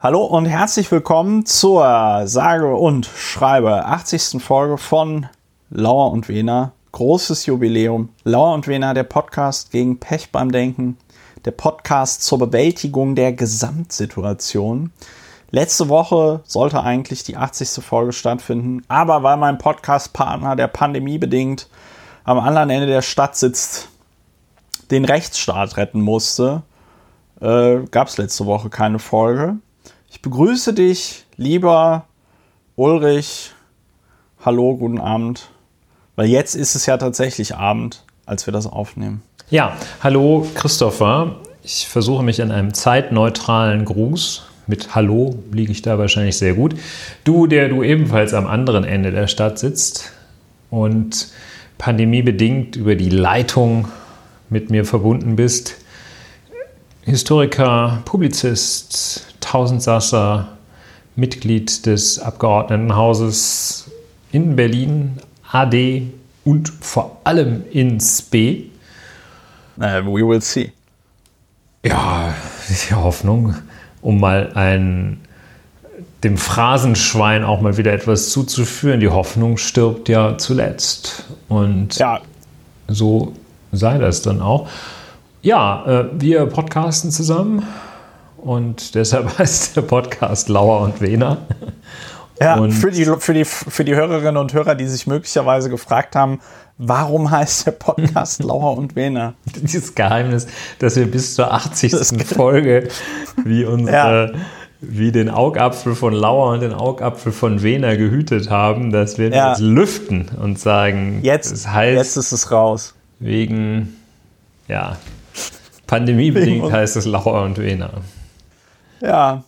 Hallo und herzlich willkommen zur sage und schreibe 80. Folge von Lauer und Wena. Großes Jubiläum. Lauer und Wena, der Podcast gegen Pech beim Denken. Der Podcast zur Bewältigung der Gesamtsituation. Letzte Woche sollte eigentlich die 80. Folge stattfinden, aber weil mein Podcastpartner der Pandemie bedingt am anderen Ende der Stadt sitzt, den Rechtsstaat retten musste, äh, gab es letzte Woche keine Folge. Ich begrüße dich, lieber Ulrich. Hallo, guten Abend. Weil jetzt ist es ja tatsächlich Abend, als wir das aufnehmen. Ja, hallo Christopher. Ich versuche mich in einem zeitneutralen Gruß. Mit Hallo liege ich da wahrscheinlich sehr gut. Du, der du ebenfalls am anderen Ende der Stadt sitzt und pandemiebedingt über die Leitung mit mir verbunden bist. Historiker, Publizist, Tausendsasser, Mitglied des Abgeordnetenhauses in Berlin, AD und vor allem in SPE. Uh, we will see. Ja, die Hoffnung, um mal ein, dem Phrasenschwein auch mal wieder etwas zuzuführen. Die Hoffnung stirbt ja zuletzt. Und ja. so sei das dann auch. Ja, äh, wir podcasten zusammen und deshalb heißt der Podcast Lauer und Wehner. Ja, und für, die, für, die, für die Hörerinnen und Hörer, die sich möglicherweise gefragt haben, warum heißt der Podcast Lauer und Wehner? Dieses Geheimnis, dass wir bis zur 80. Folge wie unsere. Ja. Wie den Augapfel von Lauer und den Augapfel von Wehner gehütet haben, dass wir ja. jetzt lüften und sagen, jetzt, es heißt, jetzt ist es raus. Wegen, ja, pandemiebedingt heißt es Lauer und Wehner. Ja,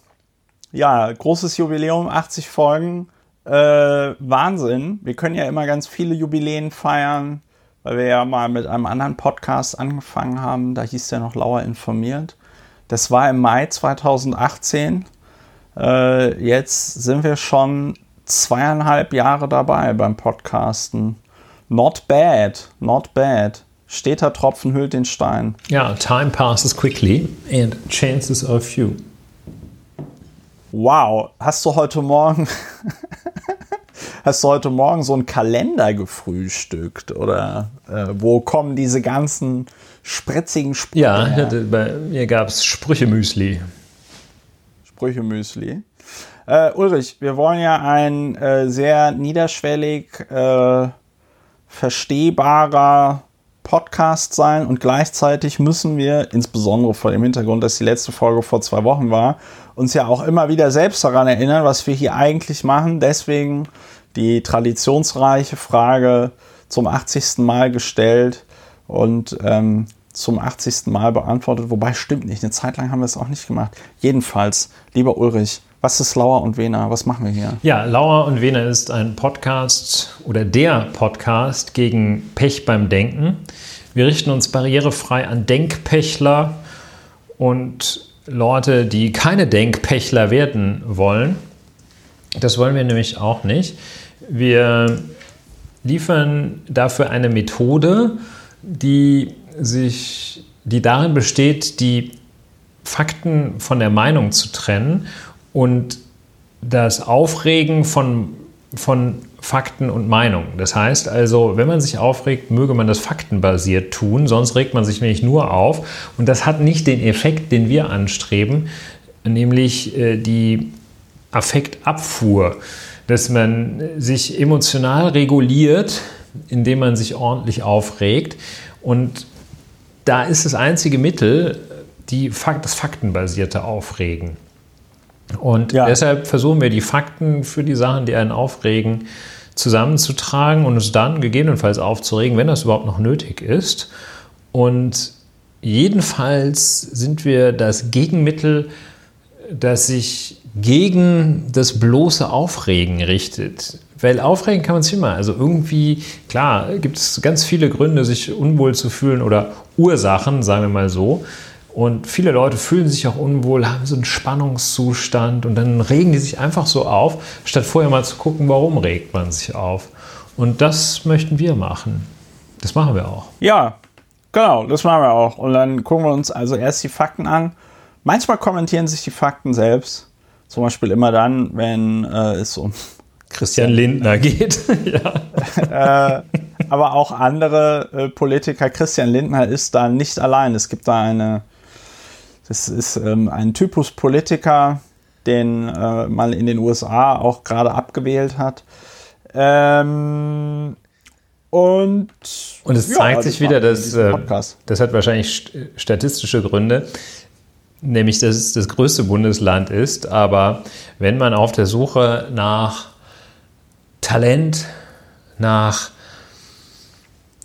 ja, großes Jubiläum, 80 Folgen. Äh, Wahnsinn. Wir können ja immer ganz viele Jubiläen feiern, weil wir ja mal mit einem anderen Podcast angefangen haben. Da hieß der noch Lauer informiert. Das war im Mai 2018. Äh, jetzt sind wir schon zweieinhalb Jahre dabei beim Podcasten. Not bad, not bad. Steter Tropfen hüllt den Stein. Ja, time passes quickly and chances are few. Wow, hast du heute Morgen hast du heute Morgen so einen Kalender gefrühstückt oder äh, wo kommen diese ganzen spritzigen Sprüche? Ja, hatte, bei mir gab es Sprüchemüsli. Sprüchemüsli. Äh, Ulrich, wir wollen ja ein äh, sehr niederschwellig äh, verstehbarer Podcast sein und gleichzeitig müssen wir, insbesondere vor dem Hintergrund, dass die letzte Folge vor zwei Wochen war, uns ja auch immer wieder selbst daran erinnern, was wir hier eigentlich machen. Deswegen die traditionsreiche Frage zum 80. Mal gestellt und ähm, zum 80. Mal beantwortet. Wobei stimmt nicht, eine Zeit lang haben wir es auch nicht gemacht. Jedenfalls, lieber Ulrich, was ist Lauer und Wena? Was machen wir hier? Ja, Lauer und Wena ist ein Podcast oder der Podcast gegen Pech beim Denken. Wir richten uns barrierefrei an Denkpechler und Leute, die keine Denkpechler werden wollen. Das wollen wir nämlich auch nicht. Wir liefern dafür eine Methode, die sich, die darin besteht, die Fakten von der Meinung zu trennen und das Aufregen von, von Fakten und Meinungen. Das heißt also, wenn man sich aufregt, möge man das faktenbasiert tun, sonst regt man sich nämlich nur auf. Und das hat nicht den Effekt, den wir anstreben, nämlich äh, die Affektabfuhr, dass man sich emotional reguliert, indem man sich ordentlich aufregt. Und da ist das einzige Mittel die, das faktenbasierte Aufregen. Und ja. deshalb versuchen wir die Fakten für die Sachen, die einen aufregen, zusammenzutragen und es dann gegebenenfalls aufzuregen, wenn das überhaupt noch nötig ist. Und jedenfalls sind wir das Gegenmittel, das sich gegen das bloße Aufregen richtet. Weil aufregen kann man sich immer. Also irgendwie, klar, gibt es ganz viele Gründe, sich unwohl zu fühlen oder Ursachen, sagen wir mal so. Und viele Leute fühlen sich auch unwohl, haben so einen Spannungszustand und dann regen die sich einfach so auf, statt vorher mal zu gucken, warum regt man sich auf. Und das möchten wir machen. Das machen wir auch. Ja, genau, das machen wir auch. Und dann gucken wir uns also erst die Fakten an. Manchmal kommentieren sich die Fakten selbst. Zum Beispiel immer dann, wenn äh, es um Christian Lindner geht. ja. äh, aber auch andere äh, Politiker. Christian Lindner ist da nicht allein. Es gibt da eine, das ist ähm, ein Typus Politiker, den äh, man in den USA auch gerade abgewählt hat. Ähm, und, und es ja, zeigt sich wieder, dass äh, das hat wahrscheinlich statistische Gründe, nämlich dass es das größte Bundesland ist. Aber wenn man auf der Suche nach Talent, nach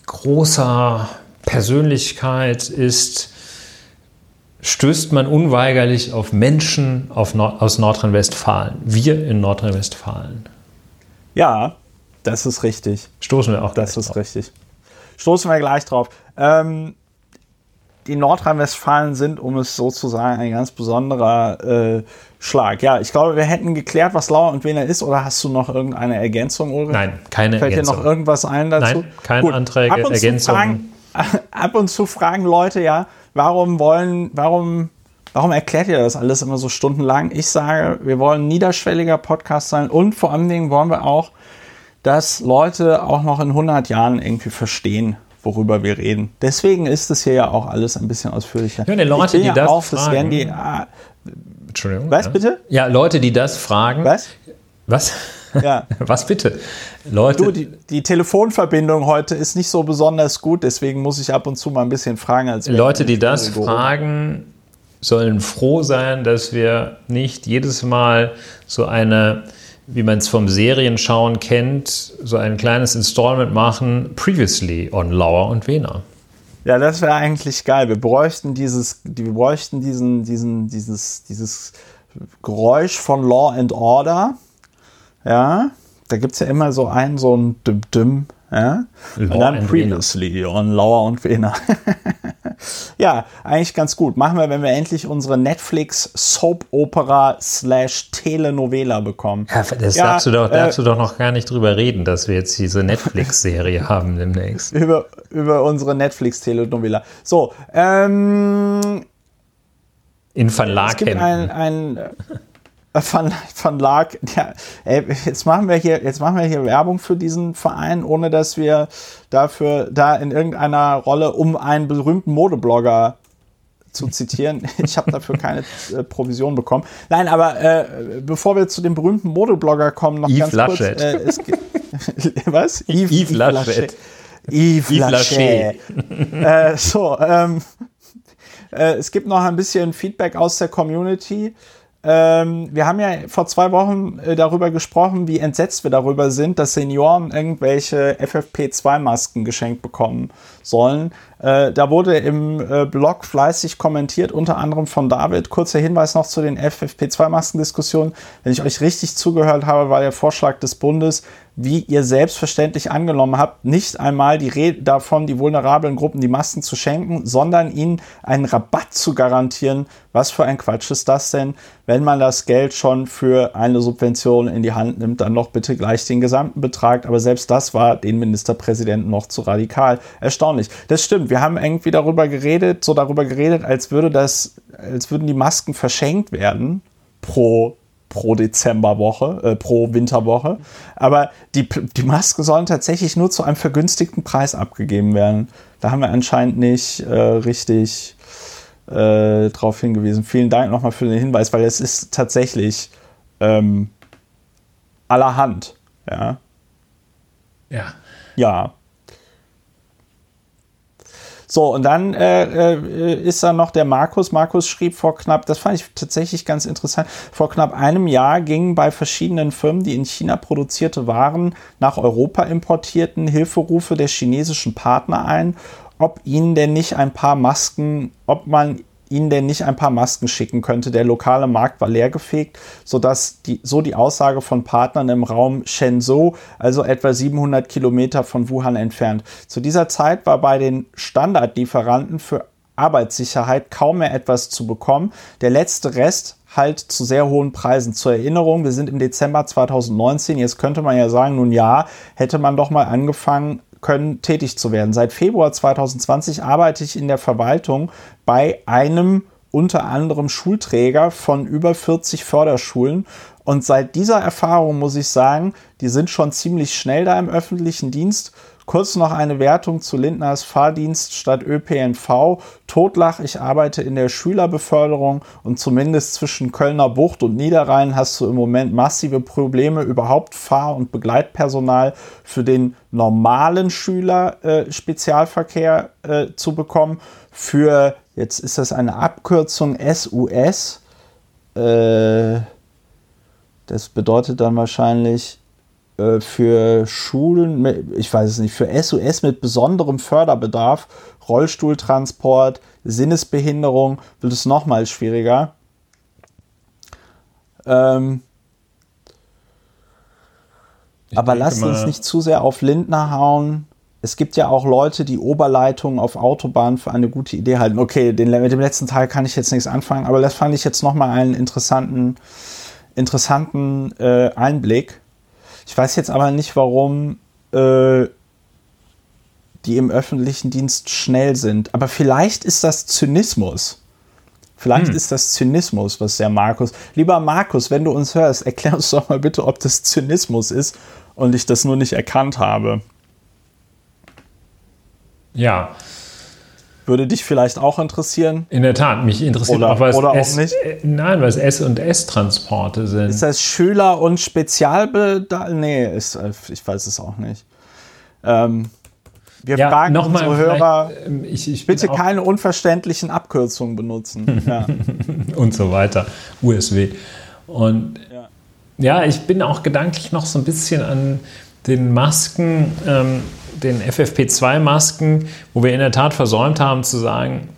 großer Persönlichkeit ist, stößt man unweigerlich auf Menschen auf Nord aus Nordrhein-Westfalen. Wir in Nordrhein-Westfalen. Ja, das ist richtig. Stoßen wir auch Das ist drauf. richtig. Stoßen wir gleich drauf. Ähm, die Nordrhein-Westfalen sind, um es so zu sagen, ein ganz besonderer äh, Schlag. Ja, ich glaube, wir hätten geklärt, was Lauer und Wener ist, oder hast du noch irgendeine Ergänzung, Ulrich? Nein, keine Fällt Ergänzung. dir noch irgendwas ein dazu? Nein, keine Gut. Anträge, ab Ergänzungen. Fragen, ab und zu fragen Leute ja, warum wollen, warum, warum erklärt ihr das alles immer so stundenlang? Ich sage, wir wollen niederschwelliger Podcast sein und vor allen Dingen wollen wir auch, dass Leute auch noch in 100 Jahren irgendwie verstehen, worüber wir reden. Deswegen ist es hier ja auch alles ein bisschen ausführlicher. Ja, die Leute, die ja das fragen, das werden die. Äh, Entschuldigung. Was ja. bitte? Ja, Leute, die das fragen. Was? Was? Ja. Was bitte? Leute. Du, die, die, Telefonverbindung heute ist nicht so besonders gut, deswegen muss ich ab und zu mal ein bisschen fragen. Als Leute, die das fragen, sollen froh sein, dass wir nicht jedes Mal so eine, wie man es vom Serienschauen kennt, so ein kleines Installment machen, previously on Lauer und Wiener. Ja, das wäre eigentlich geil. Wir bräuchten dieses, wir bräuchten diesen, diesen, dieses, dieses Geräusch von Law and Order. Ja, da gibt es ja immer so einen, so ein Düm-Düm. Ja? Und dann previously on Lauer und Wiener. ja, eigentlich ganz gut. Machen wir, wenn wir endlich unsere Netflix Soap Opera slash Telenovela bekommen. Ja, das ja, darfst, du doch, darfst äh, du doch noch gar nicht drüber reden, dass wir jetzt diese Netflix-Serie haben demnächst. Über, über unsere Netflix Telenovela. So, ähm. In Verlag. Es gibt ein, ein Van, Van Lark, ja, ey, jetzt machen wir hier, jetzt machen wir hier Werbung für diesen Verein, ohne dass wir dafür da in irgendeiner Rolle, um einen berühmten Modeblogger zu zitieren. Ich habe dafür keine äh, Provision bekommen. Nein, aber äh, bevor wir zu dem berühmten Modeblogger kommen, noch Yves ganz Laschet. kurz. Äh, was? Yves, Yves Laschet. Yves, Yves Laschet. äh, so, ähm, äh, es gibt noch ein bisschen Feedback aus der Community. Ähm, wir haben ja vor zwei Wochen äh, darüber gesprochen, wie entsetzt wir darüber sind, dass Senioren irgendwelche FFP2-Masken geschenkt bekommen sollen. Äh, da wurde im äh, Blog fleißig kommentiert, unter anderem von David. Kurzer Hinweis noch zu den FFP2-Maskendiskussionen. Wenn ich euch richtig zugehört habe, war der Vorschlag des Bundes, wie ihr selbstverständlich angenommen habt, nicht einmal die Rede davon, die vulnerablen Gruppen die Masken zu schenken, sondern ihnen einen Rabatt zu garantieren. Was für ein Quatsch ist das denn? Wenn man das Geld schon für eine Subvention in die Hand nimmt, dann noch bitte gleich den gesamten Betrag. Aber selbst das war den Ministerpräsidenten noch zu radikal. Erstaunlich. Das stimmt. Wir haben irgendwie darüber geredet, so darüber geredet, als würde das, als würden die Masken verschenkt werden pro pro Dezemberwoche, äh, pro Winterwoche. Aber die, die Masken sollen tatsächlich nur zu einem vergünstigten Preis abgegeben werden. Da haben wir anscheinend nicht äh, richtig äh, darauf hingewiesen. Vielen Dank nochmal für den Hinweis, weil es ist tatsächlich ähm, allerhand. Ja. Ja. Ja. So, und dann äh, äh, ist da noch der Markus. Markus schrieb vor knapp, das fand ich tatsächlich ganz interessant, vor knapp einem Jahr gingen bei verschiedenen Firmen, die in China produzierte Waren nach Europa importierten, Hilferufe der chinesischen Partner ein, ob ihnen denn nicht ein paar Masken, ob man ihnen denn nicht ein paar Masken schicken könnte. Der lokale Markt war leergefegt, sodass die, so die Aussage von Partnern im Raum Shenzhou, also etwa 700 Kilometer von Wuhan entfernt. Zu dieser Zeit war bei den Standardlieferanten für Arbeitssicherheit kaum mehr etwas zu bekommen. Der letzte Rest halt zu sehr hohen Preisen. Zur Erinnerung, wir sind im Dezember 2019. Jetzt könnte man ja sagen, nun ja, hätte man doch mal angefangen, können, tätig zu werden. Seit Februar 2020 arbeite ich in der Verwaltung bei einem unter anderem Schulträger von über 40 Förderschulen. Und seit dieser Erfahrung muss ich sagen, die sind schon ziemlich schnell da im öffentlichen Dienst Kurz noch eine Wertung zu Lindners Fahrdienst statt ÖPNV. Totlach, ich arbeite in der Schülerbeförderung und zumindest zwischen Kölner Bucht und Niederrhein hast du im Moment massive Probleme, überhaupt Fahr- und Begleitpersonal für den normalen Schüler äh, Spezialverkehr äh, zu bekommen. Für, jetzt ist das eine Abkürzung SUS. Äh, das bedeutet dann wahrscheinlich äh, für Schulen, ich weiß es nicht, für SOS mit besonderem Förderbedarf, Rollstuhltransport, Sinnesbehinderung, wird es nochmal schwieriger. Ähm, aber lasst uns nicht zu sehr auf Lindner hauen. Es gibt ja auch Leute, die Oberleitungen auf Autobahnen für eine gute Idee halten. Okay, den, mit dem letzten Teil kann ich jetzt nichts anfangen, aber das fand ich jetzt nochmal einen interessanten, interessanten äh, Einblick. Ich weiß jetzt aber nicht, warum äh, die im öffentlichen Dienst schnell sind. Aber vielleicht ist das Zynismus. Vielleicht hm. ist das Zynismus, was der Markus. Lieber Markus, wenn du uns hörst, erklär uns doch mal bitte, ob das Zynismus ist und ich das nur nicht erkannt habe. Ja, würde dich vielleicht auch interessieren? In der Tat, mich interessiert oder, auch, was oder S, auch nicht. Äh, nein, was S und S-Transporte sind. Ist das Schüler- und Spezialbedarf? Nee, ist, äh, ich weiß es auch nicht. Ähm, wir ja, fragen unsere Hörer, ähm, ich, ich bitte keine unverständlichen Abkürzungen benutzen. ja. und so weiter. USW. Und ja. ich bin auch gedanklich noch so ein bisschen an den Masken ähm, den FFP2-Masken, wo wir in der Tat versäumt haben zu sagen,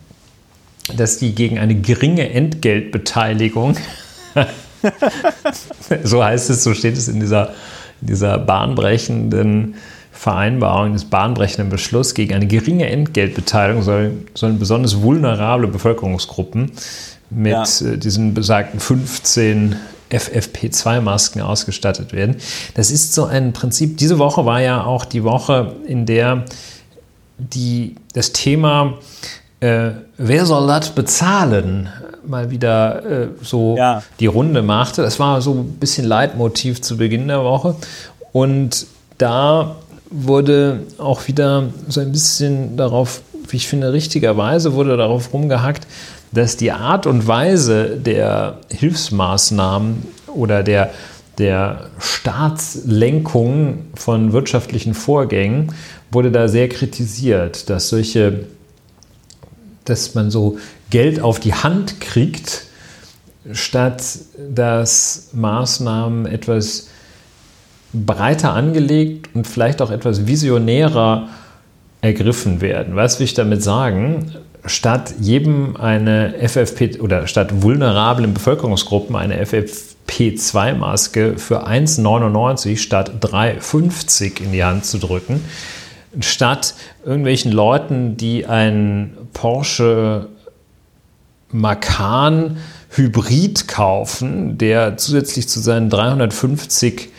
dass die gegen eine geringe Entgeltbeteiligung, so heißt es, so steht es in dieser, dieser bahnbrechenden Vereinbarung, des bahnbrechenden Beschluss, gegen eine geringe Entgeltbeteiligung sollen, sollen besonders vulnerable Bevölkerungsgruppen mit ja. Äh, diesen besagten 15 FFP2-Masken ausgestattet werden. Das ist so ein Prinzip. Diese Woche war ja auch die Woche, in der die, das Thema, äh, wer soll das bezahlen, mal wieder äh, so ja. die Runde machte. Das war so ein bisschen Leitmotiv zu Beginn der Woche. Und da wurde auch wieder so ein bisschen darauf, wie ich finde, richtigerweise wurde darauf rumgehackt, dass die Art und Weise der Hilfsmaßnahmen oder der, der Staatslenkung von wirtschaftlichen Vorgängen wurde da sehr kritisiert, dass solche, dass man so Geld auf die Hand kriegt, statt dass Maßnahmen etwas breiter angelegt und vielleicht auch etwas visionärer ergriffen werden. Was will ich damit sagen? Statt jedem eine FFP oder statt vulnerablen Bevölkerungsgruppen eine FFP2-Maske für 1,99 statt 3,50 in die Hand zu drücken, statt irgendwelchen Leuten, die ein Porsche Macan Hybrid kaufen, der zusätzlich zu seinen 350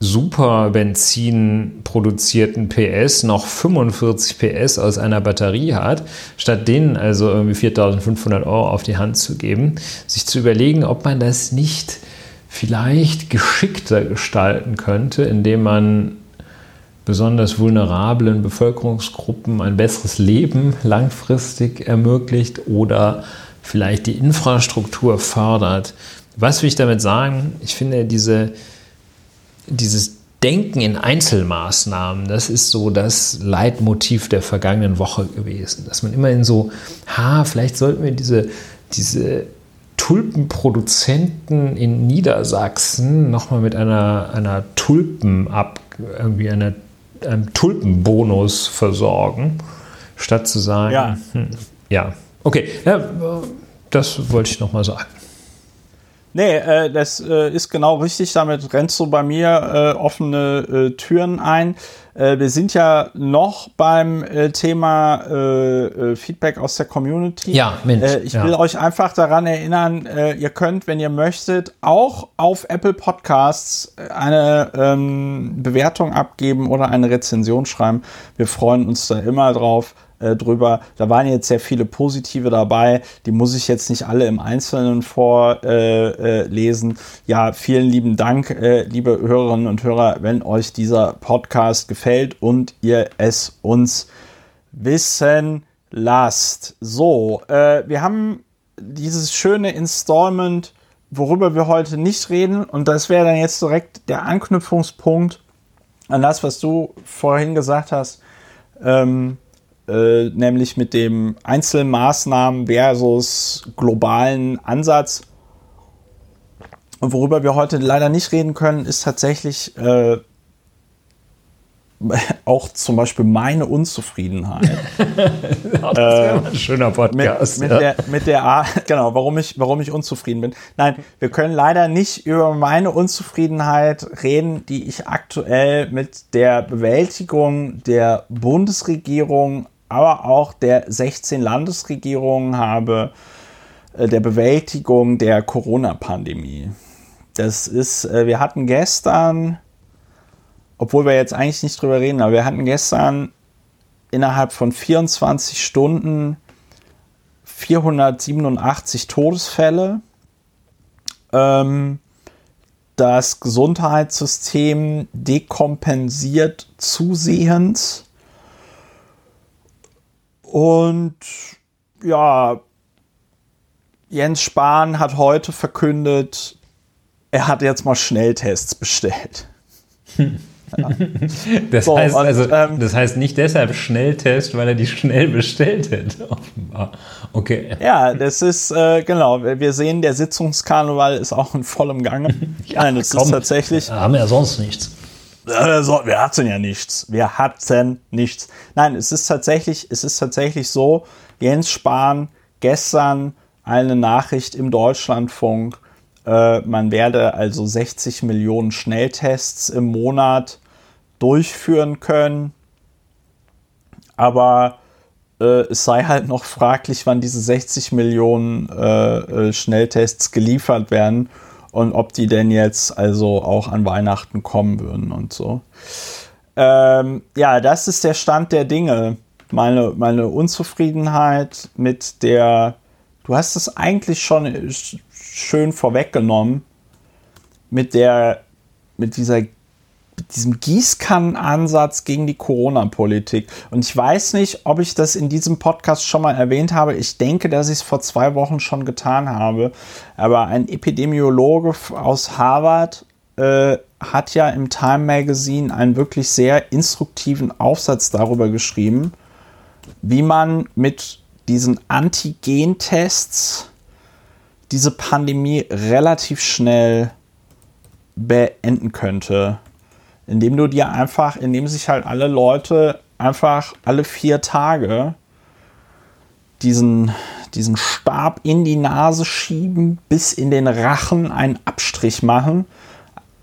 super Benzin produzierten PS noch 45 PS aus einer Batterie hat, statt denen also irgendwie 4500 Euro auf die Hand zu geben, sich zu überlegen, ob man das nicht vielleicht geschickter gestalten könnte, indem man besonders vulnerablen Bevölkerungsgruppen ein besseres Leben langfristig ermöglicht oder vielleicht die Infrastruktur fördert. Was will ich damit sagen? Ich finde diese dieses Denken in Einzelmaßnahmen, das ist so das Leitmotiv der vergangenen Woche gewesen. Dass man immerhin so, ha, vielleicht sollten wir diese, diese Tulpenproduzenten in Niedersachsen nochmal mit einer, einer Tulpen ab, irgendwie einer, einem Tulpenbonus versorgen, statt zu sagen, ja, hm, ja. okay, ja, das wollte ich nochmal sagen. Nee, äh, das äh, ist genau richtig. Damit rennst du bei mir äh, offene äh, Türen ein. Äh, wir sind ja noch beim äh, Thema äh, äh Feedback aus der Community. Ja, Mensch. Äh, ich will euch einfach daran erinnern, äh, ihr könnt, wenn ihr möchtet, auch auf Apple Podcasts eine ähm, Bewertung abgeben oder eine Rezension schreiben. Wir freuen uns da immer drauf. Äh, drüber. Da waren jetzt sehr viele positive dabei. Die muss ich jetzt nicht alle im Einzelnen vorlesen. Äh, äh, ja, vielen lieben Dank, äh, liebe Hörerinnen und Hörer, wenn euch dieser Podcast gefällt und ihr es uns wissen lasst. So, wir haben dieses schöne Installment, worüber wir heute nicht reden. Und das wäre dann jetzt direkt der Anknüpfungspunkt an das, was du vorhin gesagt hast. Ähm, äh, nämlich mit dem Einzelmaßnahmen versus globalen Ansatz. Und worüber wir heute leider nicht reden können, ist tatsächlich äh, auch zum Beispiel meine Unzufriedenheit. das wäre äh, ein schöner Podcast. Mit, mit, ja. der, mit der Art, genau, warum ich, warum ich unzufrieden bin. Nein, wir können leider nicht über meine Unzufriedenheit reden, die ich aktuell mit der Bewältigung der Bundesregierung, aber auch der 16 Landesregierungen habe, äh, der Bewältigung der Corona-Pandemie. Das ist, äh, wir hatten gestern obwohl wir jetzt eigentlich nicht drüber reden, aber wir hatten gestern innerhalb von 24 Stunden 487 Todesfälle. Ähm, das Gesundheitssystem dekompensiert zusehends. Und ja, Jens Spahn hat heute verkündet, er hat jetzt mal Schnelltests bestellt. Das, so, heißt, und, also, ähm, das heißt nicht deshalb Schnelltest, weil er die schnell bestellt hätte, offenbar. Okay. Ja, das ist, äh, genau, wir sehen, der Sitzungskarneval ist auch in vollem Gange. ja, Nein, das komm, ist tatsächlich. Wir haben ja sonst nichts. Wir hatten ja nichts. Wir hatten nichts. Nein, es ist tatsächlich, es ist tatsächlich so, Jens Spahn gestern eine Nachricht im Deutschlandfunk äh, man werde also 60 Millionen Schnelltests im Monat durchführen können. Aber äh, es sei halt noch fraglich, wann diese 60 Millionen äh, äh, Schnelltests geliefert werden und ob die denn jetzt also auch an Weihnachten kommen würden und so. Ähm, ja, das ist der Stand der Dinge. Meine, meine Unzufriedenheit mit der, du hast es eigentlich schon schön vorweggenommen mit der, mit dieser, diesem Gießkannenansatz gegen die Corona-Politik. Und ich weiß nicht, ob ich das in diesem Podcast schon mal erwähnt habe. Ich denke, dass ich es vor zwei Wochen schon getan habe. Aber ein Epidemiologe aus Harvard äh, hat ja im Time Magazine einen wirklich sehr instruktiven Aufsatz darüber geschrieben, wie man mit diesen Antigen-Tests diese Pandemie relativ schnell beenden könnte. Indem du dir einfach, indem sich halt alle Leute einfach alle vier Tage diesen, diesen Stab in die Nase schieben, bis in den Rachen einen Abstrich machen,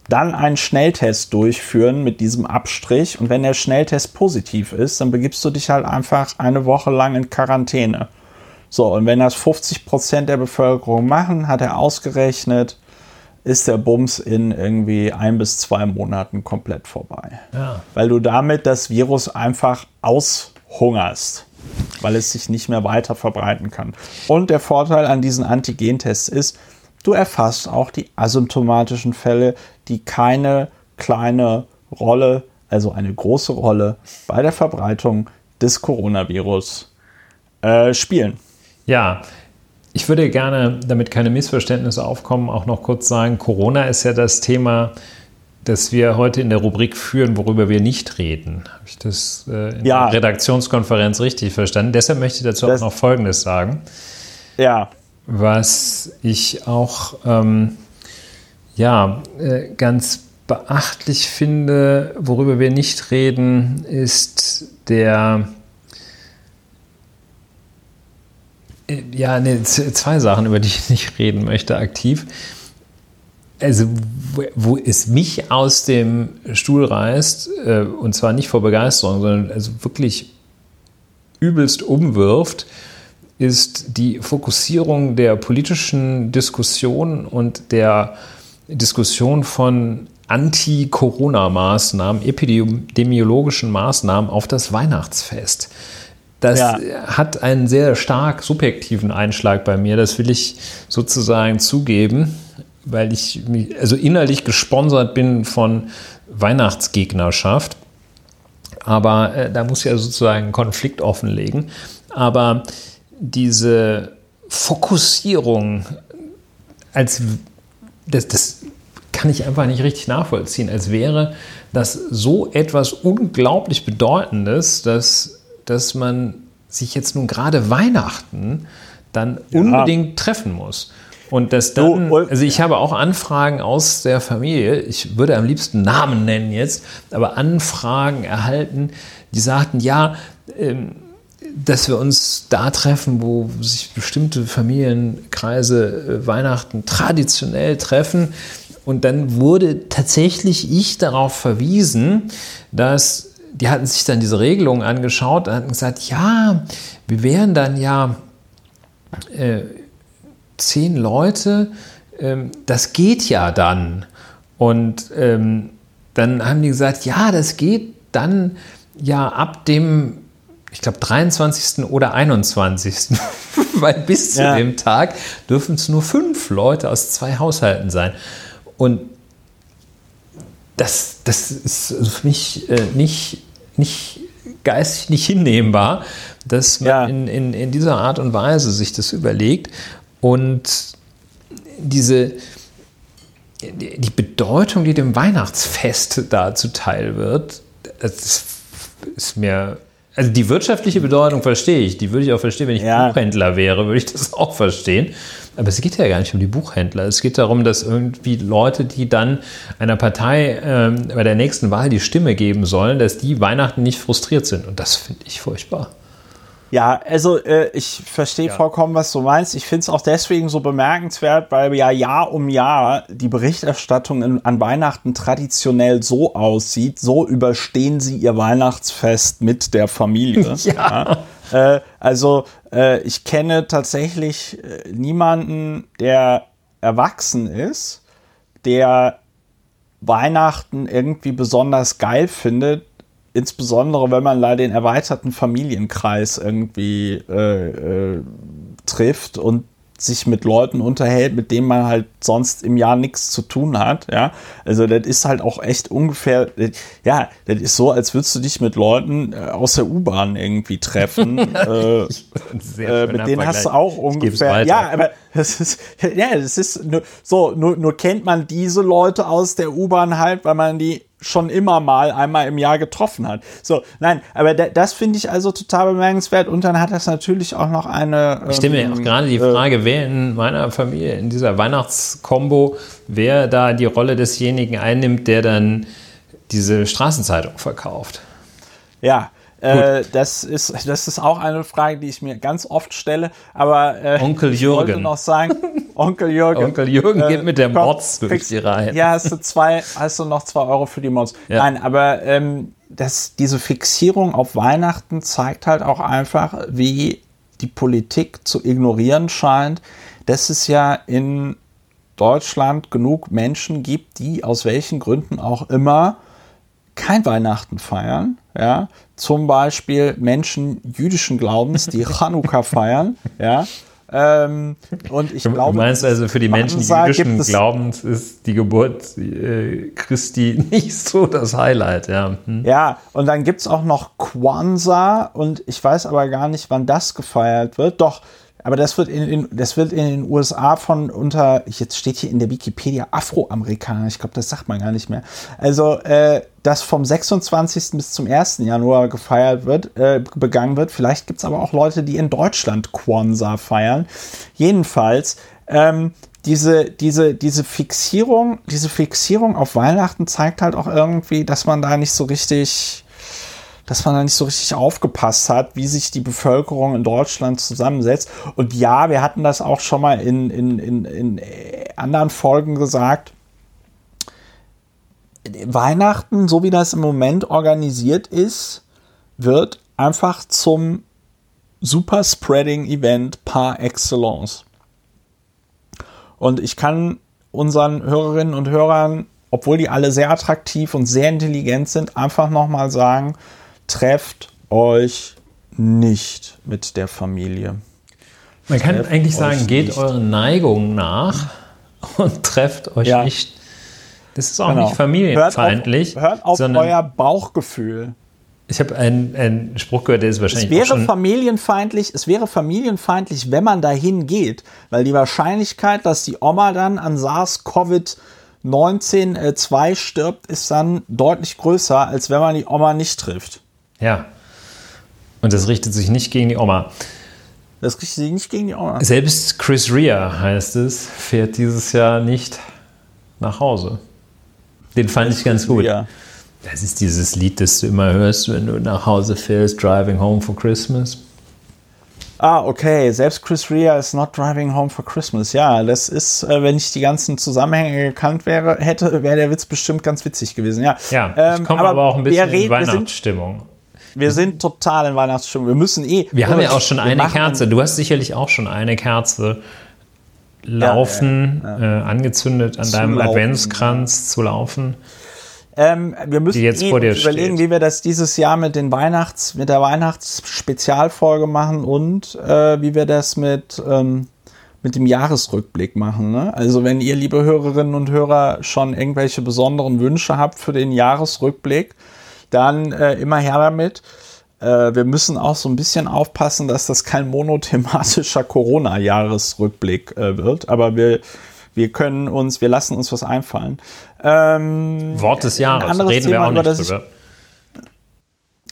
dann einen Schnelltest durchführen mit diesem Abstrich und wenn der Schnelltest positiv ist, dann begibst du dich halt einfach eine Woche lang in Quarantäne. So, und wenn das 50 Prozent der Bevölkerung machen, hat er ausgerechnet, ist der Bums in irgendwie ein bis zwei Monaten komplett vorbei. Ja. Weil du damit das Virus einfach aushungerst, weil es sich nicht mehr weiter verbreiten kann. Und der Vorteil an diesen Antigentests ist, du erfasst auch die asymptomatischen Fälle, die keine kleine Rolle, also eine große Rolle bei der Verbreitung des Coronavirus äh, spielen. Ja, ich würde gerne, damit keine Missverständnisse aufkommen, auch noch kurz sagen, Corona ist ja das Thema, das wir heute in der Rubrik führen, worüber wir nicht reden. Habe ich das äh, in ja. der Redaktionskonferenz richtig verstanden? Deshalb möchte ich dazu das, auch noch Folgendes sagen. Ja. Was ich auch ähm, ja, äh, ganz beachtlich finde, worüber wir nicht reden, ist der Ja, ne, zwei Sachen, über die ich nicht reden möchte, aktiv. Also, wo es mich aus dem Stuhl reißt, äh, und zwar nicht vor Begeisterung, sondern also wirklich übelst umwirft, ist die Fokussierung der politischen Diskussion und der Diskussion von Anti-Corona-Maßnahmen, epidemiologischen Maßnahmen auf das Weihnachtsfest. Das ja. hat einen sehr stark subjektiven Einschlag bei mir. Das will ich sozusagen zugeben, weil ich mich, also innerlich gesponsert bin von Weihnachtsgegnerschaft. Aber äh, da muss ja sozusagen einen Konflikt offenlegen. Aber diese Fokussierung als das, das kann ich einfach nicht richtig nachvollziehen, als wäre das so etwas unglaublich Bedeutendes, dass, dass man sich jetzt nun gerade Weihnachten dann ja. unbedingt treffen muss. Und das dann, also ich habe auch Anfragen aus der Familie, ich würde am liebsten Namen nennen jetzt, aber Anfragen erhalten, die sagten, ja, ähm, dass wir uns da treffen, wo sich bestimmte Familienkreise äh, Weihnachten traditionell treffen. Und dann wurde tatsächlich ich darauf verwiesen, dass die hatten sich dann diese Regelung angeschaut und hatten gesagt, ja, wir wären dann ja äh, zehn Leute, ähm, das geht ja dann. Und ähm, dann haben die gesagt, ja, das geht dann ja ab dem, ich glaube, 23. oder 21. Weil bis zu ja. dem Tag dürfen es nur fünf Leute aus zwei Haushalten sein. Und das, das ist für mich äh, nicht, nicht geistig nicht hinnehmbar, dass man ja. in, in, in dieser Art und Weise sich das überlegt und diese die Bedeutung, die dem Weihnachtsfest da zuteil wird, das ist mir also die wirtschaftliche Bedeutung verstehe ich, die würde ich auch verstehen, wenn ich ja. Buchhändler wäre, würde ich das auch verstehen. Aber es geht ja gar nicht um die Buchhändler. Es geht darum, dass irgendwie Leute, die dann einer Partei ähm, bei der nächsten Wahl die Stimme geben sollen, dass die Weihnachten nicht frustriert sind. Und das finde ich furchtbar. Ja, also äh, ich verstehe ja. vollkommen, was du meinst. Ich finde es auch deswegen so bemerkenswert, weil ja Jahr um Jahr die Berichterstattung in, an Weihnachten traditionell so aussieht, so überstehen sie ihr Weihnachtsfest mit der Familie. ja. ja. Äh, also äh, ich kenne tatsächlich äh, niemanden, der erwachsen ist, der Weihnachten irgendwie besonders geil findet, insbesondere wenn man da den erweiterten Familienkreis irgendwie äh, äh, trifft und sich mit Leuten unterhält, mit denen man halt sonst im Jahr nichts zu tun hat, ja. Also das ist halt auch echt ungefähr, ja, das ist so, als würdest du dich mit Leuten äh, aus der U-Bahn irgendwie treffen. äh, äh, mit denen hast du auch ungefähr, ja, aber das ist, ja, das ist so, nur, nur kennt man diese Leute aus der U-Bahn halt, weil man die schon immer mal einmal im Jahr getroffen hat. So, nein, aber das finde ich also total bemerkenswert und dann hat das natürlich auch noch eine. Ich stelle mir ähm, auch gerade die äh, Frage, äh, wer in meiner Familie in dieser Weihnachtskombo, wer da die Rolle desjenigen einnimmt, der dann diese Straßenzeitung verkauft. Ja, äh, das, ist, das ist auch eine Frage, die ich mir ganz oft stelle. Aber äh, Onkel Jürgen. Ich wollte noch sagen, Onkel Jürgen. Onkel Jürgen geht mit der äh, Mods die Reihe. Ja, hast du zwei, hast du noch zwei Euro für die Mods. Ja. Nein, aber ähm, das, diese Fixierung auf Weihnachten zeigt halt auch einfach, wie die Politik zu ignorieren scheint, dass es ja in Deutschland genug Menschen gibt, die aus welchen Gründen auch immer kein Weihnachten feiern, ja, zum Beispiel Menschen jüdischen Glaubens, die Chanukka feiern, ja, ähm, und ich glaube, du meinst also für die Menschen jüdischen Glaubens ist die Geburt äh, Christi nicht so das Highlight, ja. Hm. Ja, und dann gibt es auch noch Kwanzaa und ich weiß aber gar nicht, wann das gefeiert wird. Doch, aber das wird in, in, das wird in den USA von unter, jetzt steht hier in der Wikipedia Afroamerikaner, ich glaube, das sagt man gar nicht mehr. Also, äh, das vom 26. bis zum 1. Januar gefeiert wird, äh, begangen wird. Vielleicht gibt es aber auch Leute, die in Deutschland Kwanzaa feiern. Jedenfalls, ähm, diese, diese, diese Fixierung, diese Fixierung auf Weihnachten zeigt halt auch irgendwie, dass man da nicht so richtig dass man da nicht so richtig aufgepasst hat, wie sich die Bevölkerung in Deutschland zusammensetzt. Und ja, wir hatten das auch schon mal in, in, in, in anderen Folgen gesagt. Weihnachten, so wie das im Moment organisiert ist, wird einfach zum Super Spreading Event par excellence. Und ich kann unseren Hörerinnen und Hörern, obwohl die alle sehr attraktiv und sehr intelligent sind, einfach nochmal sagen, trefft euch nicht mit der Familie. Man kann trefft eigentlich sagen, geht nicht. euren Neigungen nach und trefft euch ja. nicht. Das ist auch genau. nicht familienfeindlich. Hört auf, hört auf euer Bauchgefühl. Ich habe einen, einen Spruch gehört, der ist wahrscheinlich. Es wäre familienfeindlich, es wäre familienfeindlich, wenn man dahin geht, weil die Wahrscheinlichkeit, dass die Oma dann an SARS-CoV-19 äh, 2 stirbt, ist dann deutlich größer, als wenn man die Oma nicht trifft. Ja. Und das richtet sich nicht gegen die Oma. Das richtet sich nicht gegen die Oma. Selbst Chris Rea, heißt es, fährt dieses Jahr nicht nach Hause. Den fand ich ganz gut. Ja. Das ist dieses Lied, das du immer hörst, wenn du nach Hause fährst, Driving Home for Christmas. Ah, okay. Selbst Chris Rea ist not driving home for Christmas. Ja, das ist, äh, wenn ich die ganzen Zusammenhänge gekannt wäre, hätte, wäre der Witz bestimmt ganz witzig gewesen. Ja, ja ähm, ich komme aber, aber, auch ein bisschen in Weihnachtsstimmung. Wir sind total in Weihnachtsstimmung. Wir müssen eh. Wir haben ja auch schon eine Kerze. Du hast sicherlich auch schon eine Kerze laufen, ja, ja, ja. Äh, angezündet an zu deinem laufen, Adventskranz zu laufen. Ähm, wir müssen eh überlegen, steht. wie wir das dieses Jahr mit den Weihnachts, mit der Weihnachtsspezialfolge machen und äh, wie wir das mit, ähm, mit dem Jahresrückblick machen. Ne? Also wenn ihr, liebe Hörerinnen und Hörer, schon irgendwelche besonderen Wünsche habt für den Jahresrückblick, dann äh, immer her damit. Äh, wir müssen auch so ein bisschen aufpassen, dass das kein monothematischer Corona-Jahresrückblick äh, wird. Aber wir wir können uns, wir lassen uns was einfallen. Ähm, Wort des Jahres, reden Thema, wir auch nicht drüber. Ich,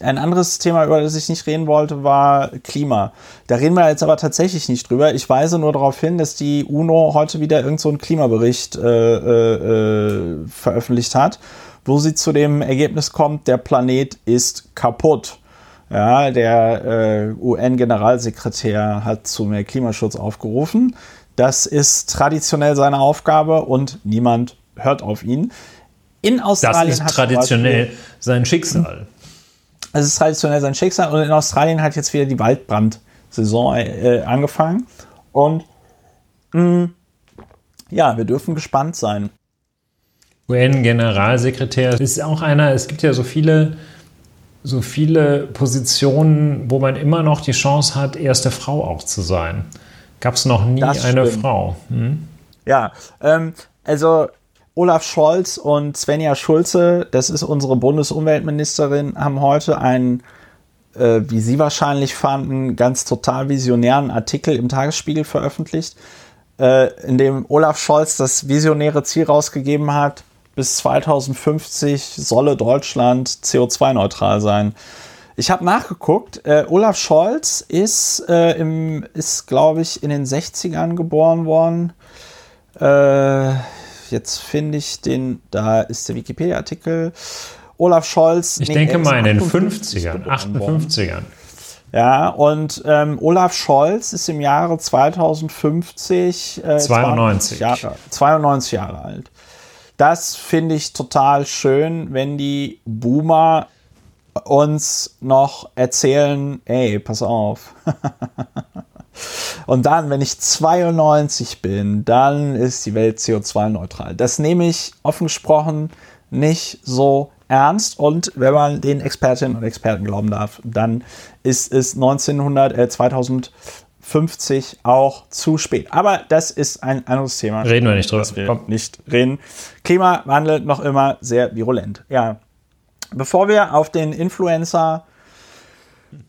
ein anderes Thema, über das ich nicht reden wollte, war Klima. Da reden wir jetzt aber tatsächlich nicht drüber. Ich weise nur darauf hin, dass die UNO heute wieder irgendeinen so Klimabericht äh, äh, veröffentlicht hat, wo sie zu dem Ergebnis kommt, der Planet ist kaputt. Ja, der äh, UN-Generalsekretär hat zu mehr Klimaschutz aufgerufen. Das ist traditionell seine Aufgabe und niemand hört auf ihn. In Australien das ist traditionell Beispiel, sein Schicksal. Es ist traditionell sein Schicksal und in Australien hat jetzt wieder die Waldbrandsaison äh, angefangen. Und mh, mm, ja, wir dürfen gespannt sein. UN-Generalsekretär ist auch einer, es gibt ja so viele, so viele Positionen, wo man immer noch die Chance hat, erste Frau auch zu sein. Gab es noch nie das eine stimmt. Frau. Hm? Ja, ähm, also Olaf Scholz und Svenja Schulze, das ist unsere Bundesumweltministerin, haben heute einen, äh, wie Sie wahrscheinlich fanden, ganz total visionären Artikel im Tagesspiegel veröffentlicht, äh, in dem Olaf Scholz das visionäre Ziel rausgegeben hat, bis 2050 solle Deutschland CO2-neutral sein. Ich habe nachgeguckt. Äh, Olaf Scholz ist, äh, ist glaube ich, in den 60ern geboren worden. Äh, jetzt finde ich den, da ist der Wikipedia-Artikel. Olaf Scholz. Ich nee, denke mal in den 50ern, 58ern. Ja, und ähm, Olaf Scholz ist im Jahre 2050 äh, 92. Jahre, 92 Jahre alt. Das finde ich total schön, wenn die Boomer uns noch erzählen, ey, pass auf. Und dann, wenn ich 92 bin, dann ist die Welt CO2-neutral. Das nehme ich offen gesprochen nicht so ernst. Und wenn man den Expertinnen und Experten glauben darf, dann ist es 1900, äh, 2050 auch zu spät. Aber das ist ein anderes Thema. Reden wir nicht drüber. Wir nicht reden. Klimawandel noch immer sehr virulent. Ja, Bevor wir auf den Influencer,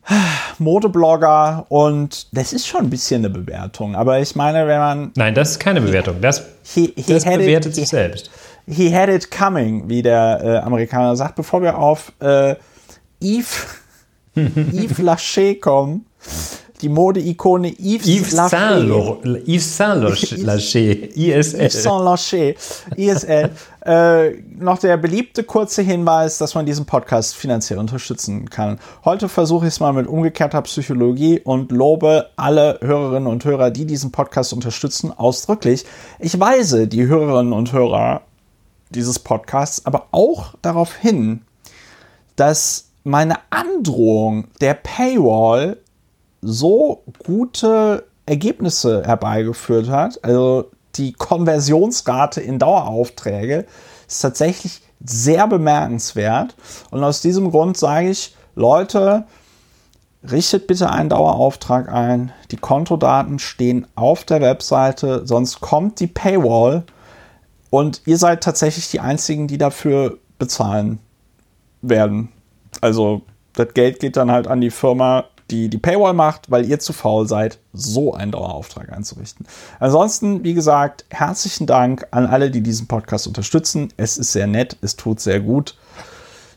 Modeblogger und das ist schon ein bisschen eine Bewertung, aber ich meine, wenn man. Nein, das ist keine Bewertung. Das, he, he das bewertet it, sich he, selbst. He had it coming, wie der äh, Amerikaner sagt, bevor wir auf äh, Yves, Yves Lachey kommen die Mode-Ikone Yves, Yves Saint Yves Saint Lacher, ISL. Yves Saint Lacher, ISL. äh, noch der beliebte kurze Hinweis, dass man diesen Podcast finanziell unterstützen kann. Heute versuche ich es mal mit umgekehrter Psychologie und lobe alle Hörerinnen und Hörer, die diesen Podcast unterstützen, ausdrücklich. Ich weise die Hörerinnen und Hörer dieses Podcasts aber auch darauf hin, dass meine Androhung der Paywall so gute Ergebnisse herbeigeführt hat. Also die Konversionsrate in Daueraufträge ist tatsächlich sehr bemerkenswert. Und aus diesem Grund sage ich, Leute, richtet bitte einen Dauerauftrag ein. Die Kontodaten stehen auf der Webseite, sonst kommt die Paywall und ihr seid tatsächlich die Einzigen, die dafür bezahlen werden. Also das Geld geht dann halt an die Firma, die die Paywall macht, weil ihr zu faul seid, so einen Dauerauftrag einzurichten. Ansonsten, wie gesagt, herzlichen Dank an alle, die diesen Podcast unterstützen. Es ist sehr nett, es tut sehr gut.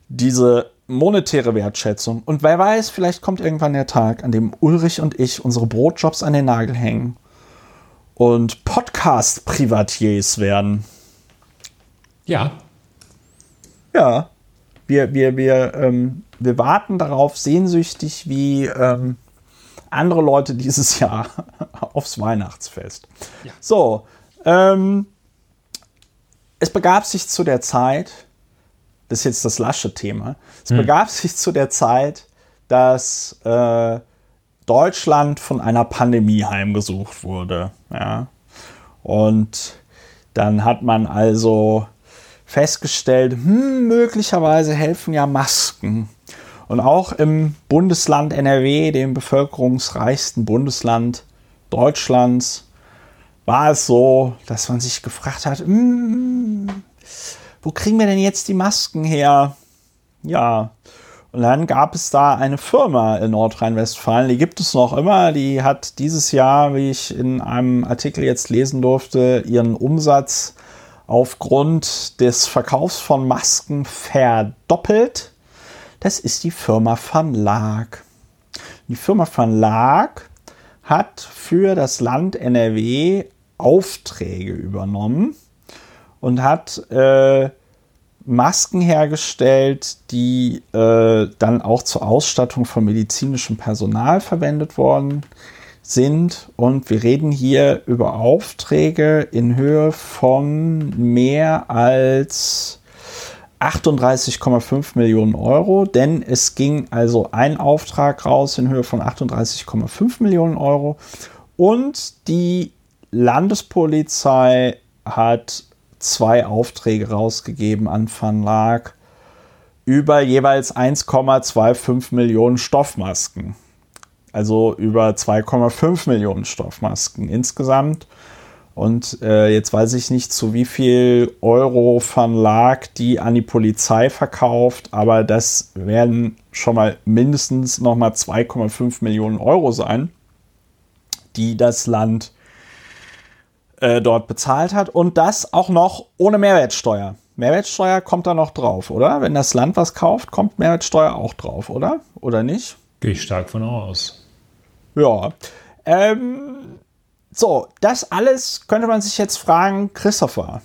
Diese monetäre Wertschätzung. Und wer weiß, vielleicht kommt irgendwann der Tag, an dem Ulrich und ich unsere Brotjobs an den Nagel hängen und Podcast-Privatiers werden. Ja. Ja. Wir, wir, wir, ähm, wir warten darauf sehnsüchtig wie ähm, andere Leute dieses Jahr aufs Weihnachtsfest. Ja. So, ähm, es begab sich zu der Zeit, das ist jetzt das lasche Thema, es hm. begab sich zu der Zeit, dass äh, Deutschland von einer Pandemie heimgesucht wurde. Ja. Und dann hat man also festgestellt, hm, möglicherweise helfen ja Masken. Und auch im Bundesland NRW, dem bevölkerungsreichsten Bundesland Deutschlands, war es so, dass man sich gefragt hat, hm, wo kriegen wir denn jetzt die Masken her? Ja, und dann gab es da eine Firma in Nordrhein-Westfalen, die gibt es noch immer. Die hat dieses Jahr, wie ich in einem Artikel jetzt lesen durfte, ihren Umsatz aufgrund des Verkaufs von Masken verdoppelt. Das ist die Firma Van Laak. Die Firma Van Laak hat für das Land NRW Aufträge übernommen und hat äh, Masken hergestellt, die äh, dann auch zur Ausstattung von medizinischem Personal verwendet worden sind. Und wir reden hier über Aufträge in Höhe von mehr als 38,5 Millionen Euro, denn es ging also ein Auftrag raus in Höhe von 38,5 Millionen Euro und die Landespolizei hat zwei Aufträge rausgegeben an Laak über jeweils 1,25 Millionen Stoffmasken. Also über 2,5 Millionen Stoffmasken insgesamt. Und äh, jetzt weiß ich nicht, zu wie viel Euro Laak die an die Polizei verkauft, aber das werden schon mal mindestens nochmal 2,5 Millionen Euro sein, die das Land äh, dort bezahlt hat. Und das auch noch ohne Mehrwertsteuer. Mehrwertsteuer kommt da noch drauf, oder? Wenn das Land was kauft, kommt Mehrwertsteuer auch drauf, oder? Oder nicht? Gehe ich stark von aus. Ja. Ähm, so, das alles könnte man sich jetzt fragen, Christopher.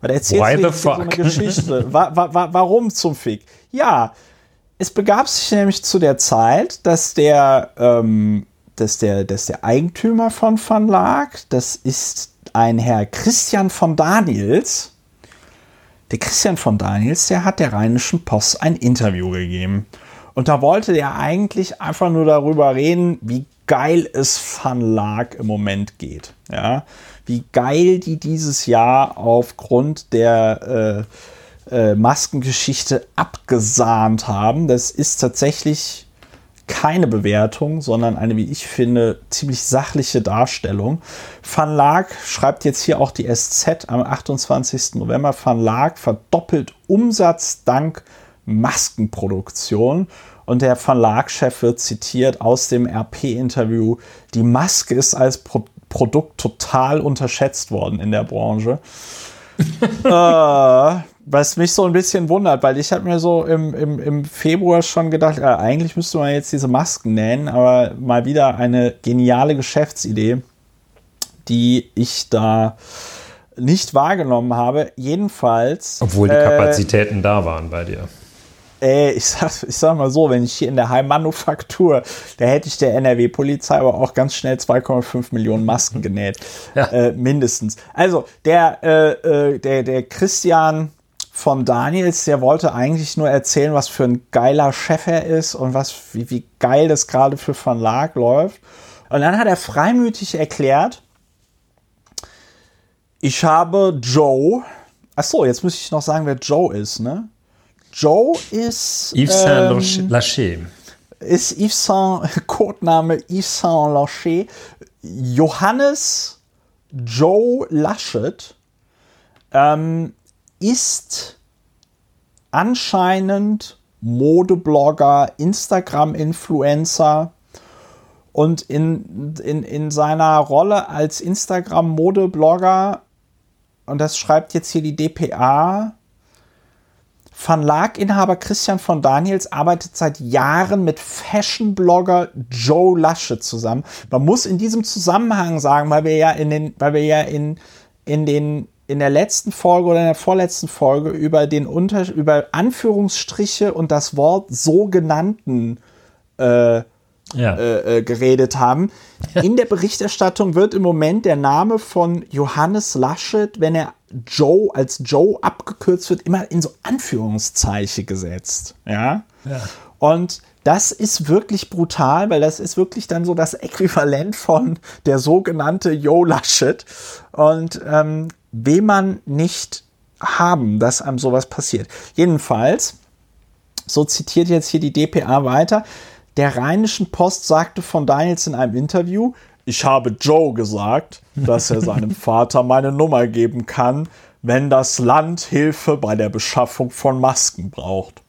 Weil erzählt Why the fuck? so eine Geschichte. wa wa warum zum Fick? Ja, es begab sich nämlich zu der Zeit, dass der, ähm, dass der, dass der Eigentümer von Van Laak, das ist ein Herr Christian von Daniels. Der Christian von Daniels, der hat der Rheinischen Post ein Interview gegeben. Und da wollte der eigentlich einfach nur darüber reden, wie geil es Van Laak im Moment geht. Ja? Wie geil die dieses Jahr aufgrund der äh, äh, Maskengeschichte abgesahnt haben. Das ist tatsächlich keine Bewertung, sondern eine, wie ich finde, ziemlich sachliche Darstellung. Van Laak schreibt jetzt hier auch die SZ am 28. November. Van Laak verdoppelt Umsatz dank Maskenproduktion. Und der Verlagschef wird zitiert aus dem RP-Interview, die Maske ist als Pro Produkt total unterschätzt worden in der Branche. äh, was mich so ein bisschen wundert, weil ich habe mir so im, im, im Februar schon gedacht, äh, eigentlich müsste man jetzt diese Masken nähen, aber mal wieder eine geniale Geschäftsidee, die ich da nicht wahrgenommen habe. Jedenfalls. Obwohl die Kapazitäten äh, da waren bei dir. Ey, ich sag, ich sag mal so, wenn ich hier in der Heimmanufaktur, da hätte ich der NRW-Polizei aber auch ganz schnell 2,5 Millionen Masken genäht. Ja. Äh, mindestens. Also, der, äh, äh, der, der Christian von Daniels, der wollte eigentlich nur erzählen, was für ein geiler Chef er ist und was, wie, wie geil das gerade für Van Laak läuft. Und dann hat er freimütig erklärt, ich habe Joe, ach so, jetzt muss ich noch sagen, wer Joe ist, ne? Joe ist. Yves Saint ähm, Lachey. ist Yves Saint, Codename Yves Saint Lacher, Johannes Joe Laschet ähm, ist anscheinend Modeblogger, Instagram-Influencer und in, in, in seiner Rolle als Instagram-Modeblogger, und das schreibt jetzt hier die DPA, Verlaginhaber Christian von Daniels arbeitet seit Jahren mit Fashion-Blogger Joe Lasche zusammen. Man muss in diesem Zusammenhang sagen, weil wir ja in den, weil wir ja in, in den in der letzten Folge oder in der vorletzten Folge über den Unter über Anführungsstriche und das Wort sogenannten äh, ja. äh, äh, geredet haben. In der Berichterstattung wird im Moment der Name von Johannes Laschet, wenn er Joe als Joe abgekürzt wird, immer in so Anführungszeichen gesetzt. Ja. ja. Und das ist wirklich brutal, weil das ist wirklich dann so das Äquivalent von der sogenannte Joe Laschet. Und ähm, will man nicht haben, dass einem sowas passiert. Jedenfalls, so zitiert jetzt hier die DPA weiter, der Rheinischen Post sagte von Daniels in einem Interview, ich habe Joe gesagt, dass er seinem Vater meine Nummer geben kann, wenn das Land Hilfe bei der Beschaffung von Masken braucht.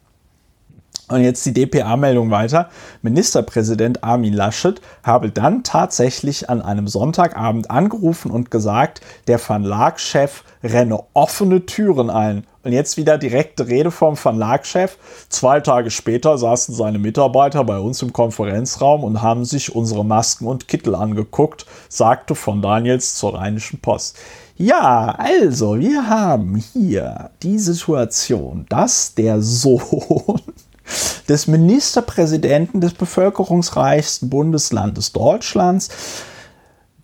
Und jetzt die DPA-Meldung weiter. Ministerpräsident Armin Laschet habe dann tatsächlich an einem Sonntagabend angerufen und gesagt, der Verlagschef renne offene Türen ein. Und jetzt wieder direkte Rede vom Verlagschef. Zwei Tage später saßen seine Mitarbeiter bei uns im Konferenzraum und haben sich unsere Masken und Kittel angeguckt, sagte von Daniels zur Rheinischen Post. Ja, also, wir haben hier die Situation, dass der Sohn des Ministerpräsidenten des bevölkerungsreichsten Bundeslandes Deutschlands,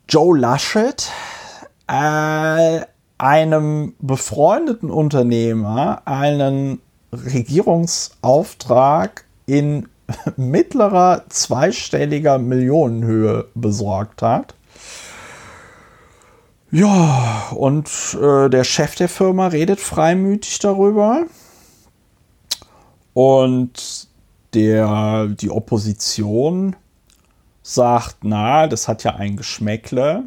Joe Laschet, äh, einem befreundeten Unternehmer einen Regierungsauftrag in mittlerer zweistelliger Millionenhöhe besorgt hat. Ja, und äh, der Chef der Firma redet freimütig darüber. Und der, die Opposition sagt, na, das hat ja ein Geschmäckle.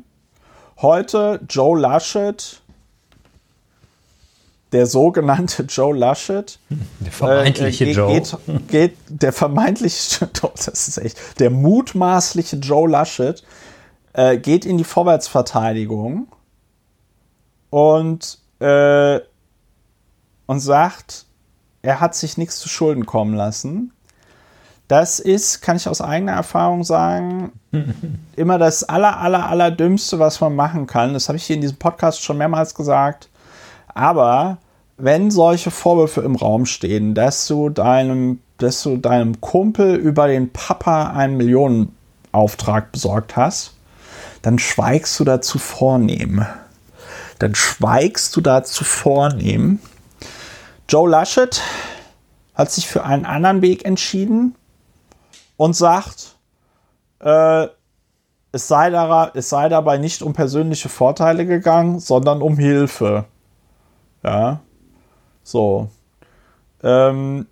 Heute Joe Laschet, der sogenannte Joe Laschet. Der vermeintliche äh, Joe. Geht, geht, der vermeintliche, das ist echt, der mutmaßliche Joe Laschet äh, geht in die Vorwärtsverteidigung und, äh, und sagt, er hat sich nichts zu Schulden kommen lassen. Das ist, kann ich aus eigener Erfahrung sagen, immer das aller, aller, aller Dümmste, was man machen kann. Das habe ich hier in diesem Podcast schon mehrmals gesagt. Aber wenn solche Vorwürfe im Raum stehen, dass du deinem, dass du deinem Kumpel über den Papa einen Millionenauftrag besorgt hast, dann schweigst du dazu vornehm. Dann schweigst du dazu vornehm Joe Laschet hat sich für einen anderen Weg entschieden und sagt, äh, es, sei da, es sei dabei nicht um persönliche Vorteile gegangen, sondern um Hilfe. Ja, so. Ähm,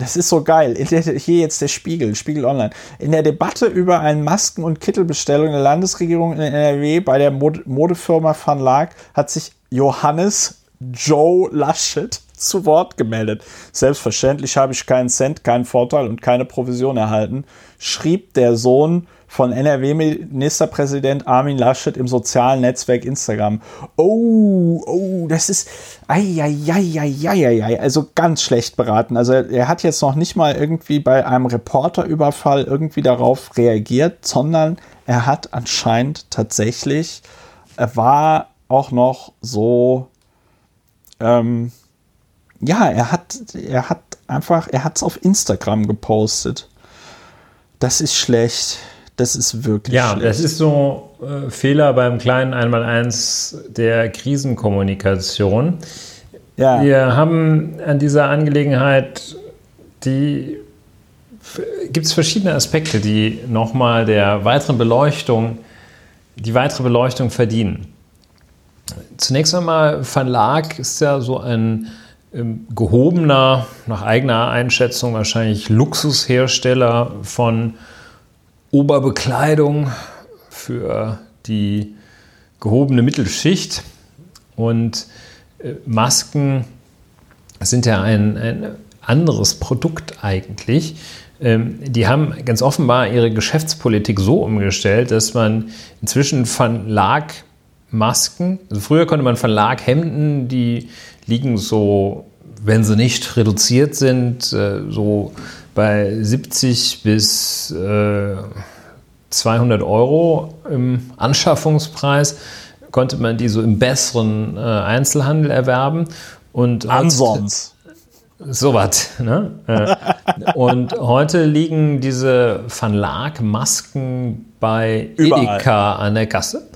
das ist so geil. Hier jetzt der Spiegel, Spiegel Online. In der Debatte über eine Masken- und Kittelbestellung der Landesregierung in NRW bei der Modefirma Van Laak hat sich Johannes Joe Laschet zu Wort gemeldet. Selbstverständlich habe ich keinen Cent, keinen Vorteil und keine Provision erhalten, schrieb der Sohn von NRW-Ministerpräsident Armin Laschet im sozialen Netzwerk Instagram. Oh, oh, das ist ei, also ganz schlecht beraten. Also er hat jetzt noch nicht mal irgendwie bei einem Reporterüberfall irgendwie darauf reagiert, sondern er hat anscheinend tatsächlich, er war auch noch so ähm, ja, er hat, er hat einfach, er hat es auf Instagram gepostet. Das ist schlecht. Das ist wirklich ja, schlecht. Das ist so äh, Fehler beim kleinen Einmaleins der Krisenkommunikation. Ja. Wir haben an dieser Angelegenheit die gibt es verschiedene Aspekte, die nochmal der weiteren Beleuchtung, die weitere Beleuchtung verdienen. Zunächst einmal, Verlag ist ja so ein ähm, gehobener, nach eigener Einschätzung wahrscheinlich Luxushersteller von Oberbekleidung für die gehobene Mittelschicht. Und äh, Masken sind ja ein, ein anderes Produkt eigentlich. Ähm, die haben ganz offenbar ihre Geschäftspolitik so umgestellt, dass man inzwischen Verlag-Masken, also früher konnte man Verlag-Hemden, die liegen so, wenn sie nicht reduziert sind, äh, so bei 70 bis 200 äh, Euro im Anschaffungspreis konnte man die so im besseren äh, Einzelhandel erwerben. Und Ansonsten. So was. Ne? Äh, und heute liegen diese Verlag-Masken bei Überall. Edeka an der Kasse.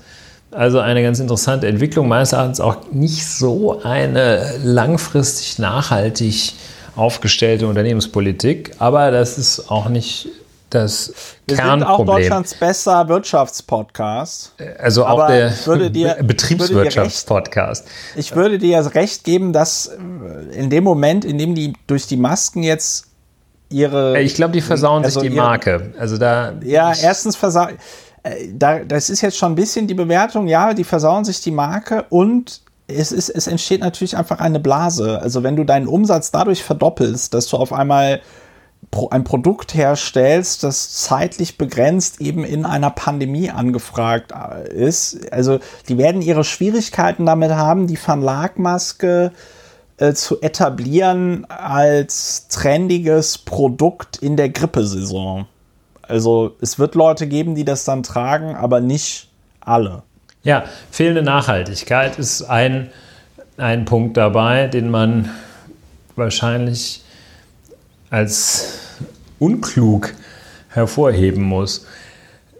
Also eine ganz interessante Entwicklung, meines Erachtens auch nicht so eine langfristig nachhaltig aufgestellte Unternehmenspolitik, aber das ist auch nicht das Wir Kernproblem. sind auch Deutschlands bester Wirtschaftspodcast. Also auch der Betriebswirtschaftspodcast. Ich würde dir recht geben, dass äh, in dem Moment, in dem die durch die Masken jetzt ihre. Ich glaube, die versauen also sich die ihre, Marke. Also da. Ja, erstens versauen. Äh, da, das ist jetzt schon ein bisschen die Bewertung, ja, die versauen sich die Marke und es, ist, es entsteht natürlich einfach eine Blase. Also wenn du deinen Umsatz dadurch verdoppelst, dass du auf einmal ein Produkt herstellst, das zeitlich begrenzt eben in einer Pandemie angefragt äh, ist. Also die werden ihre Schwierigkeiten damit haben, die Verlagmaske äh, zu etablieren als trendiges Produkt in der Grippesaison. Also es wird Leute geben, die das dann tragen, aber nicht alle. Ja, fehlende Nachhaltigkeit ist ein, ein Punkt dabei, den man wahrscheinlich als unklug hervorheben muss.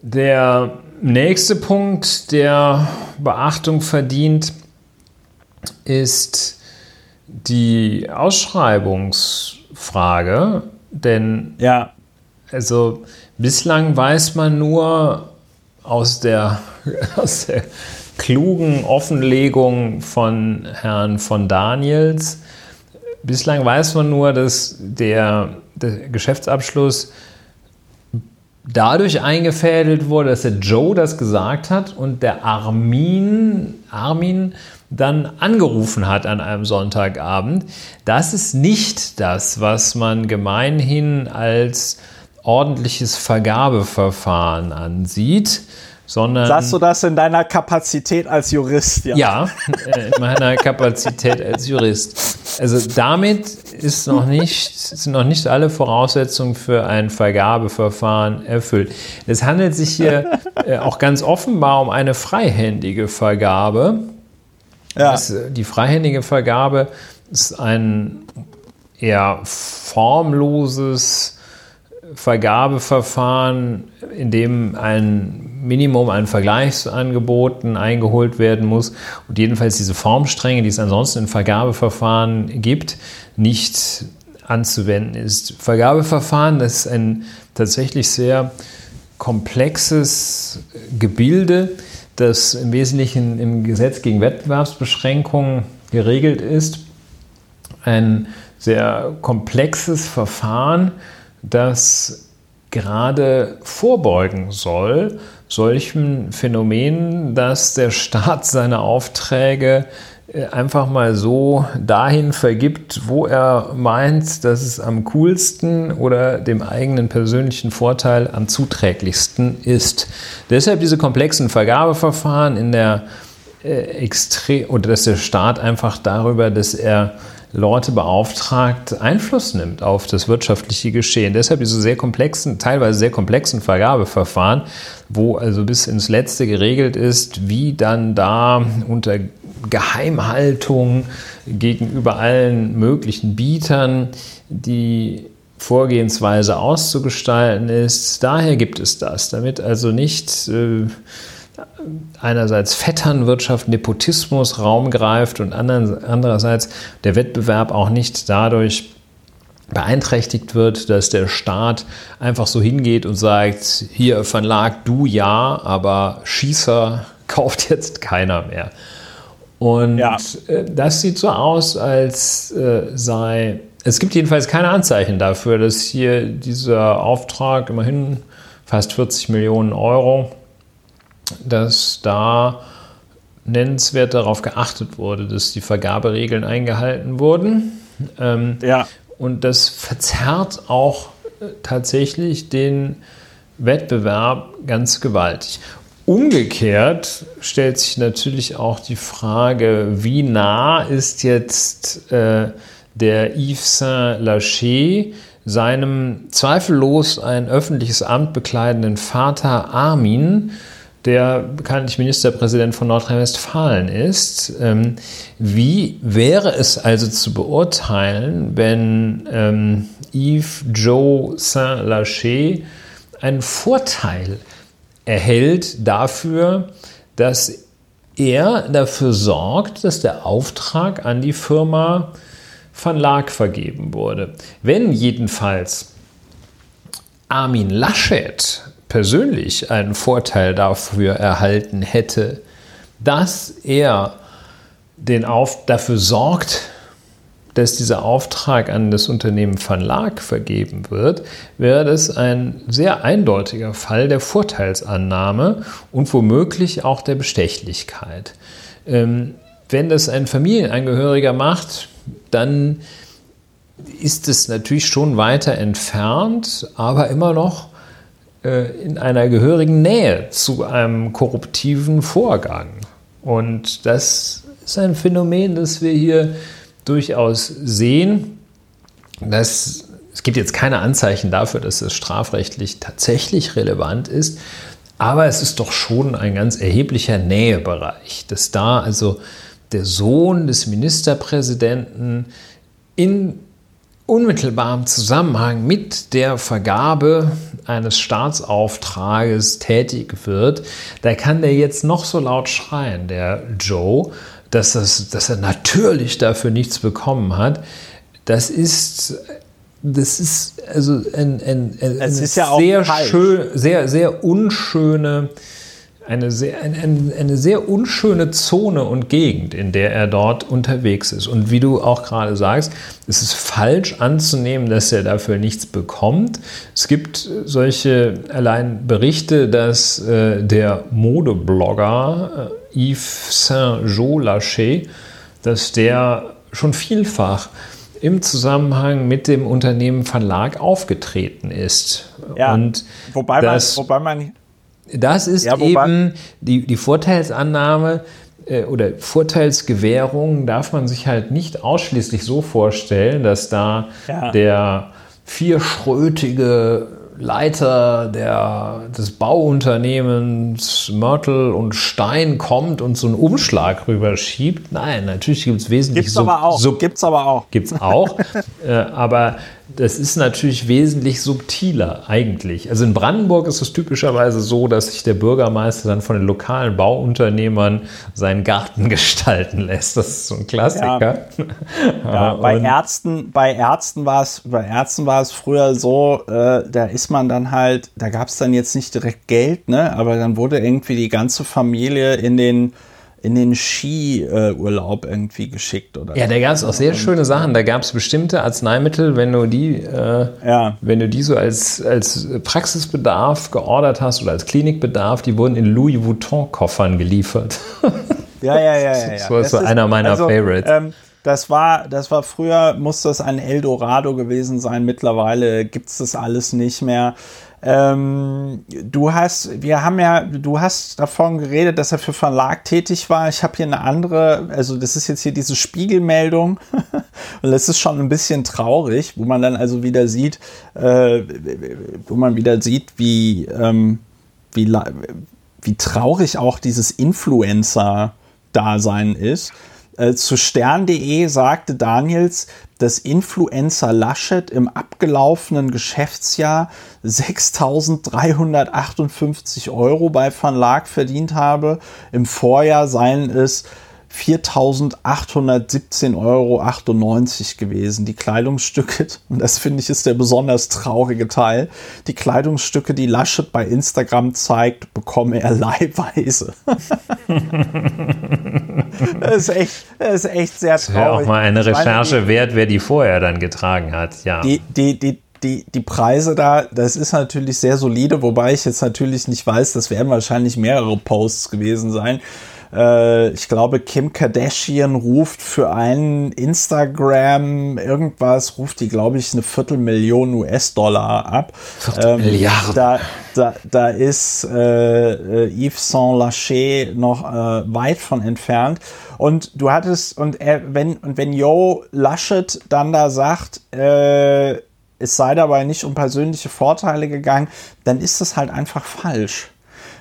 Der nächste Punkt, der Beachtung verdient, ist die Ausschreibungsfrage. Denn ja. also bislang weiß man nur aus der, aus der klugen Offenlegung von Herrn von Daniels, Bislang weiß man nur, dass der, der Geschäftsabschluss dadurch eingefädelt wurde, dass der Joe das gesagt hat und der Armin, Armin dann angerufen hat an einem Sonntagabend. Das ist nicht das, was man gemeinhin als ordentliches Vergabeverfahren ansieht sondern. Sagst du das in deiner Kapazität als Jurist? Ja, ja äh, in meiner Kapazität als Jurist. Also damit ist noch nicht, sind noch nicht alle Voraussetzungen für ein Vergabeverfahren erfüllt. Es handelt sich hier äh, auch ganz offenbar um eine freihändige Vergabe. Ja. Das, die freihändige Vergabe ist ein eher formloses Vergabeverfahren, in dem ein Minimum an Vergleichsangeboten eingeholt werden muss und jedenfalls diese Formstränge, die es ansonsten in Vergabeverfahren gibt, nicht anzuwenden ist. Vergabeverfahren, das ist ein tatsächlich sehr komplexes Gebilde, das im Wesentlichen im Gesetz gegen Wettbewerbsbeschränkungen geregelt ist. Ein sehr komplexes Verfahren, das gerade vorbeugen soll, solchen Phänomenen, dass der Staat seine Aufträge äh, einfach mal so dahin vergibt, wo er meint, dass es am coolsten oder dem eigenen persönlichen Vorteil am zuträglichsten ist. Deshalb diese komplexen Vergabeverfahren in der äh, extrem oder dass der Staat einfach darüber, dass er Leute beauftragt, Einfluss nimmt auf das wirtschaftliche Geschehen. Deshalb diese sehr komplexen, teilweise sehr komplexen Vergabeverfahren, wo also bis ins Letzte geregelt ist, wie dann da unter Geheimhaltung gegenüber allen möglichen Bietern die Vorgehensweise auszugestalten ist. Daher gibt es das, damit also nicht äh, einerseits Vetternwirtschaft, Nepotismus Raum greift und andererseits der Wettbewerb auch nicht dadurch beeinträchtigt wird, dass der Staat einfach so hingeht und sagt, hier Verlag, du ja, aber Schießer kauft jetzt keiner mehr. Und ja. Äh, das sieht so aus, als äh, sei. Es gibt jedenfalls keine Anzeichen dafür, dass hier dieser Auftrag, immerhin fast 40 Millionen Euro, dass da nennenswert darauf geachtet wurde, dass die Vergaberegeln eingehalten wurden. Ähm, ja. Und das verzerrt auch äh, tatsächlich den Wettbewerb ganz gewaltig. Umgekehrt stellt sich natürlich auch die Frage, wie nah ist jetzt äh, der Yves Saint-Laché seinem zweifellos ein öffentliches Amt bekleidenden Vater Armin der bekanntlich Ministerpräsident von Nordrhein-Westfalen ist. Ähm, wie wäre es also zu beurteilen, wenn ähm, Yves Joe Saint-Laché einen Vorteil erhält dafür, dass er dafür sorgt, dass der Auftrag an die Firma Van Laak vergeben wurde. Wenn jedenfalls Armin Laschet persönlich einen Vorteil dafür erhalten hätte, dass er den Auf dafür sorgt, dass dieser Auftrag an das Unternehmen Verlag vergeben wird, wäre das ein sehr eindeutiger Fall der Vorteilsannahme und womöglich auch der Bestechlichkeit. Ähm, wenn das ein Familienangehöriger macht, dann ist es natürlich schon weiter entfernt, aber immer noch in einer gehörigen Nähe zu einem korruptiven Vorgang. Und das ist ein Phänomen, das wir hier durchaus sehen. Dass, es gibt jetzt keine Anzeichen dafür, dass es strafrechtlich tatsächlich relevant ist, aber es ist doch schon ein ganz erheblicher Nähebereich, dass da also der Sohn des Ministerpräsidenten in unmittelbarem Zusammenhang mit der Vergabe eines Staatsauftrages tätig wird, da kann der jetzt noch so laut schreien, der Joe, dass, das, dass er natürlich dafür nichts bekommen hat. Das ist, das ist also ein, ein, ein, eine ja sehr, schön, sehr, sehr unschöne eine sehr, eine, eine sehr unschöne Zone und Gegend, in der er dort unterwegs ist. Und wie du auch gerade sagst, es ist falsch anzunehmen, dass er dafür nichts bekommt. Es gibt solche allein Berichte, dass äh, der Modeblogger äh, Yves Saint-Jean dass der schon vielfach im Zusammenhang mit dem Unternehmen Verlag aufgetreten ist. Ja, und wobei, man, wobei man das ist ja, eben die, die Vorteilsannahme äh, oder Vorteilsgewährung darf man sich halt nicht ausschließlich so vorstellen, dass da ja. der vierschrötige Leiter der, des Bauunternehmens Mörtel und Stein kommt und so einen Umschlag rüberschiebt. Nein, natürlich gibt es wesentlich Gibt's aber auch. Sub, gibt's aber auch. Gibt's auch. äh, aber das ist natürlich wesentlich subtiler eigentlich. Also in Brandenburg ist es typischerweise so, dass sich der Bürgermeister dann von den lokalen Bauunternehmern seinen Garten gestalten lässt. Das ist so ein Klassiker. Ja. ja bei Ärzten, bei Ärzten war es, bei Ärzten war es früher so, äh, da ist man dann halt, da gab es dann jetzt nicht direkt Geld, ne, aber dann wurde irgendwie die ganze Familie in den in den Skiurlaub irgendwie geschickt oder ja da gab es auch sehr schöne Sachen da gab es bestimmte Arzneimittel wenn du die äh, ja. wenn du die so als als Praxisbedarf geordert hast oder als Klinikbedarf die wurden in Louis Vuitton Koffern geliefert ja ja ja ja, ja. das war so einer meiner also, Favorites ähm, das war, das war früher, muss das ein Eldorado gewesen sein. Mittlerweile gibt es das alles nicht mehr. Ähm, du hast, wir haben ja, du hast davon geredet, dass er für Verlag tätig war. Ich habe hier eine andere, also das ist jetzt hier diese Spiegelmeldung und das ist schon ein bisschen traurig, wo man dann also wieder sieht, äh, wo man wieder sieht, wie, ähm, wie, wie traurig auch dieses Influencer-Dasein ist. Äh, zu stern.de sagte Daniels, dass Influencer Laschet im abgelaufenen Geschäftsjahr 6.358 Euro bei Van Laak verdient habe. Im Vorjahr seien es 4.817,98 Euro gewesen. Die Kleidungsstücke, und das finde ich ist der besonders traurige Teil, die Kleidungsstücke, die Laschet bei Instagram zeigt, bekomme er leihweise. das, ist echt, das ist echt sehr traurig. Das wäre auch mal eine Recherche meine, wert, wer die vorher dann getragen hat. Ja. Die, die, die, die, die Preise da, das ist natürlich sehr solide, wobei ich jetzt natürlich nicht weiß, das werden wahrscheinlich mehrere Posts gewesen sein. Äh, ich glaube, Kim Kardashian ruft für einen Instagram irgendwas, ruft die, glaube ich, eine Viertelmillion US-Dollar ab. Viertelmilliarden. Ähm, da, da, da ist äh, äh Yves Saint Lacher noch äh, weit von entfernt. Und du hattest, und er, wenn, und wenn Joe Laschet dann da sagt, äh, es sei dabei nicht um persönliche Vorteile gegangen, dann ist das halt einfach falsch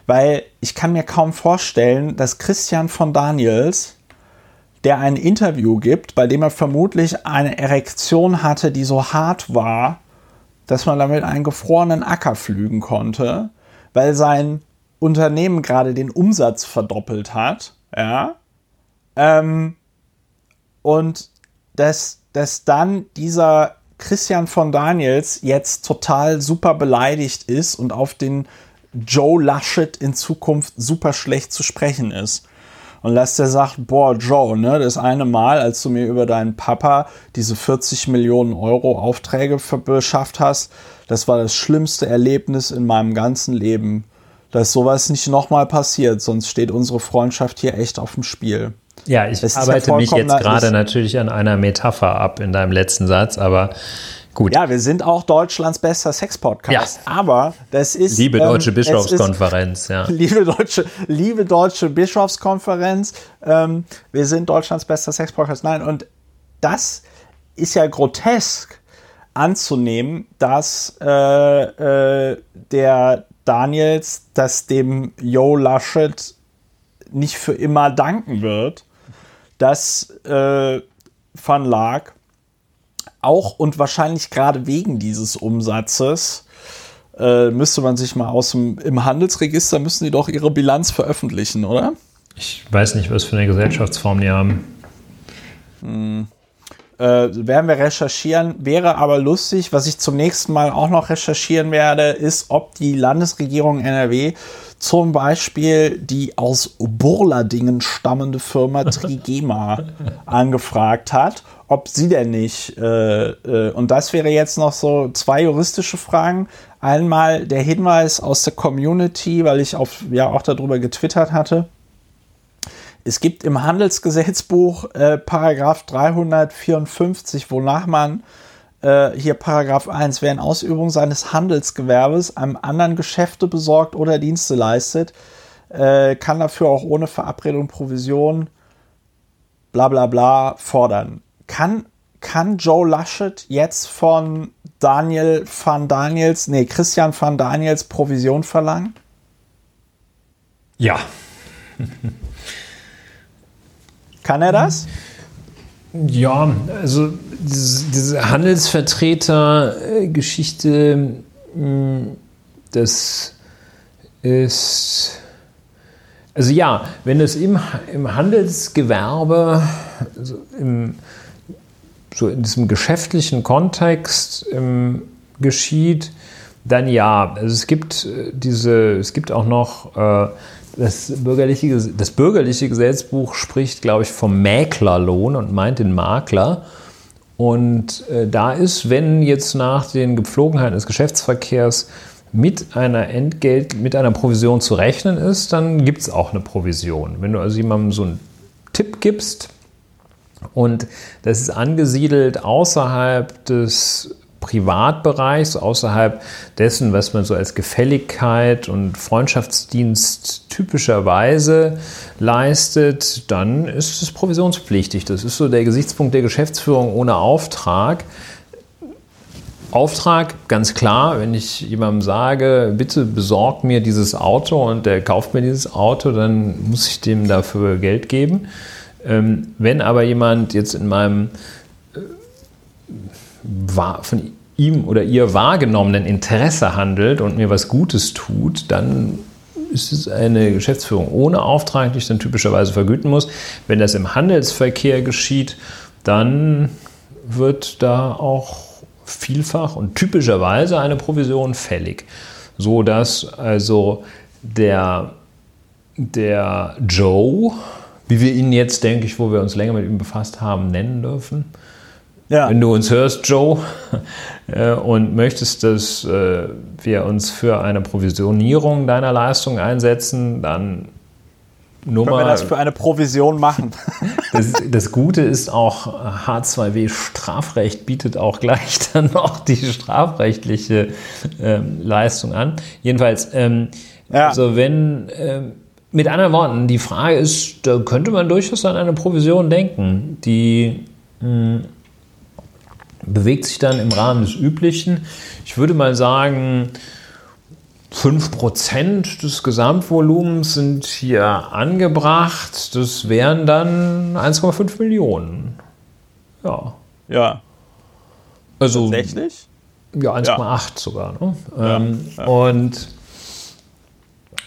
weil ich kann mir kaum vorstellen, dass Christian von Daniels, der ein Interview gibt, bei dem er vermutlich eine Erektion hatte, die so hart war, dass man damit einen gefrorenen Acker pflügen konnte, weil sein Unternehmen gerade den Umsatz verdoppelt hat, ja, ähm, und dass, dass dann dieser Christian von Daniels jetzt total super beleidigt ist und auf den Joe Laschet in Zukunft super schlecht zu sprechen ist. Und dass der sagt, boah, Joe, ne, das eine Mal, als du mir über deinen Papa diese 40 Millionen Euro Aufträge beschafft hast, das war das schlimmste Erlebnis in meinem ganzen Leben. Dass sowas nicht nochmal passiert, sonst steht unsere Freundschaft hier echt auf dem Spiel. Ja, ich arbeite ja mich jetzt gerade natürlich an einer Metapher ab in deinem letzten Satz, aber Gut. Ja, wir sind auch Deutschlands bester Sex-Podcast. Ja. Aber das ist. Liebe ähm, Deutsche Bischofskonferenz, ja. Liebe Deutsche, liebe Deutsche Bischofskonferenz, ähm, wir sind Deutschlands bester Sex-Podcast. Nein, und das ist ja grotesk anzunehmen, dass äh, äh, der Daniels das dem Joe Laschet nicht für immer danken wird, dass äh, Van Laak auch und wahrscheinlich gerade wegen dieses Umsatzes äh, müsste man sich mal aus dem im Handelsregister müssen die doch ihre Bilanz veröffentlichen, oder? Ich weiß nicht, was für eine Gesellschaftsform die haben. Hm. Äh, werden wir recherchieren, wäre aber lustig. Was ich zum nächsten Mal auch noch recherchieren werde, ist, ob die Landesregierung NRW zum Beispiel die aus Burladingen stammende Firma Trigema angefragt hat, ob sie denn nicht, äh, äh, und das wäre jetzt noch so zwei juristische Fragen. Einmal der Hinweis aus der Community, weil ich auf, ja auch darüber getwittert hatte. Es gibt im Handelsgesetzbuch äh, Paragraph 354, wonach man äh, hier Paragraph 1, wer in Ausübung seines Handelsgewerbes einem anderen Geschäfte besorgt oder Dienste leistet, äh, kann dafür auch ohne Verabredung Provision bla bla bla fordern. Kann, kann Joe Laschet jetzt von Daniel van Daniels, nee, Christian van Daniels Provision verlangen? Ja. Kann er das? Ja, also diese, Handelsvertreter-Geschichte, hm, das ist. Also ja, wenn es im, im Handelsgewerbe, also im, so in diesem geschäftlichen Kontext ähm, geschieht, dann ja. Also es gibt äh, diese, es gibt auch noch äh, das bürgerliche, das bürgerliche Gesetzbuch spricht, glaube ich, vom Mäklerlohn und meint den Makler. Und äh, da ist, wenn jetzt nach den Gepflogenheiten des Geschäftsverkehrs mit einer Entgelt, mit einer Provision zu rechnen ist, dann gibt es auch eine Provision. Wenn du also jemandem so einen Tipp gibst und das ist angesiedelt außerhalb des Privatbereichs, außerhalb dessen, was man so als Gefälligkeit und Freundschaftsdienst typischerweise leistet, dann ist es provisionspflichtig. Das ist so der Gesichtspunkt der Geschäftsführung ohne Auftrag. Auftrag, ganz klar, wenn ich jemandem sage, bitte besorg mir dieses Auto und der kauft mir dieses Auto, dann muss ich dem dafür Geld geben. Ähm, wenn aber jemand jetzt in meinem von ihm oder ihr wahrgenommenen Interesse handelt und mir was Gutes tut, dann ist es eine Geschäftsführung ohne Auftrag, die ich dann typischerweise vergüten muss. Wenn das im Handelsverkehr geschieht, dann wird da auch vielfach und typischerweise eine Provision fällig, so dass also der, der Joe, wie wir ihn jetzt, denke ich, wo wir uns länger mit ihm befasst haben, nennen dürfen, ja. Wenn du uns hörst, Joe, äh, und möchtest, dass äh, wir uns für eine Provisionierung deiner Leistung einsetzen, dann nur Können mal. wir das für eine Provision machen? das, das, Gute ist auch, H2W Strafrecht bietet auch gleich dann noch die strafrechtliche ähm, Leistung an. Jedenfalls, ähm, ja. also wenn. Ähm, mit anderen Worten, die Frage ist, da könnte man durchaus an eine Provision denken, die mh, bewegt sich dann im Rahmen des Üblichen. Ich würde mal sagen, 5% des Gesamtvolumens sind hier angebracht. Das wären dann 1,5 Millionen. Ja. Ja. Also, Tatsächlich? Ja, 1,8 ja. sogar. Ne? Ja, ähm, ja. Und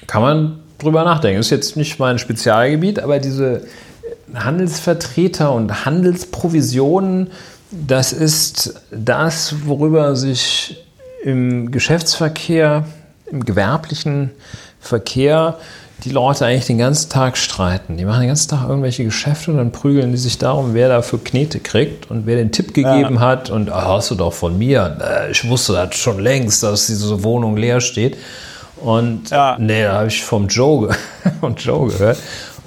kann man drüber nachdenken. Das ist jetzt nicht mein Spezialgebiet, aber diese Handelsvertreter und Handelsprovisionen das ist das, worüber sich im Geschäftsverkehr, im gewerblichen Verkehr die Leute eigentlich den ganzen Tag streiten. Die machen den ganzen Tag irgendwelche Geschäfte und dann prügeln die sich darum, wer dafür Knete kriegt und wer den Tipp gegeben ja. hat. Und oh, hast du doch von mir. Äh, ich wusste das schon längst, dass diese Wohnung leer steht. Und ja. nee, da habe ich vom Joe, vom Joe gehört.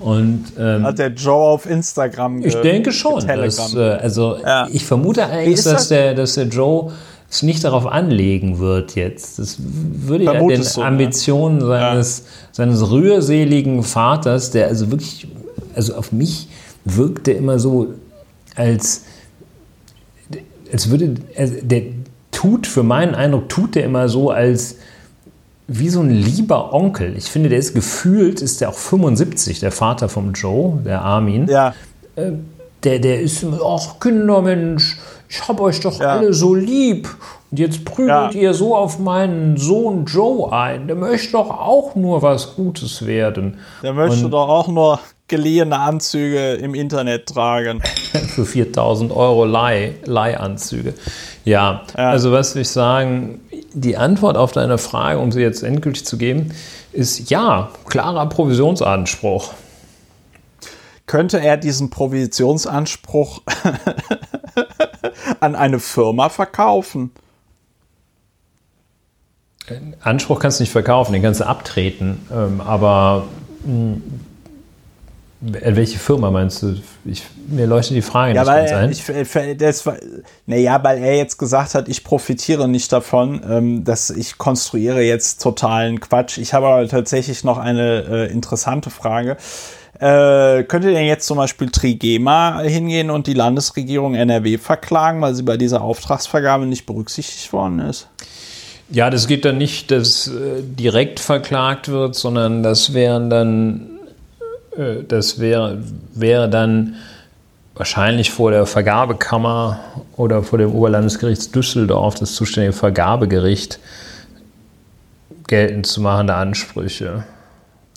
Und, ähm, Hat der Joe auf Instagram Ich denke schon. Dass, äh, also ja. ich vermute eigentlich, dass das? der, dass der Joe es nicht darauf anlegen wird jetzt. Das würde ja den so, Ambitionen ja. seines, seines rührseligen Vaters, der also wirklich, also auf mich wirkte immer so, als, als würde, also der tut, für meinen Eindruck, tut der immer so, als wie so ein lieber Onkel. Ich finde, der ist gefühlt, ist der auch 75, der Vater vom Joe, der Armin. Ja. Äh, der, der ist ach Kindermensch, ich hab euch doch ja. alle so lieb. Und jetzt prügelt ja. ihr so auf meinen Sohn Joe ein. Der möchte doch auch nur was Gutes werden. Der möchte Und doch auch nur geliehene Anzüge im Internet tragen. Für 4000 Euro Leih, Leihanzüge. Ja, ja, also was will ich sagen, die Antwort auf deine Frage, um sie jetzt endgültig zu geben, ist ja, klarer Provisionsanspruch. Könnte er diesen Provisionsanspruch an eine Firma verkaufen? Anspruch kannst du nicht verkaufen, den kannst du abtreten. Ähm, aber hm, welche Firma meinst du? Ich, mir leuchtet die Frage ja, nicht weil ganz ein. Ich, das, naja, weil er jetzt gesagt hat, ich profitiere nicht davon, ähm, dass ich konstruiere jetzt totalen Quatsch. Ich habe aber tatsächlich noch eine äh, interessante Frage. Äh, könnte denn jetzt zum Beispiel Trigema hingehen und die Landesregierung NRW verklagen, weil sie bei dieser Auftragsvergabe nicht berücksichtigt worden ist? Ja, das geht dann nicht, dass äh, direkt verklagt wird, sondern das wären dann äh, das wäre, wäre dann wahrscheinlich vor der Vergabekammer oder vor dem Oberlandesgericht Düsseldorf das zuständige Vergabegericht geltend zu machende Ansprüche.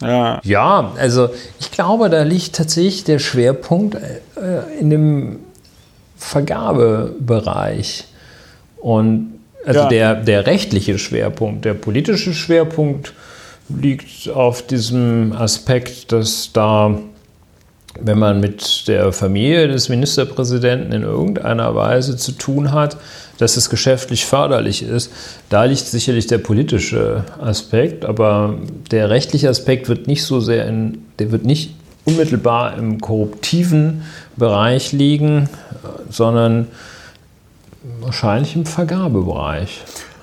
Ja. ja, also ich glaube, da liegt tatsächlich der Schwerpunkt äh, in dem Vergabebereich. Und also ja. der, der rechtliche Schwerpunkt, der politische Schwerpunkt liegt auf diesem Aspekt, dass da, wenn man mit der Familie des Ministerpräsidenten in irgendeiner Weise zu tun hat, dass es geschäftlich förderlich ist. Da liegt sicherlich der politische Aspekt, aber der rechtliche Aspekt wird nicht so sehr in, der wird nicht unmittelbar im korruptiven Bereich liegen, sondern wahrscheinlich im Vergabebereich.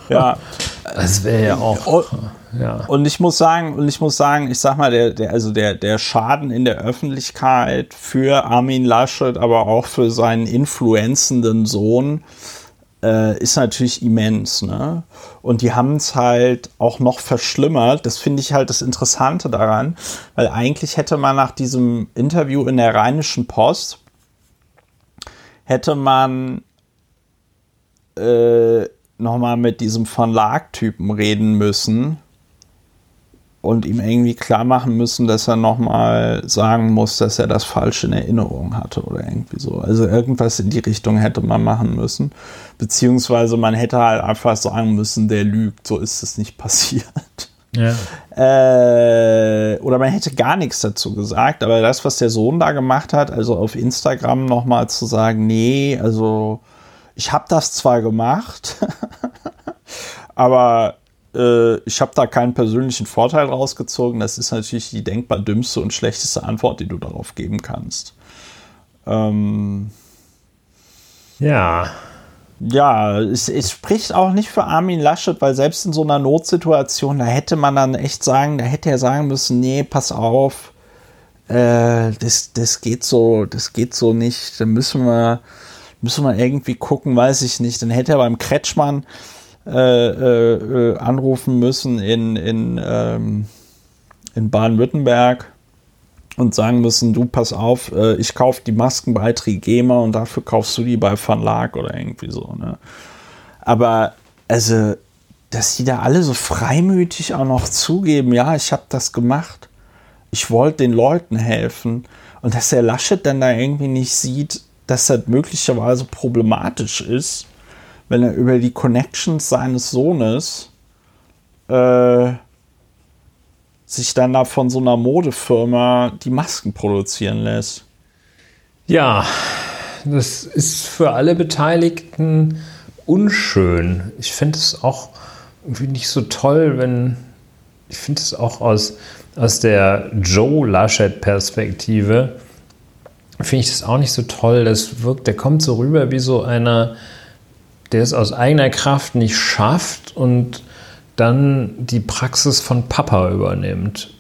Ja, das wäre ja auch. Ja. Und ich muss sagen, und ich muss sagen, ich sag mal, der, der, also der, der Schaden in der Öffentlichkeit für Armin Laschet, aber auch für seinen influenzenden Sohn, äh, ist natürlich immens, ne? Und die haben es halt auch noch verschlimmert. Das finde ich halt das Interessante daran, weil eigentlich hätte man nach diesem Interview in der Rheinischen Post hätte man äh, nochmal mit diesem Verlagtypen reden müssen und ihm irgendwie klar machen müssen, dass er nochmal sagen muss, dass er das falsch in Erinnerung hatte oder irgendwie so. Also irgendwas in die Richtung hätte man machen müssen. Beziehungsweise man hätte halt einfach sagen müssen, der lügt, so ist es nicht passiert. Ja. Äh, oder man hätte gar nichts dazu gesagt, aber das, was der Sohn da gemacht hat, also auf Instagram nochmal zu sagen, nee, also ich habe das zwar gemacht, aber äh, ich habe da keinen persönlichen Vorteil rausgezogen. Das ist natürlich die denkbar dümmste und schlechteste Antwort, die du darauf geben kannst. Ähm, ja. Ja, es, es, spricht auch nicht für Armin Laschet, weil selbst in so einer Notsituation, da hätte man dann echt sagen, da hätte er sagen müssen, nee, pass auf, äh, das, das geht so, das geht so nicht, da müssen wir, müssen wir irgendwie gucken, weiß ich nicht. Dann hätte er beim Kretschmann äh, äh, anrufen müssen in, in, ähm, in Baden-Württemberg und sagen müssen, du pass auf, äh, ich kaufe die Masken bei Trigema und dafür kaufst du die bei Verlag oder irgendwie so. Ne? Aber also, dass die da alle so freimütig auch noch zugeben, ja, ich habe das gemacht, ich wollte den Leuten helfen und dass der Laschet dann da irgendwie nicht sieht, dass das möglicherweise problematisch ist, wenn er über die Connections seines Sohnes äh, sich dann da von so einer Modefirma die Masken produzieren lässt. Ja, das ist für alle Beteiligten unschön. Ich finde es auch irgendwie nicht so toll, wenn ich finde es auch aus, aus der Joe Laschet-Perspektive, finde ich das auch nicht so toll. Das wirkt, der kommt so rüber wie so einer, der es aus eigener Kraft nicht schafft und dann die Praxis von Papa übernimmt.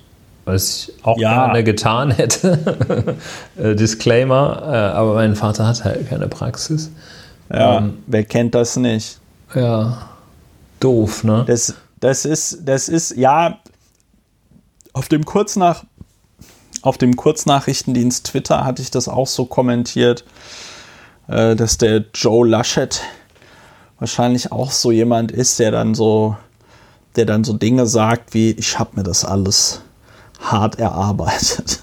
Was ich auch ja. gerne getan hätte. Äh, Disclaimer, äh, aber mein Vater hat halt keine Praxis. Ja, ähm, wer kennt das nicht? Ja, doof, ne? Das, das ist, das ist, ja, auf dem Kurznach, auf dem Kurznachrichtendienst Twitter hatte ich das auch so kommentiert, äh, dass der Joe Laschet wahrscheinlich auch so jemand ist, der dann so, der dann so Dinge sagt wie, ich habe mir das alles hart erarbeitet.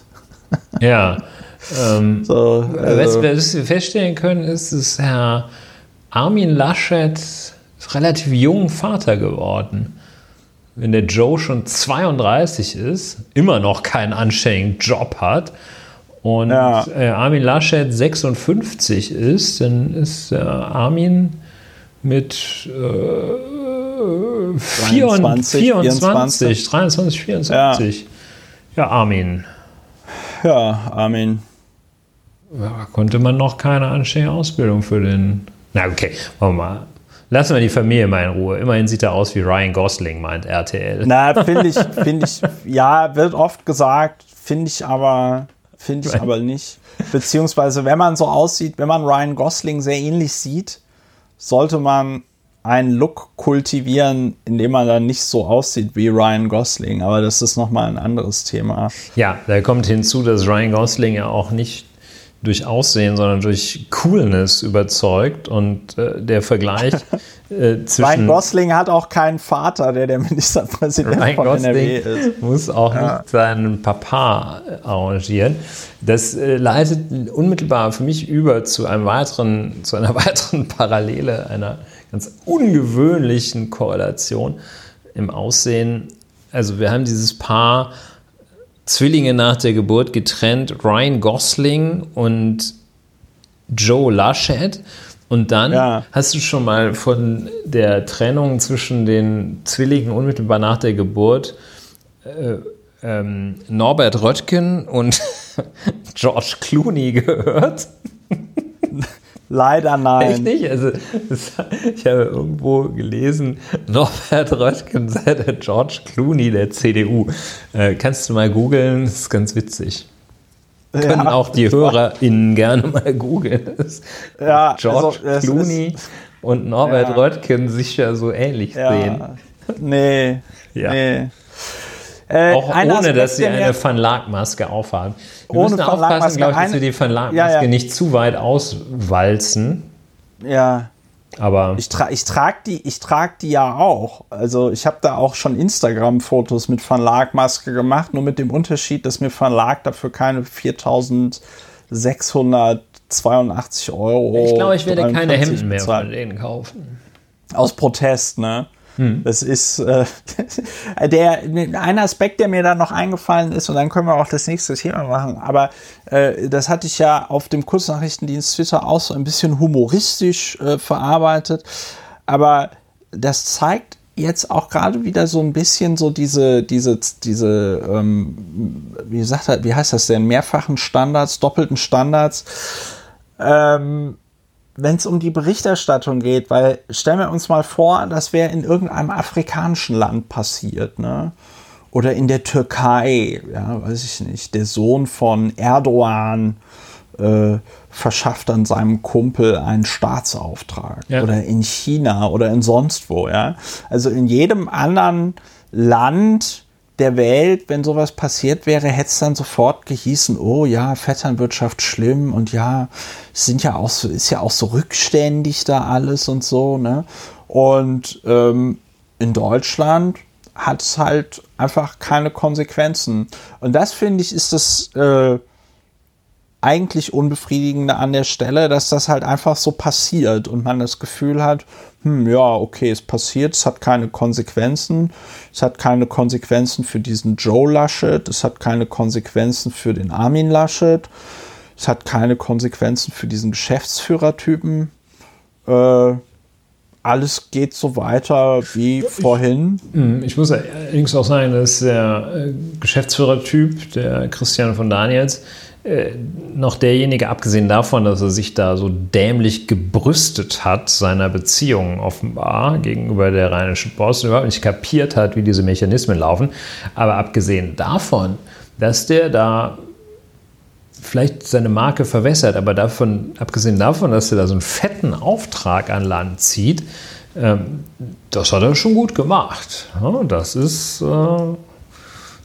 Ja. Ähm, so, also. Was wir feststellen können, ist, dass Herr Armin Laschet relativ jung Vater geworden. Wenn der Joe schon 32 ist, immer noch keinen anständigen Job hat und ja. Äh, Armin Laschet 56 ist, dann ist äh, Armin mit äh, 23, 24, 23, 24. Ja. ja, Armin. Ja, Armin. Ja, konnte man noch keine anständige Ausbildung für den. Na, okay, wollen wir mal. Lassen wir die Familie mal in Ruhe. Immerhin sieht er aus wie Ryan Gosling, meint RTL. Na, finde ich, finde ich, ja, wird oft gesagt, finde ich aber, finde ich aber nicht. Beziehungsweise, wenn man so aussieht, wenn man Ryan Gosling sehr ähnlich sieht, sollte man einen Look kultivieren, in dem man dann nicht so aussieht wie Ryan Gosling. Aber das ist nochmal ein anderes Thema. Ja, da kommt hinzu, dass Ryan Gosling ja auch nicht durch Aussehen, sondern durch Coolness überzeugt. Und äh, der Vergleich äh, zwischen. Ryan Gosling hat auch keinen Vater, der der Ministerpräsident Ryan von Gosling NRW ist. Muss auch ja. nicht seinen Papa arrangieren. Das äh, leitet unmittelbar für mich über zu einem weiteren, zu einer weiteren Parallele, einer ganz ungewöhnlichen Korrelation im Aussehen. Also wir haben dieses Paar Zwillinge nach der Geburt getrennt, Ryan Gosling und Joe Laschet. Und dann ja. hast du schon mal von der Trennung zwischen den Zwillingen unmittelbar nach der Geburt äh, ähm, Norbert Röttgen und George Clooney gehört? Leider nein. Echt nicht? Also, ich habe irgendwo gelesen, Norbert Röttgen sei der George Clooney der CDU. Äh, kannst du mal googeln, das ist ganz witzig. Ja, Können auch die HörerInnen gerne mal googeln. Ja, George also, Clooney ist, und Norbert ja. Röttgen sich ja so ähnlich ja. sehen. Nee. Ja. Nee. Äh, auch ohne, Aspekt, dass sie eine Van Laak-Maske aufhaben. Wir ohne müssen aufpassen, glaube ich, dass wir die Van Laak-Maske ja, ja. nicht zu weit auswalzen. Ja. Aber ich, tra ich trage die, ich trag die ja auch. Also ich habe da auch schon Instagram-Fotos mit Van Laak-Maske gemacht, nur mit dem Unterschied, dass mir Van Laak dafür keine 4682 Euro. Ich glaube, ich werde keine Hemden mehr von denen kaufen. Aus Protest, ne? Hm. Das ist äh, der ein Aspekt, der mir da noch eingefallen ist, und dann können wir auch das nächste Thema machen. Aber äh, das hatte ich ja auf dem Kurznachrichtendienst Twitter auch so ein bisschen humoristisch äh, verarbeitet. Aber das zeigt jetzt auch gerade wieder so ein bisschen so diese, diese, diese, ähm, wie sagt er, wie heißt das denn, mehrfachen Standards, doppelten Standards. Ähm, wenn es um die Berichterstattung geht, weil stellen wir uns mal vor, das wäre in irgendeinem afrikanischen Land passiert, ne? Oder in der Türkei, ja, weiß ich nicht. Der Sohn von Erdogan äh, verschafft dann seinem Kumpel einen Staatsauftrag. Ja. Oder in China oder in sonst wo, ja. Also in jedem anderen Land der Welt, wenn sowas passiert wäre, hätte es dann sofort gehießen, oh ja, Vetternwirtschaft schlimm und ja, sind ja auch so, ist ja auch so rückständig da alles und so, ne? Und ähm, in Deutschland hat es halt einfach keine Konsequenzen. Und das finde ich, ist das äh, eigentlich Unbefriedigende an der Stelle, dass das halt einfach so passiert und man das Gefühl hat, hm, ja, okay, es passiert, es hat keine Konsequenzen. Es hat keine Konsequenzen für diesen Joe Laschet, es hat keine Konsequenzen für den Armin Laschet, es hat keine Konsequenzen für diesen Geschäftsführertypen. Äh, alles geht so weiter wie ich, vorhin. Hm, ich muss allerdings auch sagen, dass der äh, Geschäftsführertyp, der Christian von Daniels, äh, noch derjenige, abgesehen davon, dass er sich da so dämlich gebrüstet hat, seiner Beziehung offenbar gegenüber der Rheinischen Post überhaupt nicht kapiert hat, wie diese Mechanismen laufen. Aber abgesehen davon, dass der da vielleicht seine Marke verwässert, aber davon, abgesehen davon, dass er da so einen fetten Auftrag an Land zieht, ähm, das hat er schon gut gemacht. Das ist äh,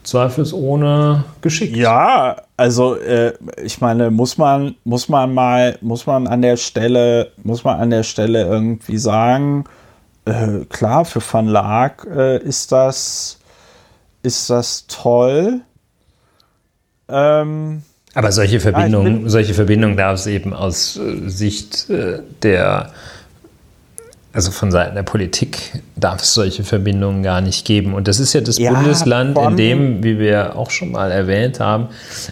zweifelsohne geschickt. Ja, also äh, ich meine, muss man, muss man mal, muss man an der Stelle, muss man an der Stelle irgendwie sagen, äh, klar, für Van Laak äh, ist das, ist das toll. Ähm, aber solche Verbindungen, ja, solche Verbindungen darf es eben aus äh, Sicht äh, der also von Seiten der Politik darf es solche Verbindungen gar nicht geben. Und das ist ja das ja, Bundesland, in dem, wie wir auch schon mal erwähnt haben,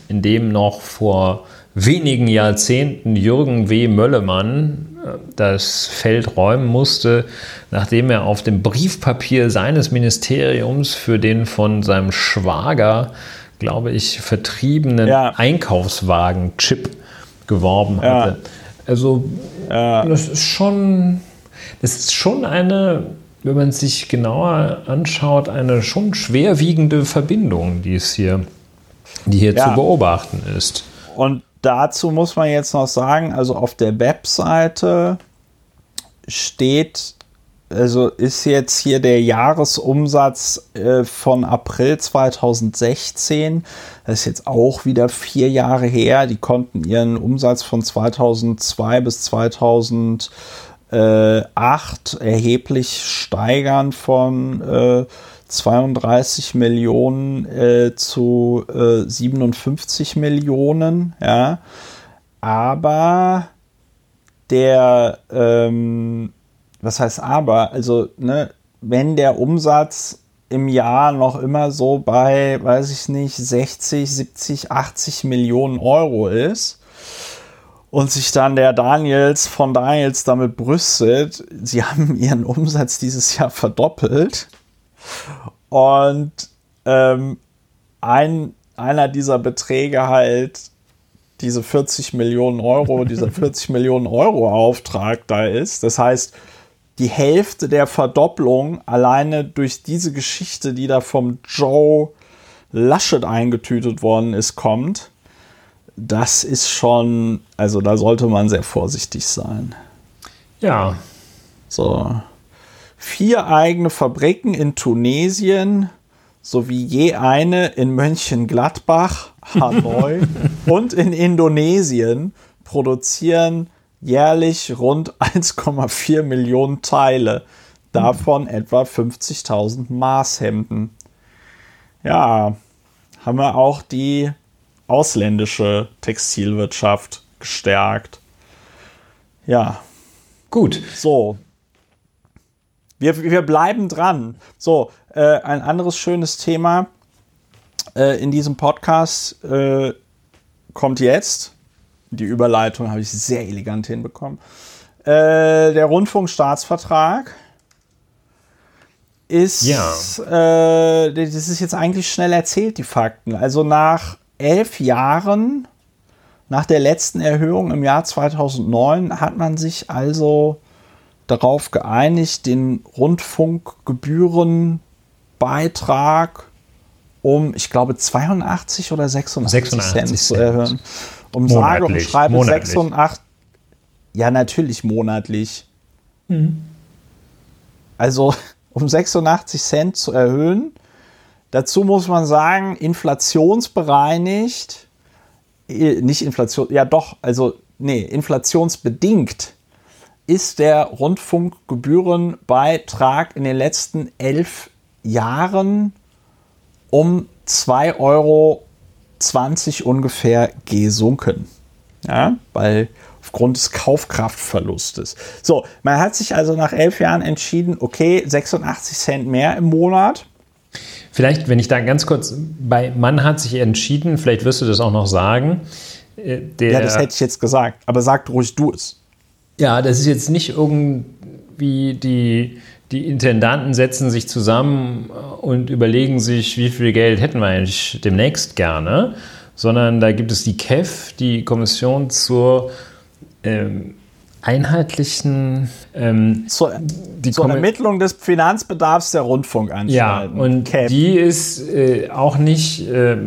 in dem noch vor wenigen Jahrzehnten Jürgen W. Möllemann äh, das Feld räumen musste, nachdem er auf dem Briefpapier seines Ministeriums für den von seinem Schwager, glaube ich, vertriebenen ja. Einkaufswagen-Chip geworben hatte. Ja. Also das ist schon es ist schon eine, wenn man sich genauer anschaut, eine schon schwerwiegende Verbindung, die es hier, die hier ja. zu beobachten ist. Und dazu muss man jetzt noch sagen, also auf der Webseite steht, also ist jetzt hier der Jahresumsatz äh, von April 2016. Das ist jetzt auch wieder vier Jahre her. Die konnten ihren Umsatz von 2002 bis 2000 äh, 8 erheblich steigern von äh, 32 Millionen äh, zu äh, 57 Millionen, ja. Aber der, ähm, was heißt aber, also, ne, wenn der Umsatz im Jahr noch immer so bei, weiß ich nicht, 60, 70, 80 Millionen Euro ist, und sich dann der Daniels von Daniels damit brüstet, sie haben ihren Umsatz dieses Jahr verdoppelt. Und ähm, ein, einer dieser Beträge halt diese 40 Millionen Euro, dieser 40 Millionen Euro Auftrag da ist. Das heißt, die Hälfte der Verdopplung alleine durch diese Geschichte, die da vom Joe Laschet eingetütet worden ist, kommt das ist schon, also da sollte man sehr vorsichtig sein. Ja. So. Vier eigene Fabriken in Tunesien sowie je eine in Mönchengladbach, Hanoi und in Indonesien produzieren jährlich rund 1,4 Millionen Teile, davon etwa 50.000 Maßhemden. Ja, haben wir auch die ausländische Textilwirtschaft gestärkt. Ja. Gut. So. Wir, wir bleiben dran. So, äh, ein anderes schönes Thema äh, in diesem Podcast äh, kommt jetzt. Die Überleitung habe ich sehr elegant hinbekommen. Äh, der Rundfunkstaatsvertrag ist, Ja. äh, das ist jetzt eigentlich schnell erzählt, die Fakten. Also nach elf Jahren, nach der letzten Erhöhung im Jahr 2009, hat man sich also darauf geeinigt, den Rundfunkgebührenbeitrag um, ich glaube, 82 oder 86, 86 Cent zu Cent. erhöhen. Um sage und Monatlich, schreibe monatlich. 86. Ja, natürlich monatlich. Mhm. Also um 86 Cent zu erhöhen. Dazu muss man sagen, inflationsbereinigt, äh, nicht Inflation, ja doch, also nee, inflationsbedingt ist der Rundfunkgebührenbeitrag in den letzten elf Jahren um 2,20 Euro ungefähr gesunken. Ja, weil aufgrund des Kaufkraftverlustes. So, man hat sich also nach elf Jahren entschieden, okay, 86 Cent mehr im Monat. Vielleicht, wenn ich da ganz kurz bei Mann hat sich entschieden, vielleicht wirst du das auch noch sagen. äh, Der, Ja, das hätte ich jetzt gesagt, aber sag ruhig du es. Ja, das ist jetzt nicht irgendwie die, die Intendanten setzen sich zusammen und überlegen sich, wie viel Geld hätten wir eigentlich demnächst gerne, sondern da gibt es die KEF, die Kommission zur ähm, einheitlichen ähm, Zur, zur Ermittlung des Finanzbedarfs der Ja, Rundfunkanstalten. und CAP. die ist äh, auch nicht, äh,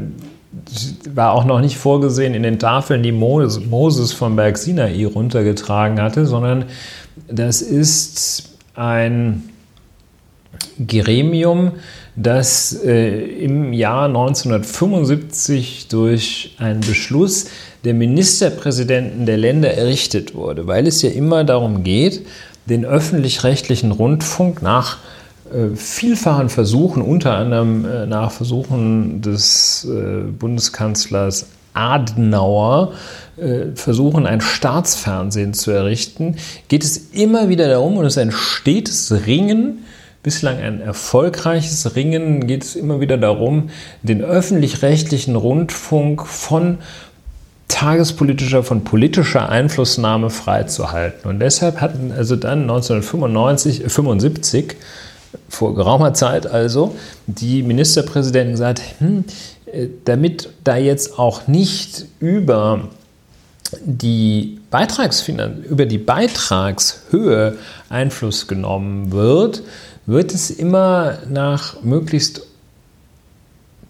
war auch noch nicht vorgesehen in den Tafeln, die Moses, Moses vom Berg Sinai runtergetragen hatte, sondern das ist ein Gremium, das äh, im Jahr 1975 durch einen Beschluss der Ministerpräsidenten der Länder errichtet wurde, weil es ja immer darum geht, den öffentlich-rechtlichen Rundfunk nach äh, vielfachen Versuchen, unter anderem äh, nach Versuchen des äh, Bundeskanzlers Adenauer, äh, versuchen, ein Staatsfernsehen zu errichten, geht es immer wieder darum, und es ist ein stetes Ringen, bislang ein erfolgreiches Ringen, geht es immer wieder darum, den öffentlich-rechtlichen Rundfunk von tagespolitischer, von politischer Einflussnahme freizuhalten. Und deshalb hatten also dann 1995, äh, 75, vor geraumer Zeit also, die Ministerpräsidenten gesagt, hm, äh, damit da jetzt auch nicht über die, Beitragsfinan über die Beitragshöhe Einfluss genommen wird, wird es immer nach möglichst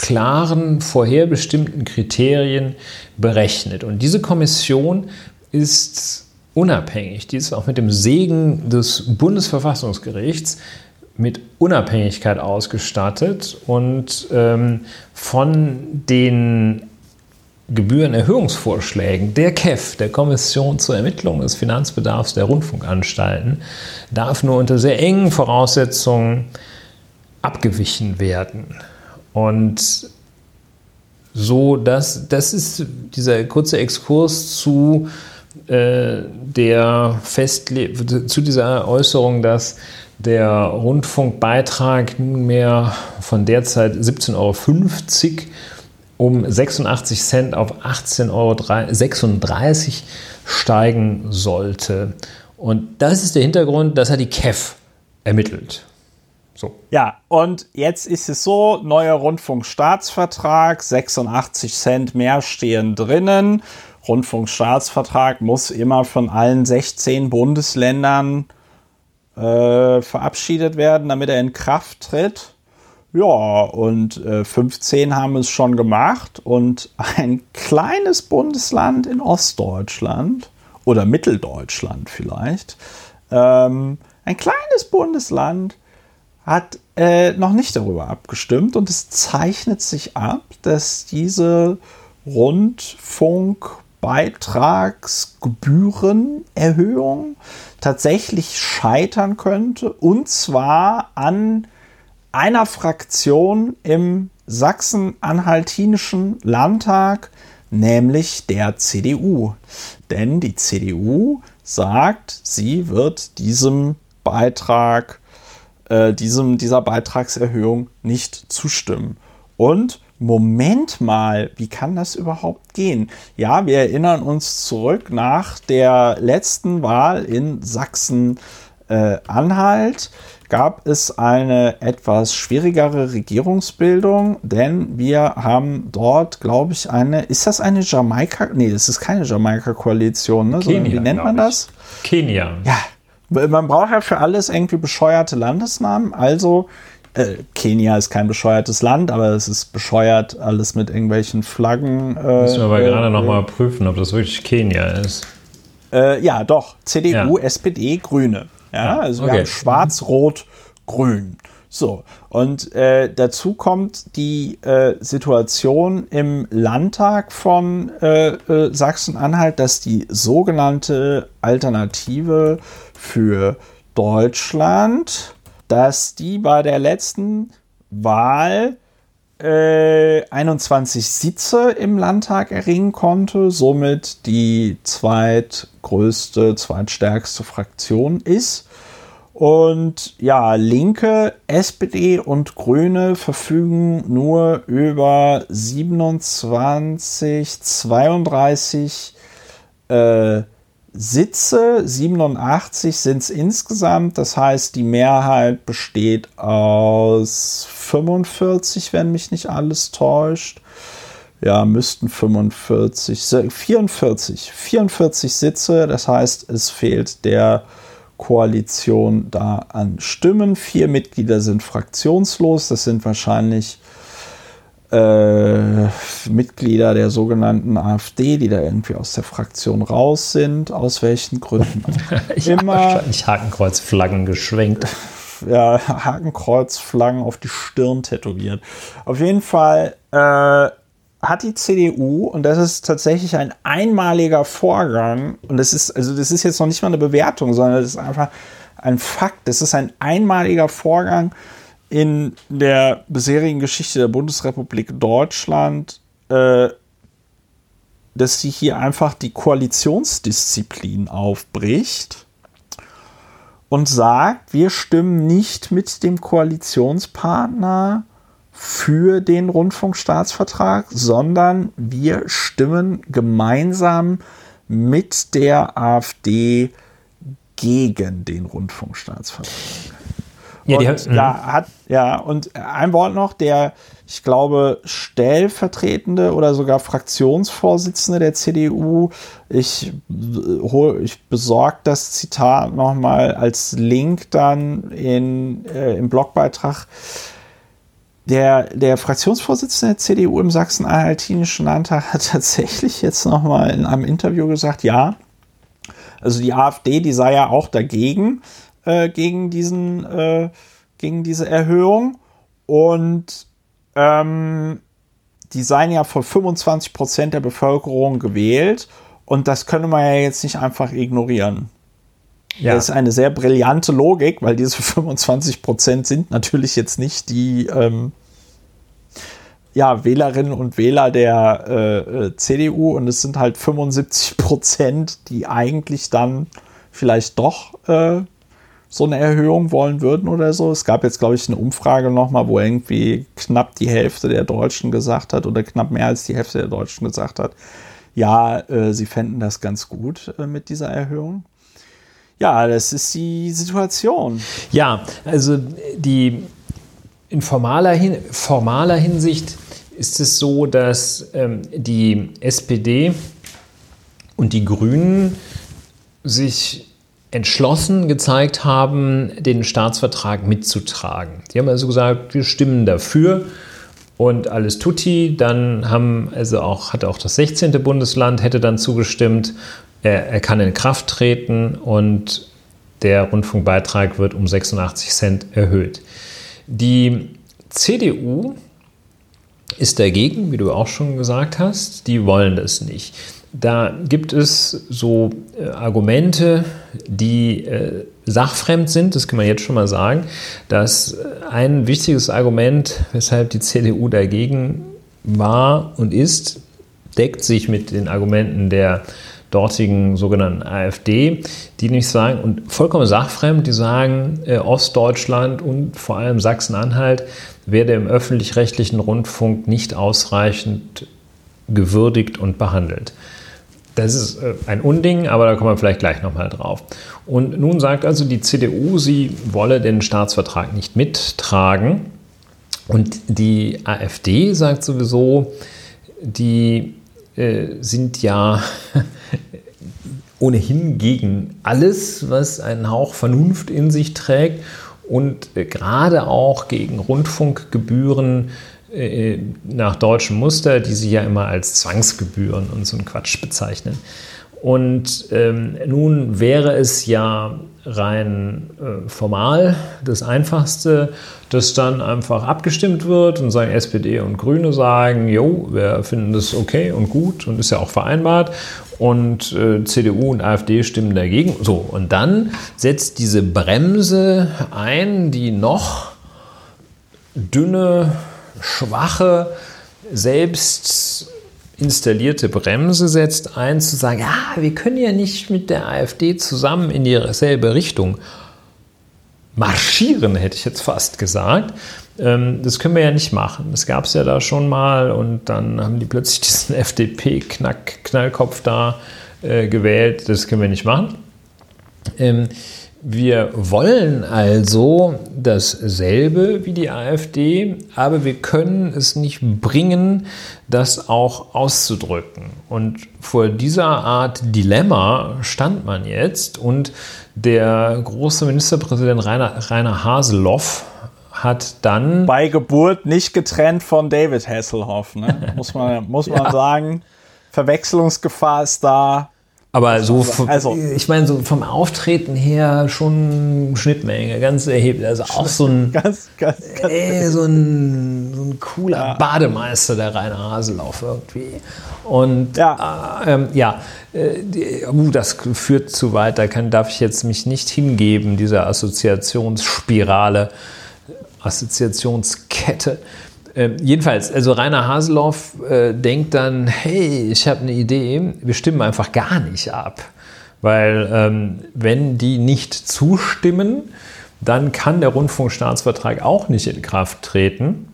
klaren, vorherbestimmten Kriterien berechnet. Und diese Kommission ist unabhängig. Die ist auch mit dem Segen des Bundesverfassungsgerichts mit Unabhängigkeit ausgestattet und ähm, von den Gebührenerhöhungsvorschlägen der KEF, der Kommission zur Ermittlung des Finanzbedarfs der Rundfunkanstalten, darf nur unter sehr engen Voraussetzungen abgewichen werden. Und so, dass das ist dieser kurze Exkurs zu äh, der Festle zu dieser Äußerung, dass der Rundfunkbeitrag nunmehr von derzeit 17,50 Euro um 86 Cent auf 18,36 Euro steigen sollte. Und das ist der Hintergrund, das hat die KEF ermittelt. So. Ja, und jetzt ist es so, neuer Rundfunkstaatsvertrag, 86 Cent mehr stehen drinnen. Rundfunkstaatsvertrag muss immer von allen 16 Bundesländern äh, verabschiedet werden, damit er in Kraft tritt. Ja, und äh, 15 haben es schon gemacht und ein kleines Bundesland in Ostdeutschland oder Mitteldeutschland vielleicht, ähm, ein kleines Bundesland hat äh, noch nicht darüber abgestimmt und es zeichnet sich ab, dass diese Beitragsgebührenerhöhung tatsächlich scheitern könnte. Und zwar an einer Fraktion im Sachsen-Anhaltinischen Landtag, nämlich der CDU. Denn die CDU sagt, sie wird diesem Beitrag, äh, diesem, dieser Beitragserhöhung nicht zustimmen. Und Moment mal, wie kann das überhaupt gehen? Ja, wir erinnern uns zurück nach der letzten Wahl in Sachsen-Anhalt. Gab es eine etwas schwierigere Regierungsbildung, denn wir haben dort, glaube ich, eine, ist das eine Jamaika, nee, das ist keine Jamaika-Koalition, ne? Kenia, wie nennt man das? Kenia. Ja, man braucht ja für alles irgendwie bescheuerte Landesnamen, also äh, Kenia ist kein bescheuertes Land, aber es ist bescheuert, alles mit irgendwelchen Flaggen. Äh, Müssen wir aber äh, gerade nochmal prüfen, ob das wirklich Kenia ist. Äh, ja, doch. CDU, ja. SPD, Grüne. Ja, also okay. wir haben Schwarz, Rot, Grün. So, und äh, dazu kommt die äh, Situation im Landtag von äh, äh Sachsen-Anhalt, dass die sogenannte Alternative für Deutschland, dass die bei der letzten Wahl 21 äh, Sitze im Landtag erringen konnte, somit die zweitgrößte, zweitstärkste Fraktion ist. Und ja, Linke, SPD und Grüne verfügen nur über 27, 32 äh, Sitze, 87 sind es insgesamt. Das heißt, die Mehrheit besteht aus 45, wenn mich nicht alles täuscht. Ja, müssten 45, 44, 44 Sitze. Das heißt, es fehlt der Koalition da an Stimmen. Vier Mitglieder sind fraktionslos. Das sind wahrscheinlich äh, Mitglieder der sogenannten AfD, die da irgendwie aus der Fraktion raus sind, aus welchen Gründen ich immer. Wahrscheinlich Hakenkreuzflaggen geschwenkt. Ja, Hakenkreuzflaggen auf die Stirn tätowiert. Auf jeden Fall äh, hat die CDU, und das ist tatsächlich ein einmaliger Vorgang, und das ist, also das ist jetzt noch nicht mal eine Bewertung, sondern das ist einfach ein Fakt, das ist ein einmaliger Vorgang, in der bisherigen Geschichte der Bundesrepublik Deutschland, äh, dass sie hier einfach die Koalitionsdisziplin aufbricht und sagt, wir stimmen nicht mit dem Koalitionspartner für den Rundfunkstaatsvertrag, sondern wir stimmen gemeinsam mit der AfD gegen den Rundfunkstaatsvertrag. Ja, und hat, da mhm. hat, ja, und ein Wort noch, der, ich glaube, stellvertretende oder sogar Fraktionsvorsitzende der CDU, ich, hol, ich besorge das Zitat nochmal als Link dann in, äh, im Blogbeitrag. Der, der Fraktionsvorsitzende der CDU im Sachsen-Anhaltinischen Landtag hat tatsächlich jetzt nochmal in einem Interview gesagt, ja, also die AfD, die sei ja auch dagegen, äh, gegen diesen, äh, gegen diese Erhöhung. Und ähm, die seien ja von 25 Prozent der Bevölkerung gewählt. Und das könne man ja jetzt nicht einfach ignorieren. Ja. Das ist eine sehr brillante Logik, weil diese 25 Prozent sind natürlich jetzt nicht die ähm, ja, Wählerinnen und Wähler der äh, äh CDU und es sind halt 75 Prozent, die eigentlich dann vielleicht doch äh, so eine Erhöhung wollen würden oder so. Es gab jetzt, glaube ich, eine Umfrage nochmal, wo irgendwie knapp die Hälfte der Deutschen gesagt hat oder knapp mehr als die Hälfte der Deutschen gesagt hat, ja, äh, sie fänden das ganz gut äh, mit dieser Erhöhung. Ja, das ist die Situation. Ja, also die in formaler, Hin formaler Hinsicht ist es so, dass ähm, die SPD und die Grünen sich entschlossen gezeigt haben, den Staatsvertrag mitzutragen. Die haben also gesagt, wir stimmen dafür und alles tutti. Dann haben also auch, hat auch das 16. Bundesland hätte dann zugestimmt, er, er kann in Kraft treten und der Rundfunkbeitrag wird um 86 Cent erhöht. Die CDU ist dagegen, wie du auch schon gesagt hast, die wollen das nicht. Da gibt es so äh, Argumente, die äh, sachfremd sind, das kann man jetzt schon mal sagen. dass ein wichtiges Argument, weshalb die CDU dagegen war und ist, deckt sich mit den Argumenten der dortigen sogenannten AfD, die nicht sagen, und vollkommen sachfremd, die sagen, äh, Ostdeutschland und vor allem Sachsen-Anhalt werde im öffentlich-rechtlichen Rundfunk nicht ausreichend gewürdigt und behandelt. Das ist äh, ein Unding, aber da kommen wir vielleicht gleich nochmal drauf. Und nun sagt also die CDU, sie wolle den Staatsvertrag nicht mittragen. Und die AfD sagt sowieso, die äh, sind ja ohnehin gegen alles, was einen Hauch Vernunft in sich trägt und äh, gerade auch gegen Rundfunkgebühren äh, nach deutschem Muster, die sie ja immer als Zwangsgebühren und so einen Quatsch bezeichnen. Und ähm, nun wäre es ja rein äh, formal das Einfachste, dass dann einfach abgestimmt wird und sagen SPD und Grüne sagen, jo, wir finden das okay und gut und ist ja auch vereinbart und äh, CDU und AfD stimmen dagegen. So, und dann setzt diese Bremse ein, die noch dünne, schwache, selbst installierte Bremse setzt ein, zu sagen, ja, wir können ja nicht mit der AfD zusammen in dieselbe Richtung marschieren, hätte ich jetzt fast gesagt. Ähm, das können wir ja nicht machen. Das gab es ja da schon mal und dann haben die plötzlich diesen FDP-Knallkopf da äh, gewählt. Das können wir nicht machen. Wir wollen also dasselbe wie die AfD, aber wir können es nicht bringen, das auch auszudrücken. Und vor dieser Art Dilemma stand man jetzt und der große Ministerpräsident Rainer, Rainer Haseloff hat dann. Bei Geburt nicht getrennt von David Hasselhoff, ne? muss man, muss man ja. sagen. Verwechslungsgefahr ist da. Aber so, also, ich meine, so vom Auftreten her schon Schnittmenge, ganz erheblich. Also auch so ein, ganz, ganz, ganz ey, so ein, so ein cooler ja. Bademeister, der Rainer Hasellauf irgendwie. Und ja, äh, ähm, ja äh, uh, das führt zu weit, da kann, darf ich jetzt mich nicht hingeben, dieser Assoziationsspirale, Assoziationskette. Ähm, jedenfalls, also Rainer Haseloff äh, denkt dann, hey, ich habe eine Idee, wir stimmen einfach gar nicht ab. Weil ähm, wenn die nicht zustimmen, dann kann der Rundfunkstaatsvertrag auch nicht in Kraft treten,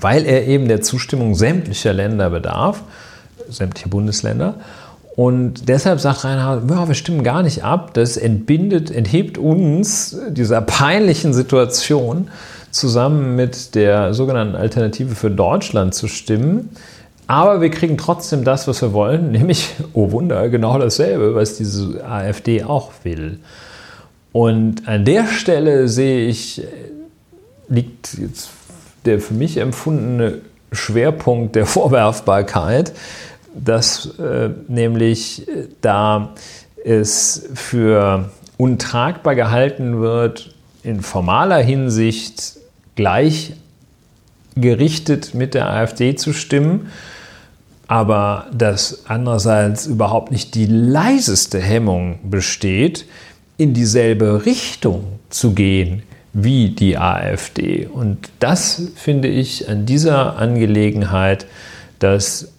weil er eben der Zustimmung sämtlicher Länder bedarf, sämtliche Bundesländer. Und deshalb sagt Reinhard, ja, wir stimmen gar nicht ab. Das entbindet, enthebt uns dieser peinlichen Situation, zusammen mit der sogenannten Alternative für Deutschland zu stimmen. Aber wir kriegen trotzdem das, was wir wollen, nämlich, oh Wunder, genau dasselbe, was diese AfD auch will. Und an der Stelle sehe ich, liegt jetzt der für mich empfundene Schwerpunkt der Vorwerfbarkeit, dass äh, nämlich da es für untragbar gehalten wird, in formaler Hinsicht gleich gerichtet mit der AfD zu stimmen, aber dass andererseits überhaupt nicht die leiseste Hemmung besteht, in dieselbe Richtung zu gehen wie die AfD. Und das finde ich an dieser Angelegenheit das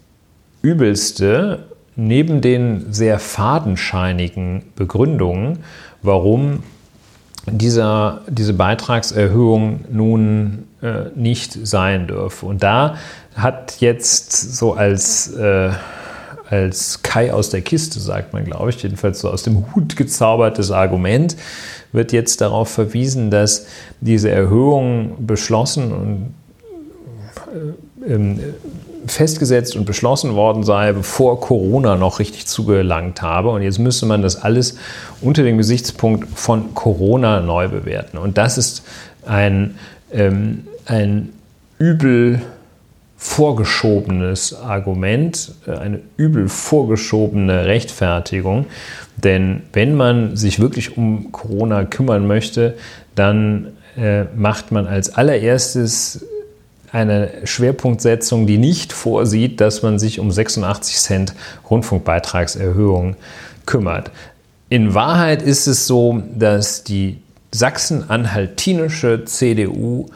Übelste, neben den sehr fadenscheinigen Begründungen, warum dieser, diese Beitragserhöhung nun äh, nicht sein dürfe. Und da hat jetzt so als, äh, als Kai aus der Kiste, sagt man, glaube ich, jedenfalls so aus dem Hut gezaubertes Argument, wird jetzt darauf verwiesen, dass diese Erhöhung beschlossen und äh, festgesetzt und beschlossen worden sei, bevor Corona noch richtig zugelangt habe. Und jetzt müsste man das alles unter dem Gesichtspunkt von Corona neu bewerten. Und das ist ein, ähm, ein übel vorgeschobenes Argument, äh, eine übel vorgeschobene Rechtfertigung. Denn wenn man sich wirklich um Corona kümmern möchte, dann äh, macht man als allererstes eine Schwerpunktsetzung, die nicht vorsieht, dass man sich um 86 Cent Rundfunkbeitragserhöhung kümmert. In Wahrheit ist es so, dass die sachsen-anhaltinische CDU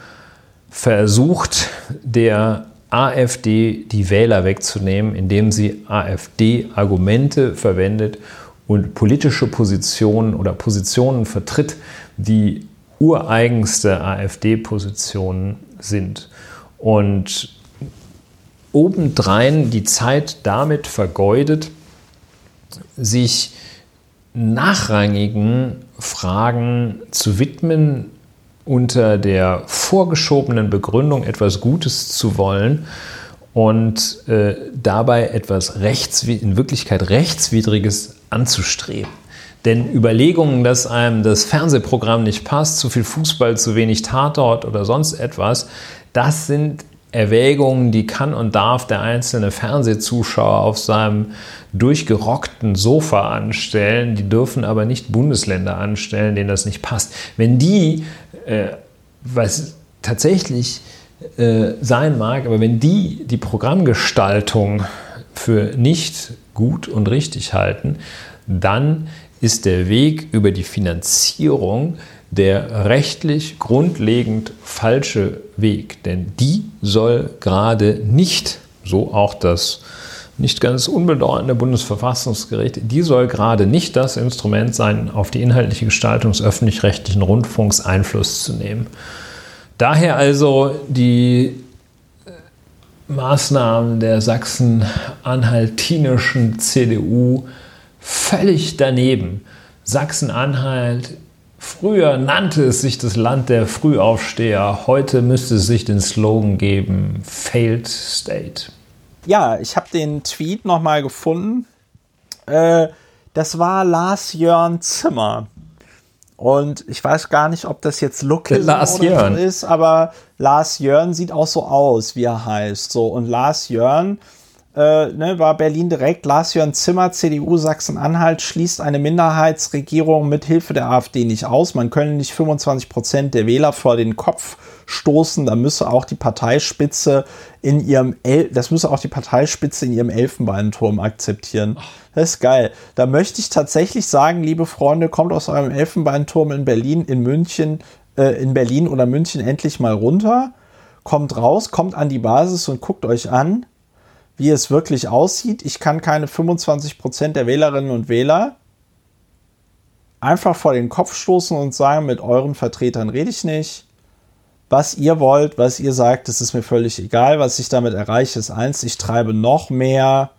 versucht, der AfD die Wähler wegzunehmen, indem sie AfD-Argumente verwendet und politische Positionen oder Positionen vertritt, die ureigenste AfD-Positionen sind. Und obendrein die Zeit damit vergeudet, sich nachrangigen Fragen zu widmen, unter der vorgeschobenen Begründung, etwas Gutes zu wollen und äh, dabei etwas rechts, in Wirklichkeit rechtswidriges anzustreben. Denn Überlegungen, dass einem das Fernsehprogramm nicht passt, zu viel Fußball, zu wenig Tatort oder sonst etwas, das sind Erwägungen, die kann und darf der einzelne Fernsehzuschauer auf seinem durchgerockten Sofa anstellen. Die dürfen aber nicht Bundesländer anstellen, denen das nicht passt. Wenn die, äh, was tatsächlich äh, sein mag, aber wenn die die Programmgestaltung für nicht gut und richtig halten, dann ist der Weg über die Finanzierung der rechtlich grundlegend falsche Weg. Denn die soll gerade nicht, so auch das nicht ganz unbedeutende Bundesverfassungsgericht, die soll gerade nicht das Instrument sein, auf die inhaltliche Gestaltung des öffentlich-rechtlichen Rundfunks Einfluss zu nehmen. Daher also die äh, Maßnahmen der sachsen-anhaltinischen CDU völlig daneben. Sachsen-Anhalt Früher nannte es sich das Land der Frühaufsteher, heute müsste es sich den Slogan geben, Failed State. Ja, ich habe den Tweet nochmal gefunden. Äh, das war Lars Jörn Zimmer. Und ich weiß gar nicht, ob das jetzt Lucke ist, aber Lars Jörn sieht auch so aus, wie er heißt. So, und Lars Jörn äh, ne, war Berlin direkt. Lars-Jörn Zimmer, CDU Sachsen-Anhalt, schließt eine Minderheitsregierung mit Hilfe der AfD nicht aus. Man könne nicht 25 Prozent der Wähler vor den Kopf stoßen. Da müsse auch die Parteispitze in ihrem, El das müsse auch die Parteispitze in ihrem Elfenbeinturm akzeptieren. Das ist geil. Da möchte ich tatsächlich sagen, liebe Freunde, kommt aus eurem Elfenbeinturm in Berlin, in München, äh, in Berlin oder München endlich mal runter. Kommt raus, kommt an die Basis und guckt euch an wie es wirklich aussieht. Ich kann keine 25 Prozent der Wählerinnen und Wähler einfach vor den Kopf stoßen und sagen, mit euren Vertretern rede ich nicht. Was ihr wollt, was ihr sagt, das ist mir völlig egal. Was ich damit erreiche, ist eins, ich treibe noch mehr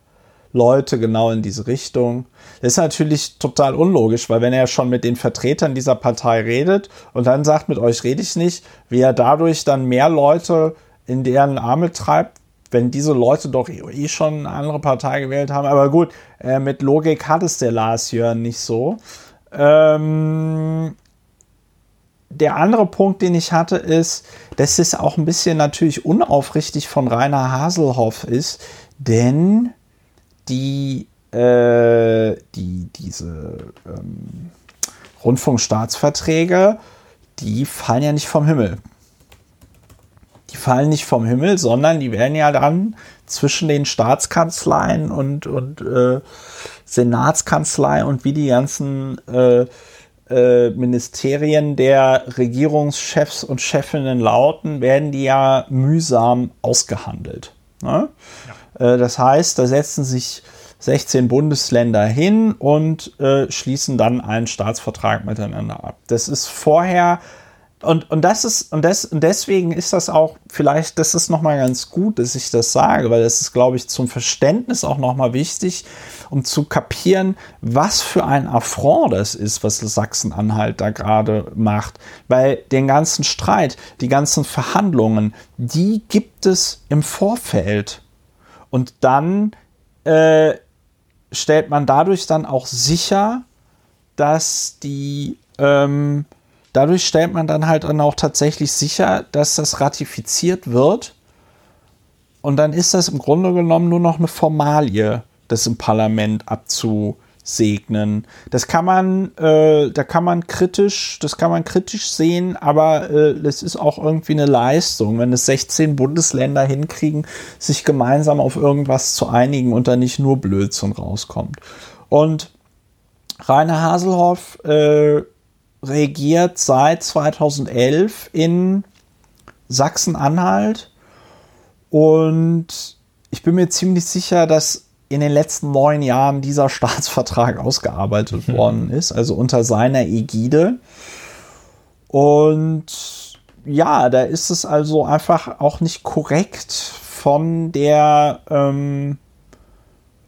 Leute genau in diese Richtung. Das ist natürlich total unlogisch, weil wenn er schon mit den Vertretern dieser Partei redet und dann sagt, mit euch rede ich nicht, wie er dadurch dann mehr Leute in deren Arme treibt, wenn diese Leute doch eh schon eine andere Partei gewählt haben. Aber gut, äh, mit Logik hat es der Lars Jörn nicht so. Ähm, der andere Punkt, den ich hatte, ist, dass es auch ein bisschen natürlich unaufrichtig von Rainer Haselhoff ist, denn die, äh, die diese ähm, Rundfunkstaatsverträge, die fallen ja nicht vom Himmel die fallen nicht vom Himmel, sondern die werden ja dann zwischen den Staatskanzleien und, und äh, Senatskanzlei und wie die ganzen äh, äh, Ministerien der Regierungschefs und Chefinnen lauten, werden die ja mühsam ausgehandelt. Ne? Ja. Äh, das heißt, da setzen sich 16 Bundesländer hin und äh, schließen dann einen Staatsvertrag miteinander ab. Das ist vorher und, und das ist, und, das, und deswegen ist das auch, vielleicht, das ist nochmal ganz gut, dass ich das sage, weil das ist, glaube ich, zum Verständnis auch nochmal wichtig, um zu kapieren, was für ein Affront das ist, was Sachsen-Anhalt da gerade macht. Weil den ganzen Streit, die ganzen Verhandlungen, die gibt es im Vorfeld. Und dann äh, stellt man dadurch dann auch sicher, dass die, ähm, dadurch stellt man dann halt dann auch tatsächlich sicher, dass das ratifiziert wird. Und dann ist das im Grunde genommen nur noch eine Formalie, das im Parlament abzu, segnen. Das kann man, äh, da kann man kritisch, das kann man kritisch sehen, aber äh, das ist auch irgendwie eine Leistung, wenn es 16 Bundesländer hinkriegen, sich gemeinsam auf irgendwas zu einigen und da nicht nur Blödsinn rauskommt. Und Rainer Haselhoff äh, regiert seit 2011 in Sachsen-Anhalt und ich bin mir ziemlich sicher, dass in den letzten neun Jahren dieser Staatsvertrag ausgearbeitet mhm. worden ist, also unter seiner Ägide. Und ja, da ist es also einfach auch nicht korrekt von der ähm,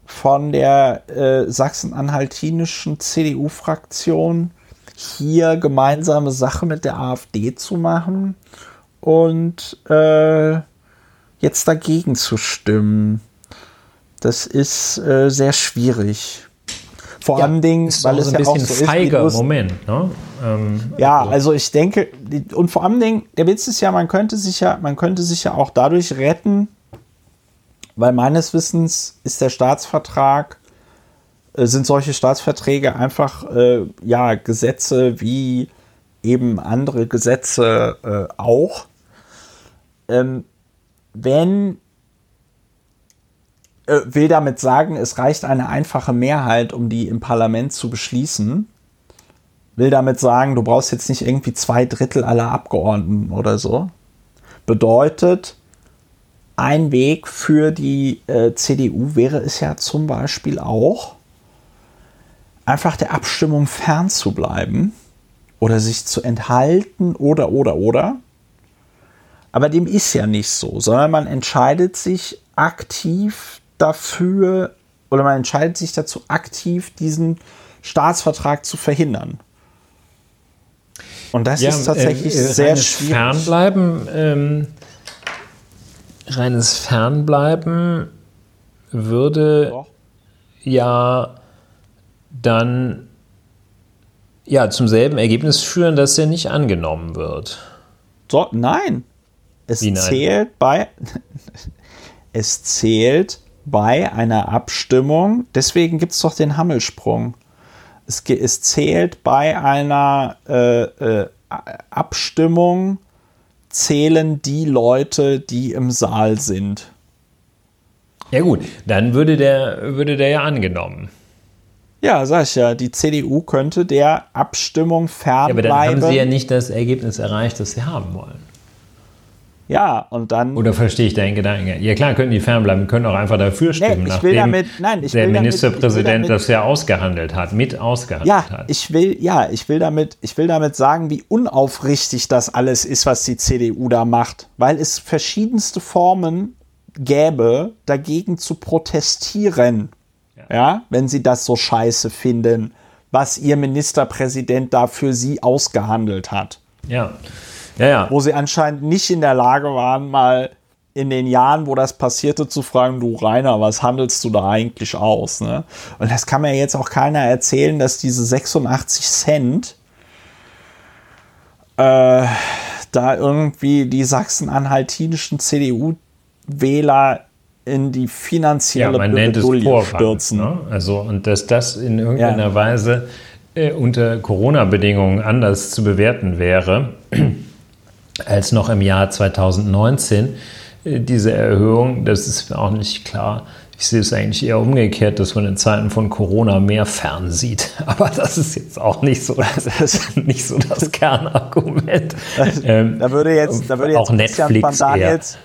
von der äh, sachsen-anhaltinischen CDU-Fraktion hier gemeinsame Sache mit der AfD zu machen und äh, jetzt dagegen zu stimmen. Das ist äh, sehr schwierig. Vor ja, allem Dingen, weil es ja auch so feiger ist, Moment. Ne? Ähm, ja, also. also ich denke, und vor allem Dingen, der Witz ist ja, man könnte sich ja, man könnte sich ja auch dadurch retten, weil meines Wissens ist der Staatsvertrag, sind solche Staatsverträge einfach äh, ja Gesetze wie eben andere Gesetze äh, auch. Ähm, wenn äh, will damit sagen, es reicht eine einfache Mehrheit, um die im Parlament zu beschließen. Will damit sagen, du brauchst jetzt nicht irgendwie zwei Drittel aller Abgeordneten oder so. Bedeutet, ein Weg für die äh, CDU wäre es ja zum Beispiel auch, einfach der Abstimmung fernzubleiben oder sich zu enthalten oder oder oder. Aber dem ist ja nicht so, sondern man entscheidet sich aktiv dafür oder man entscheidet sich dazu aktiv, diesen Staatsvertrag zu verhindern. Und das ja, ist tatsächlich äh, sehr schwierig. Fernbleiben, ähm, reines Fernbleiben würde Doch. ja dann ja zum selben Ergebnis führen, dass er nicht angenommen wird. So, nein. Es Wie zählt nein? bei es zählt bei einer Abstimmung, deswegen gibt es doch den Hammelsprung. Es, es zählt bei einer äh, äh, Abstimmung, zählen die Leute, die im Saal sind. Ja gut, dann würde der, würde der ja angenommen. Ja, sag ich ja, die CDU könnte der Abstimmung fernbleiben. Ja, aber dann haben sie ja nicht das Ergebnis erreicht, das sie haben wollen. Ja, und dann. Oder verstehe ich deinen Gedanken? Ja, klar, können die fernbleiben, können auch einfach dafür stimmen, nee, ich will damit, nein, ich der will Ministerpräsident damit, damit, das ja ausgehandelt hat, mit ausgehandelt ja, hat. Ich will, ja, ich will damit, ich will damit sagen, wie unaufrichtig das alles ist, was die CDU da macht, weil es verschiedenste Formen gäbe, dagegen zu protestieren. Ja, wenn sie das so scheiße finden, was ihr Ministerpräsident da für sie ausgehandelt hat. Ja. Ja, ja. Wo sie anscheinend nicht in der Lage waren, mal in den Jahren, wo das passierte, zu fragen, du Rainer, was handelst du da eigentlich aus? Ne? Und das kann mir jetzt auch keiner erzählen, dass diese 86 Cent äh, da irgendwie die sachsen-anhaltinischen CDU-Wähler in die finanzielle ja, man nennt es stürzen. Ne? Also, und dass das in irgendeiner ja. Weise äh, unter Corona-Bedingungen anders zu bewerten wäre, als noch im Jahr 2019. Äh, diese Erhöhung, das ist mir auch nicht klar. Ich sehe es eigentlich eher umgekehrt, dass man in Zeiten von Corona mehr fernsieht. Aber das ist jetzt auch nicht so das, nicht so das Kernargument. Ähm, da würde jetzt, da würde jetzt auch Christian Netflix van Daniels,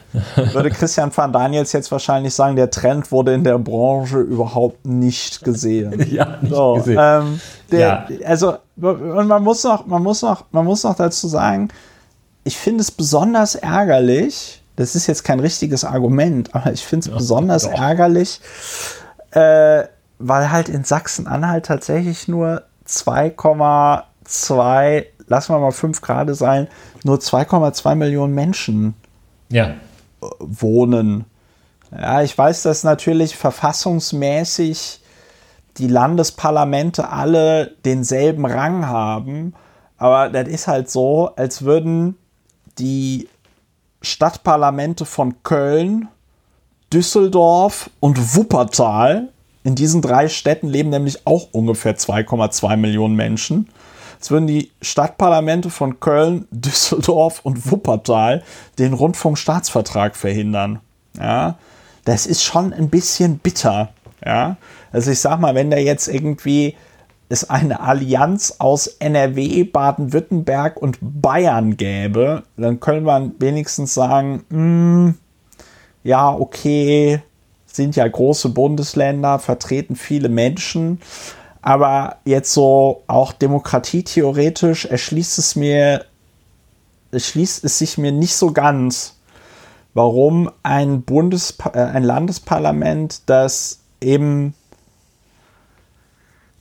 würde Christian van Daniels jetzt wahrscheinlich sagen, der Trend wurde in der Branche überhaupt nicht gesehen. ja, nicht so, gesehen. Ähm, der, ja. Also, und man muss noch, man muss noch, man muss noch dazu sagen, ich finde es besonders ärgerlich, das ist jetzt kein richtiges Argument, aber ich finde es ja, besonders doch. ärgerlich, äh, weil halt in Sachsen-Anhalt tatsächlich nur 2,2, lassen wir mal 5 Grad sein, nur 2,2 Millionen Menschen ja. wohnen. Ja, ich weiß, dass natürlich verfassungsmäßig die Landesparlamente alle denselben Rang haben, aber das ist halt so, als würden die Stadtparlamente von Köln, Düsseldorf und Wuppertal In diesen drei Städten leben nämlich auch ungefähr 2,2 Millionen Menschen. Es würden die Stadtparlamente von Köln, Düsseldorf und Wuppertal den Rundfunkstaatsvertrag verhindern. Ja, das ist schon ein bisschen bitter. Ja, also ich sag mal, wenn da jetzt irgendwie es eine Allianz aus NRW, Baden-Württemberg und Bayern gäbe, dann könnte man wenigstens sagen, mh, hm, ja, okay, sind ja große Bundesländer, vertreten viele Menschen, aber jetzt so auch demokratietheoretisch erschließt es mir, erschließt es sich mir nicht so ganz, warum ein Bundes, äh, ein Landesparlament, das eben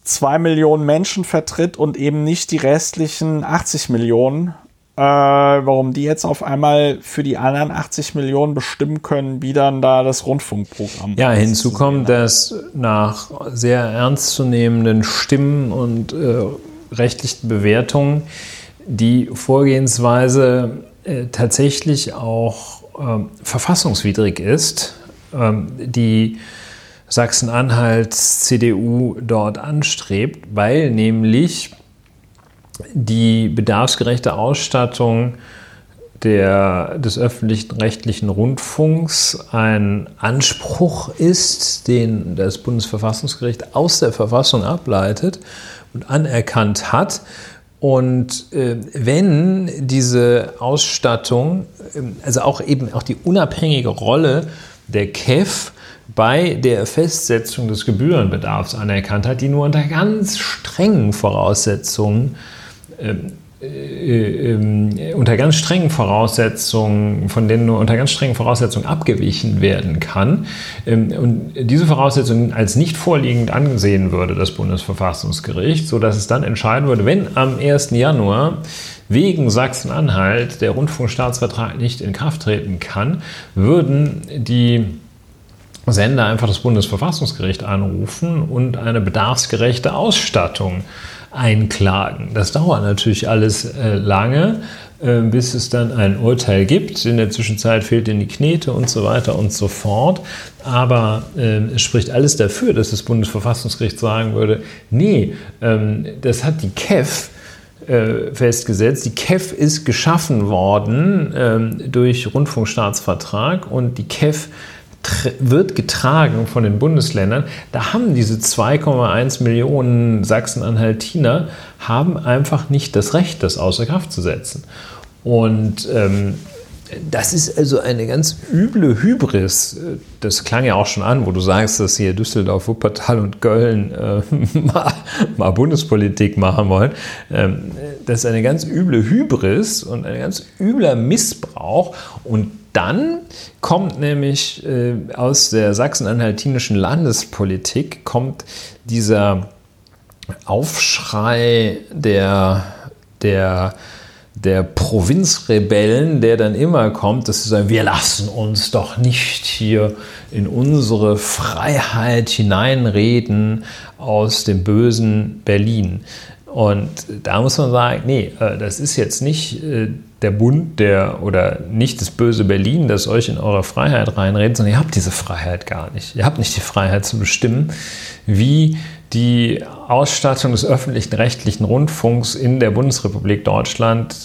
zwei Millionen Menschen vertritt und eben nicht die restlichen 80 Millionen, äh, warum die jetzt auf einmal für die anderen 80 Millionen bestimmen können, wie dann da das Rundfunkprogramm Ja, hinzu kommt, dass nach sehr ernstzunehmenden Stimmen und äh, rechtlichen Bewertungen die Vorgehensweise äh, tatsächlich auch äh, verfassungswidrig ist. Ähm, die Sachsen-Anhalts CDU dort anstrebt, weil nämlich die bedarfsgerechte Ausstattung der, des öffentlichen rechtlichen Rundfunks ein Anspruch ist, den das Bundesverfassungsgericht aus der Verfassung ableitet und anerkannt hat. Und äh, wenn diese Ausstattung, äh, also auch eben auch die unabhängige Rolle der KEF bei der Festsetzung des Gebührenbedarfs anerkannt hat, die nur unter ganz strengen Voraussetzungen ähm, äh, äh, unter ganz strengen Voraussetzungen, von denen nur unter ganz strengen Voraussetzungen abgewichen werden kann. Ähm, und diese Voraussetzungen als nicht vorliegend angesehen würde, das Bundesverfassungsgericht, sodass es dann entscheiden würde, wenn am 1. Januar wegen Sachsen-Anhalt der Rundfunkstaatsvertrag nicht in Kraft treten kann, würden die Sender einfach das Bundesverfassungsgericht anrufen und eine bedarfsgerechte Ausstattung einklagen. Das dauert natürlich alles äh, lange, äh, bis es dann ein Urteil gibt. In der Zwischenzeit fehlt in die Knete und so weiter und so fort. Aber äh, es spricht alles dafür, dass das Bundesverfassungsgericht sagen würde, nee, ähm, das hat die KEF äh, festgesetzt. Die KEF ist geschaffen worden ähm, durch Rundfunkstaatsvertrag und die KEF wird getragen von den Bundesländern. Da haben diese 2,1 Millionen Sachsen-Anhaltiner haben einfach nicht das Recht, das außer Kraft zu setzen. Und ähm, das ist also eine ganz üble Hybris. Das klang ja auch schon an, wo du sagst, dass hier Düsseldorf, Wuppertal und Köln äh, mal, mal, Bundespolitik machen wollen. Ähm, das ist eine ganz üble Hybris und ein ganz übler Missbrauch. Und dann kommt nämlich äh, aus der sachsen-anhaltinischen Landespolitik kommt dieser Aufschrei der, der, der Provinzrebellen, der dann immer kommt, dass sie sagen, wir lassen uns doch nicht hier in unsere Freiheit hineinreden aus dem bösen Berlin. Und da muss man sagen, nee, äh, das ist jetzt nicht äh, der Bund der oder nicht das böse Berlin, das euch in eure Freiheit reinredet, sondern ihr habt diese Freiheit gar nicht. Ihr habt nicht die Freiheit zu bestimmen, wie die Ausstattung des öffentlichen rechtlichen Rundfunks in der Bundesrepublik Deutschland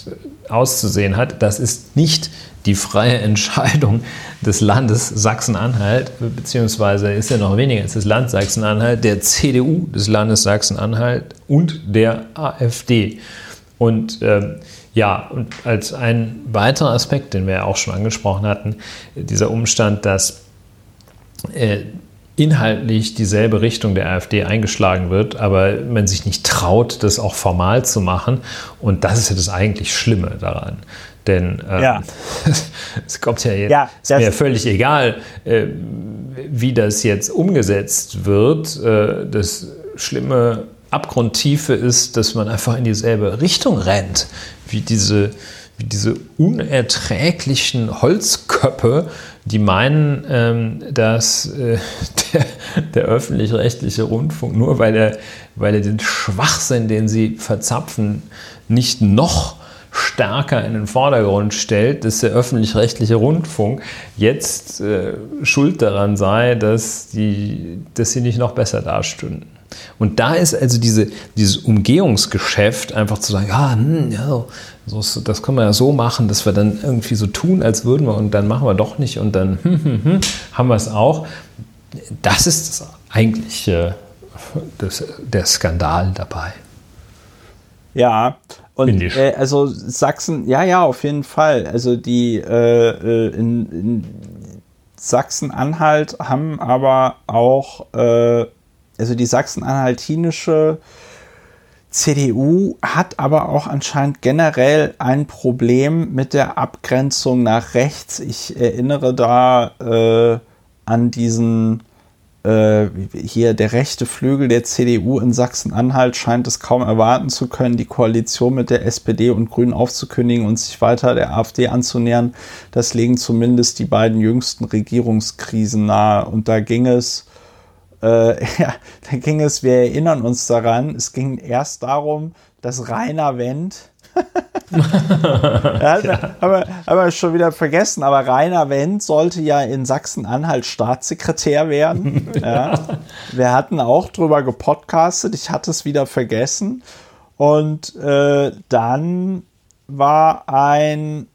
auszusehen hat. Das ist nicht die freie Entscheidung des Landes Sachsen-Anhalt, beziehungsweise ist ja noch weniger als das Land Sachsen-Anhalt, der CDU des Landes Sachsen-Anhalt und der AfD. Und ähm, ja, und als ein weiterer Aspekt, den wir ja auch schon angesprochen hatten, dieser Umstand, dass äh, inhaltlich dieselbe Richtung der AfD eingeschlagen wird, aber man sich nicht traut, das auch formal zu machen. Und das ist ja das eigentlich Schlimme daran. Denn äh, ja. es kommt ja jetzt, ja, ist mir völlig egal, äh, wie das jetzt umgesetzt wird. Äh, das Schlimme Abgrundtiefe ist, dass man einfach in dieselbe Richtung rennt, wie diese, wie diese unerträglichen Holzköpfe, die meinen, ähm, dass äh, der, der öffentlich-rechtliche Rundfunk, nur weil er, weil er den Schwachsinn, den sie verzapfen, nicht noch stärker in den Vordergrund stellt, dass der öffentlich-rechtliche Rundfunk jetzt äh, schuld daran sei, dass, die, dass sie nicht noch besser dastünden. Und da ist also diese, dieses Umgehungsgeschäft, einfach zu sagen, ja, hm, ja so, das können wir ja so machen, dass wir dann irgendwie so tun, als würden wir und dann machen wir doch nicht und dann hm, hm, hm, haben wir es auch. Das ist das eigentliche, das, der Skandal dabei. Ja, und äh, also Sachsen, ja, ja, auf jeden Fall. Also die äh, äh in, in Sachsen-Anhalt haben aber auch, äh, also die sachsen-anhaltinische CDU hat aber auch anscheinend generell ein Problem mit der Abgrenzung nach rechts. Ich erinnere da äh, an diesen äh, hier der rechte Flügel der CDU in Sachsen-Anhalt scheint es kaum erwarten zu können, die Koalition mit der SPD und Grünen aufzukündigen und sich weiter der AfD anzunähern. Das legen zumindest die beiden jüngsten Regierungskrisen nahe. Und da ging es, äh, ja, da ging es, wir erinnern uns daran, es ging erst darum, dass Rainer Wendt ja, ja. Aber, aber schon wieder vergessen. Aber Rainer Wendt sollte ja in Sachsen-Anhalt Staatssekretär werden. Ja. Wir hatten auch drüber gepodcastet. Ich hatte es wieder vergessen. Und äh, dann war ein,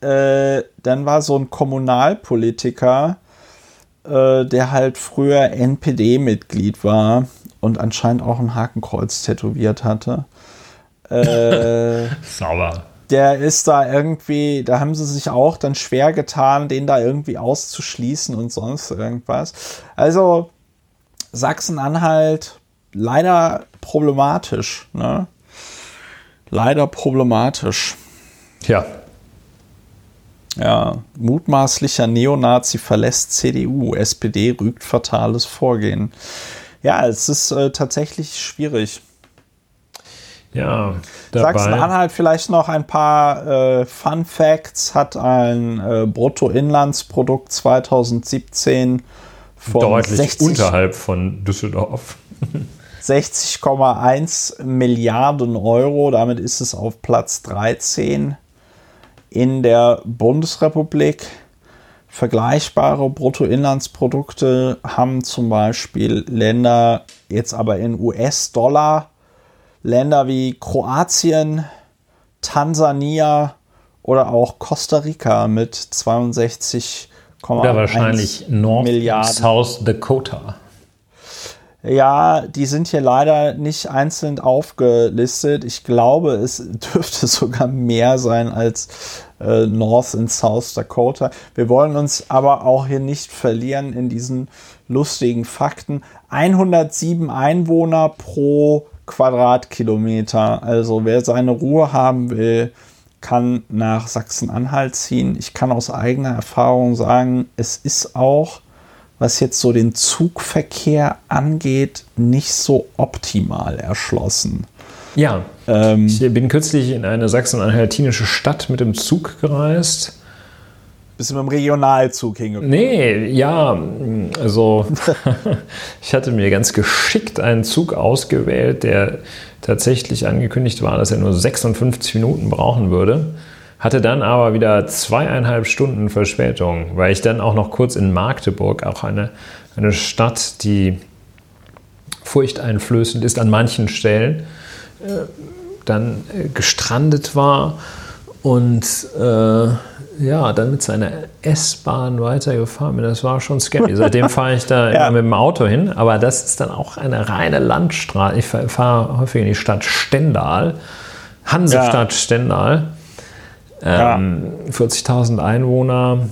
äh, dann war so ein Kommunalpolitiker, äh, der halt früher NPD-Mitglied war und anscheinend auch ein Hakenkreuz tätowiert hatte. Äh, Sauber. Der ist da irgendwie, da haben sie sich auch dann schwer getan, den da irgendwie auszuschließen und sonst irgendwas. Also Sachsen-Anhalt leider problematisch, ne? Leider problematisch. Ja. Ja, mutmaßlicher Neonazi verlässt CDU, SPD rügt fatales Vorgehen. Ja, es ist äh, tatsächlich schwierig. Ja, Sachsen-Anhalt vielleicht noch ein paar äh, Fun Facts, hat ein äh, Bruttoinlandsprodukt 2017 von deutlich 60, unterhalb von Düsseldorf. 60,1 Milliarden Euro, damit ist es auf Platz 13 in der Bundesrepublik. Vergleichbare Bruttoinlandsprodukte haben zum Beispiel Länder jetzt aber in US-Dollar Länder wie Kroatien, Tansania oder auch Costa Rica mit 62,1 Oder wahrscheinlich North Milliarden. South Dakota. Ja, die sind hier leider nicht einzeln aufgelistet. Ich glaube, es dürfte sogar mehr sein als äh, North und South Dakota. Wir wollen uns aber auch hier nicht verlieren in diesen lustigen Fakten. 107 Einwohner pro Quadratkilometer. Also wer seine Ruhe haben will, kann nach Sachsen-Anhalt ziehen. Ich kann aus eigener Erfahrung sagen, es ist auch, was jetzt so den Zugverkehr angeht, nicht so optimal erschlossen. Ja, ähm, ich bin kürzlich in eine sachsen-anhaltinische Stadt mit dem Zug gereist bist du mit dem Regionalzug hingekommen? Nee, ja, also ich hatte mir ganz geschickt einen Zug ausgewählt, der tatsächlich angekündigt war, dass er nur 56 Minuten brauchen würde. Hatte dann aber wieder zweieinhalb Stunden Verspätung, weil ich dann auch noch kurz in Magdeburg, auch eine, eine Stadt, die furchteinflößend ist an manchen Stellen, äh, dann äh, gestrandet war und äh, ja, dann mit seiner S-Bahn weitergefahren bin. Das war schon skeptisch. Seitdem fahre ich da ja. mit dem Auto hin, aber das ist dann auch eine reine Landstraße. Ich fahre häufig in die Stadt Stendal, Hansestadt ja. Stendal. Ähm, ja. 40.000 Einwohner.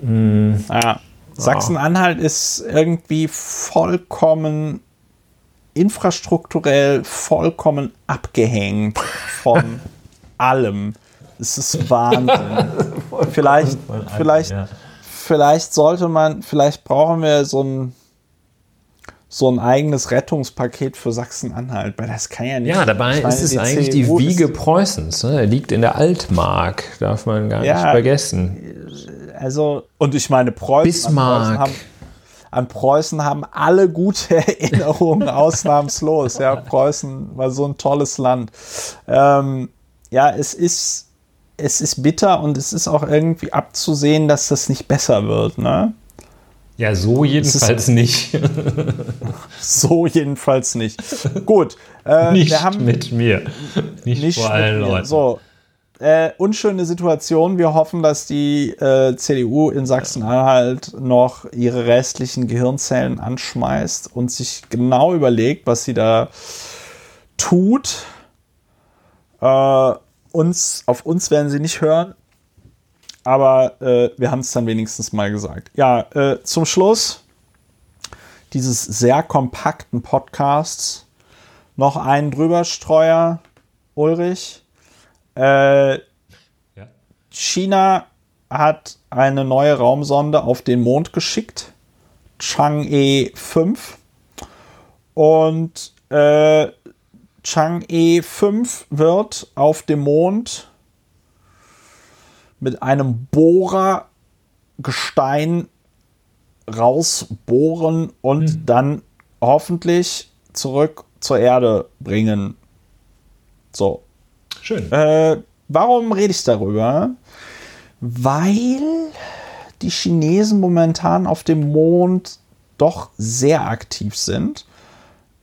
Hm. Ja. Sachsen-Anhalt ist irgendwie vollkommen infrastrukturell vollkommen abgehängt von allem. Es ist Wahnsinn. vielleicht, vielleicht, ja. vielleicht sollte man, vielleicht brauchen wir so ein so ein eigenes Rettungspaket für Sachsen-Anhalt, weil das kann ja nicht. Ja, dabei ist es eigentlich CDU die Wiege Preußens. Ne? Er liegt in der Altmark, darf man gar ja, nicht vergessen. Also, und ich meine, Preußen, Bismarck. An Preußen, haben, an Preußen haben alle gute Erinnerungen, ausnahmslos. Ja, Preußen war so ein tolles Land. Ähm, ja, es ist es ist bitter und es ist auch irgendwie abzusehen, dass das nicht besser wird, ne? Ja, so jedenfalls nicht. so jedenfalls nicht. Gut. Äh, nicht wir haben mit mir. Nicht, nicht vor allen Leuten. So. Äh, unschöne Situation. Wir hoffen, dass die äh, CDU in Sachsen-Anhalt noch ihre restlichen Gehirnzellen anschmeißt und sich genau überlegt, was sie da tut. Äh, uns, auf uns werden sie nicht hören, aber äh, wir haben es dann wenigstens mal gesagt. Ja, äh, zum Schluss dieses sehr kompakten Podcasts noch einen drüberstreuer, Ulrich. Äh, ja. China hat eine neue Raumsonde auf den Mond geschickt, Chang'e 5. Und äh, Chang'e 5 wird auf dem Mond mit einem Bohrer Gestein rausbohren und mhm. dann hoffentlich zurück zur Erde bringen. So. Schön. Äh, warum rede ich darüber? Weil die Chinesen momentan auf dem Mond doch sehr aktiv sind.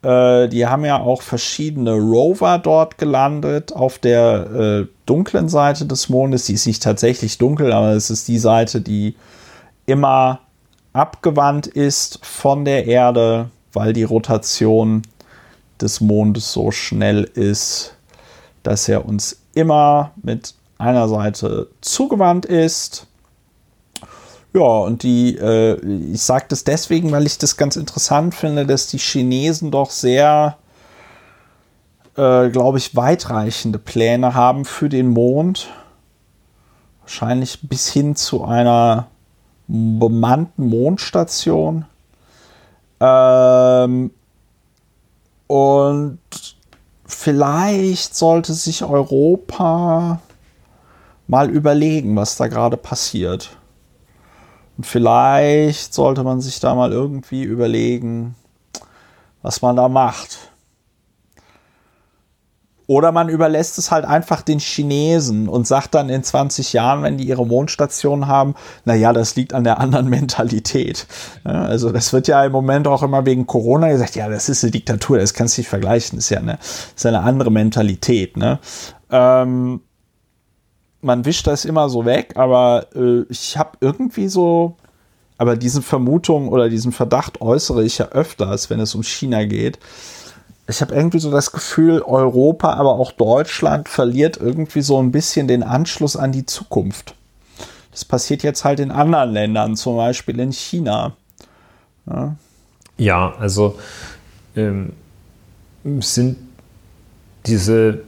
Äh, die haben ja auch verschiedene Rover dort gelandet auf der äh, dunklen Seite des Mondes. Die ist nicht tatsächlich dunkel, aber es ist die Seite, die immer abgewandt ist von der Erde, weil die Rotation des Mondes so schnell ist, dass er uns immer mit einer Seite zugewandt ist. Ja, und die, äh, ich sage das deswegen, weil ich das ganz interessant finde, dass die Chinesen doch sehr, äh, glaube ich, weitreichende Pläne haben für den Mond. Wahrscheinlich bis hin zu einer bemannten Mondstation. Ähm, und vielleicht sollte sich Europa mal überlegen, was da gerade passiert. Und vielleicht sollte man sich da mal irgendwie überlegen, was man da macht. Oder man überlässt es halt einfach den Chinesen und sagt dann in 20 Jahren, wenn die ihre Mondstation haben, naja, das liegt an der anderen Mentalität. Ja, also das wird ja im Moment auch immer wegen Corona gesagt, ja, das ist eine Diktatur, das kannst du nicht vergleichen, das ist ja eine, ist eine andere Mentalität. Ne? Ähm, man wischt das immer so weg, aber äh, ich habe irgendwie so, aber diese Vermutung oder diesen Verdacht äußere ich ja öfters, wenn es um China geht ich habe irgendwie so das Gefühl, Europa, aber auch Deutschland verliert irgendwie so ein bisschen den Anschluss an die Zukunft. Das passiert jetzt halt in anderen Ländern, zum Beispiel in China. Ja, ja also ähm, sind diese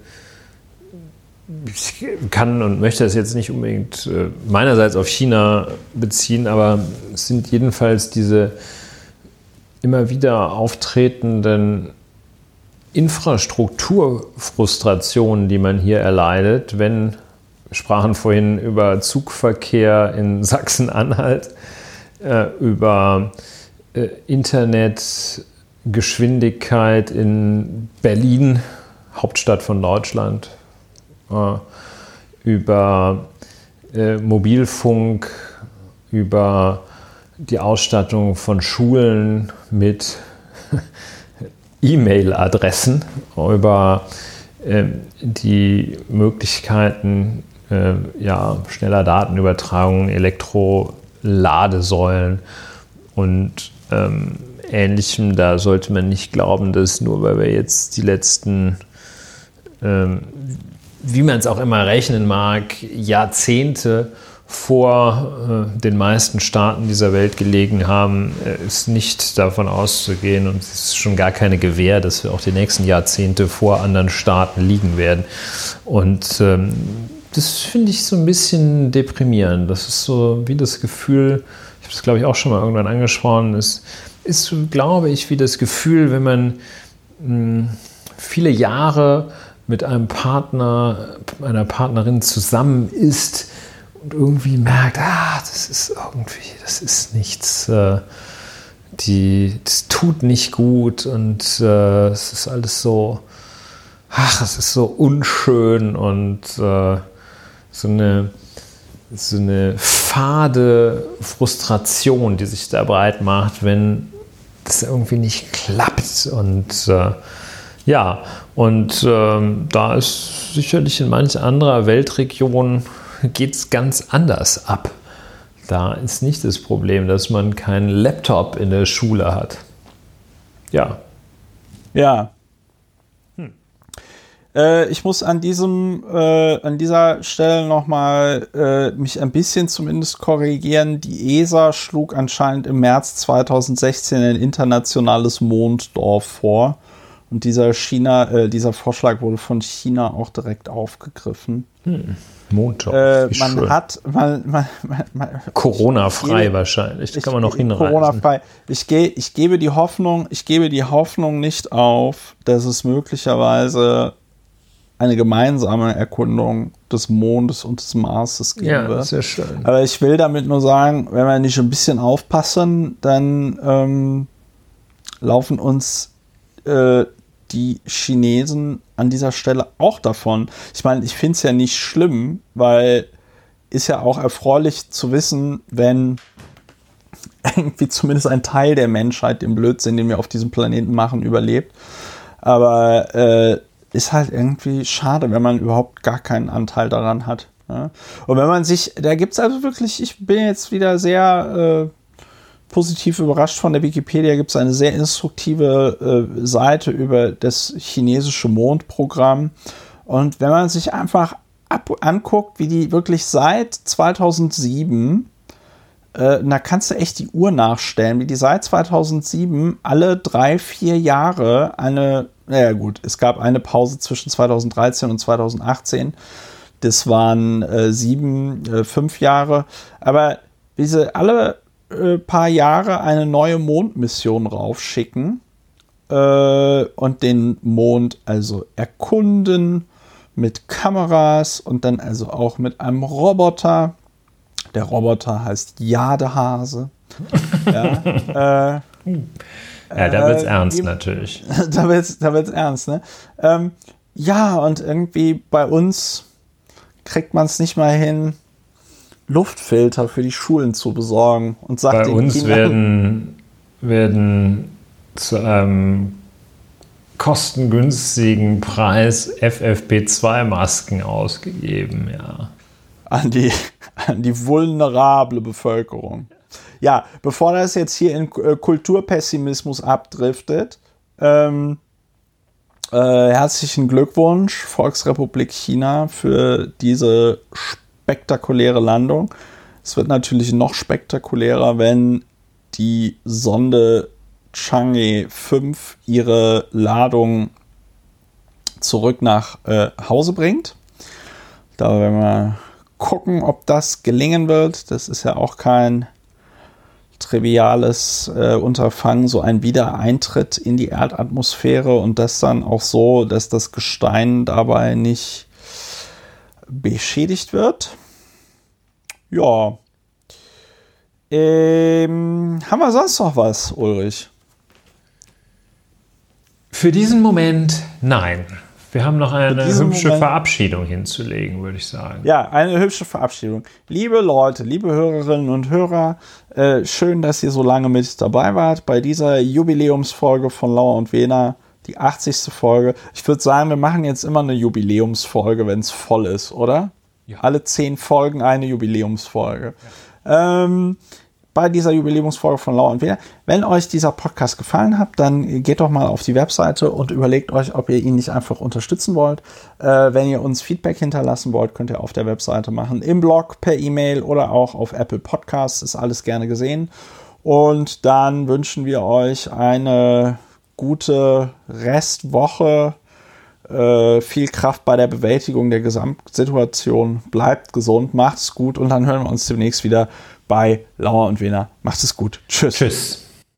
ich kann und möchte das jetzt nicht unbedingt äh, meinerseits auf China beziehen, aber es sind jedenfalls diese immer wieder auftretenden Infrastrukturfrustrationen, die man hier erleidet, wenn wir sprachen vorhin über Zugverkehr in Sachsen-Anhalt, äh, über äh, Internetgeschwindigkeit in Berlin, Hauptstadt von Deutschland, über äh, Mobilfunk, über die Ausstattung von Schulen mit E-Mail-Adressen, über äh, die Möglichkeiten äh, ja, schneller Datenübertragung, Elektroladesäulen und ähm, ähnlichem. Da sollte man nicht glauben, dass nur weil wir jetzt die letzten, ähm, wie man es auch immer rechnen mag, Jahrzehnte vor äh, den meisten Staaten dieser Welt gelegen haben, äh, ist nicht davon auszugehen und es ist schon gar keine Gewähr, dass wir auch die nächsten Jahrzehnte vor anderen Staaten liegen werden. Und ähm, das finde ich so ein bisschen deprimierend. Das ist so wie das Gefühl, ich habe das glaube ich auch schon mal irgendwann angesprochen, ist, ist glaube ich, wie das Gefühl, wenn man mh, hm, viele Jahre mit einem Partner, einer Partnerin zusammen ist, und irgendwie merkt, ah, das ist irgendwie, das ist nichts, äh, die, das tut nicht gut und äh, es ist alles so, ach, es ist so unschön und äh, so eine, so eine fade Frustration, die sich da breit macht, wenn das irgendwie nicht klappt. Und äh, ja, und ähm, da ist sicherlich in manch anderer Weltregion geht es ganz anders ab. Da ist nicht das Problem, dass man keinen Laptop in der Schule hat. Ja. Ja. Hm. Äh, ich muss an diesem, äh, an dieser Stelle nochmal äh, mich ein bisschen zumindest korrigieren. Die ESA schlug anscheinend im März 2016 ein internationales Monddorf vor. Und dieser China, äh, dieser Vorschlag wurde von China auch direkt aufgegriffen. Hm. Montag. Äh, man schön. hat man, man, man Corona-frei wahrscheinlich. Das kann man noch hinreißen. Corona-frei. Ich, ge ich gebe die Hoffnung, ich gebe die Hoffnung nicht auf, dass es möglicherweise eine gemeinsame Erkundung des Mondes und des Marses geben ja, wird. Sehr schön. Aber ich will damit nur sagen, wenn wir nicht ein bisschen aufpassen, dann ähm, laufen uns äh, die Chinesen an dieser Stelle auch davon. Ich meine, ich finde es ja nicht schlimm, weil ist ja auch erfreulich zu wissen, wenn irgendwie zumindest ein Teil der Menschheit den Blödsinn, den wir auf diesem Planeten machen, überlebt. Aber äh, ist halt irgendwie schade, wenn man überhaupt gar keinen Anteil daran hat. Ja? Und wenn man sich, da gibt es also wirklich, ich bin jetzt wieder sehr äh, positiv überrascht von der Wikipedia. Gibt es eine sehr instruktive äh, Seite über das chinesische Mondprogramm. Und wenn man sich einfach ab anguckt, wie die wirklich seit 2007 äh, da kannst du echt die Uhr nachstellen, wie die seit 2007 alle drei, vier Jahre eine, naja gut, es gab eine Pause zwischen 2013 und 2018. Das waren äh, sieben, äh, fünf Jahre. Aber diese alle äh, paar Jahre eine neue Mondmission raufschicken äh, und den Mond also erkunden mit Kameras und dann also auch mit einem Roboter. Der Roboter heißt Jadehase. ja, äh, ja, da wird's äh, ernst natürlich. Da wird's, da wird's ernst, ne? Ähm, ja, und irgendwie bei uns kriegt man es nicht mal hin, Luftfilter für die Schulen zu besorgen und sagt Bei uns Kindern, werden, werden zu einem kostengünstigen Preis FFP2-Masken ausgegeben, ja. An die, an die vulnerable Bevölkerung. Ja, bevor das jetzt hier in äh, Kulturpessimismus abdriftet, ähm, äh, herzlichen Glückwunsch, Volksrepublik China, für diese spektakuläre Landung. Es wird natürlich noch spektakulärer, wenn die Sonde Chang'e 5 ihre Ladung zurück nach äh, Hause bringt. Da werden wir gucken, ob das gelingen wird. Das ist ja auch kein triviales äh, Unterfangen, so ein Wiedereintritt in die Erdatmosphäre und das dann auch so, dass das Gestein dabei nicht beschädigt wird. Ja. Ähm, haben wir sonst noch was, Ulrich? Für diesen Moment nein. Wir haben noch eine hübsche Moment, Verabschiedung hinzulegen, würde ich sagen. Ja, eine hübsche Verabschiedung. Liebe Leute, liebe Hörerinnen und Hörer, äh, schön, dass ihr so lange mit dabei wart bei dieser Jubiläumsfolge von Lauer und Wena, die 80. Folge. Ich würde sagen, wir machen jetzt immer eine Jubiläumsfolge, wenn es voll ist, oder? Ja. Alle zehn Folgen eine Jubiläumsfolge. Ja. Ähm, bei dieser Jubiläumsfolge von Lau und Weder. Wenn euch dieser Podcast gefallen hat, dann geht doch mal auf die Webseite und überlegt euch, ob ihr ihn nicht einfach unterstützen wollt. Äh, wenn ihr uns Feedback hinterlassen wollt, könnt ihr auf der Webseite machen. Im Blog, per E-Mail oder auch auf Apple Podcasts. Ist alles gerne gesehen. Und dann wünschen wir euch eine gute Restwoche äh, viel Kraft bei der Bewältigung der Gesamtsituation. Bleibt gesund, macht es gut und dann hören wir uns demnächst wieder bei Lauer und Wiener. Macht es gut. Tschüss. Tschüss.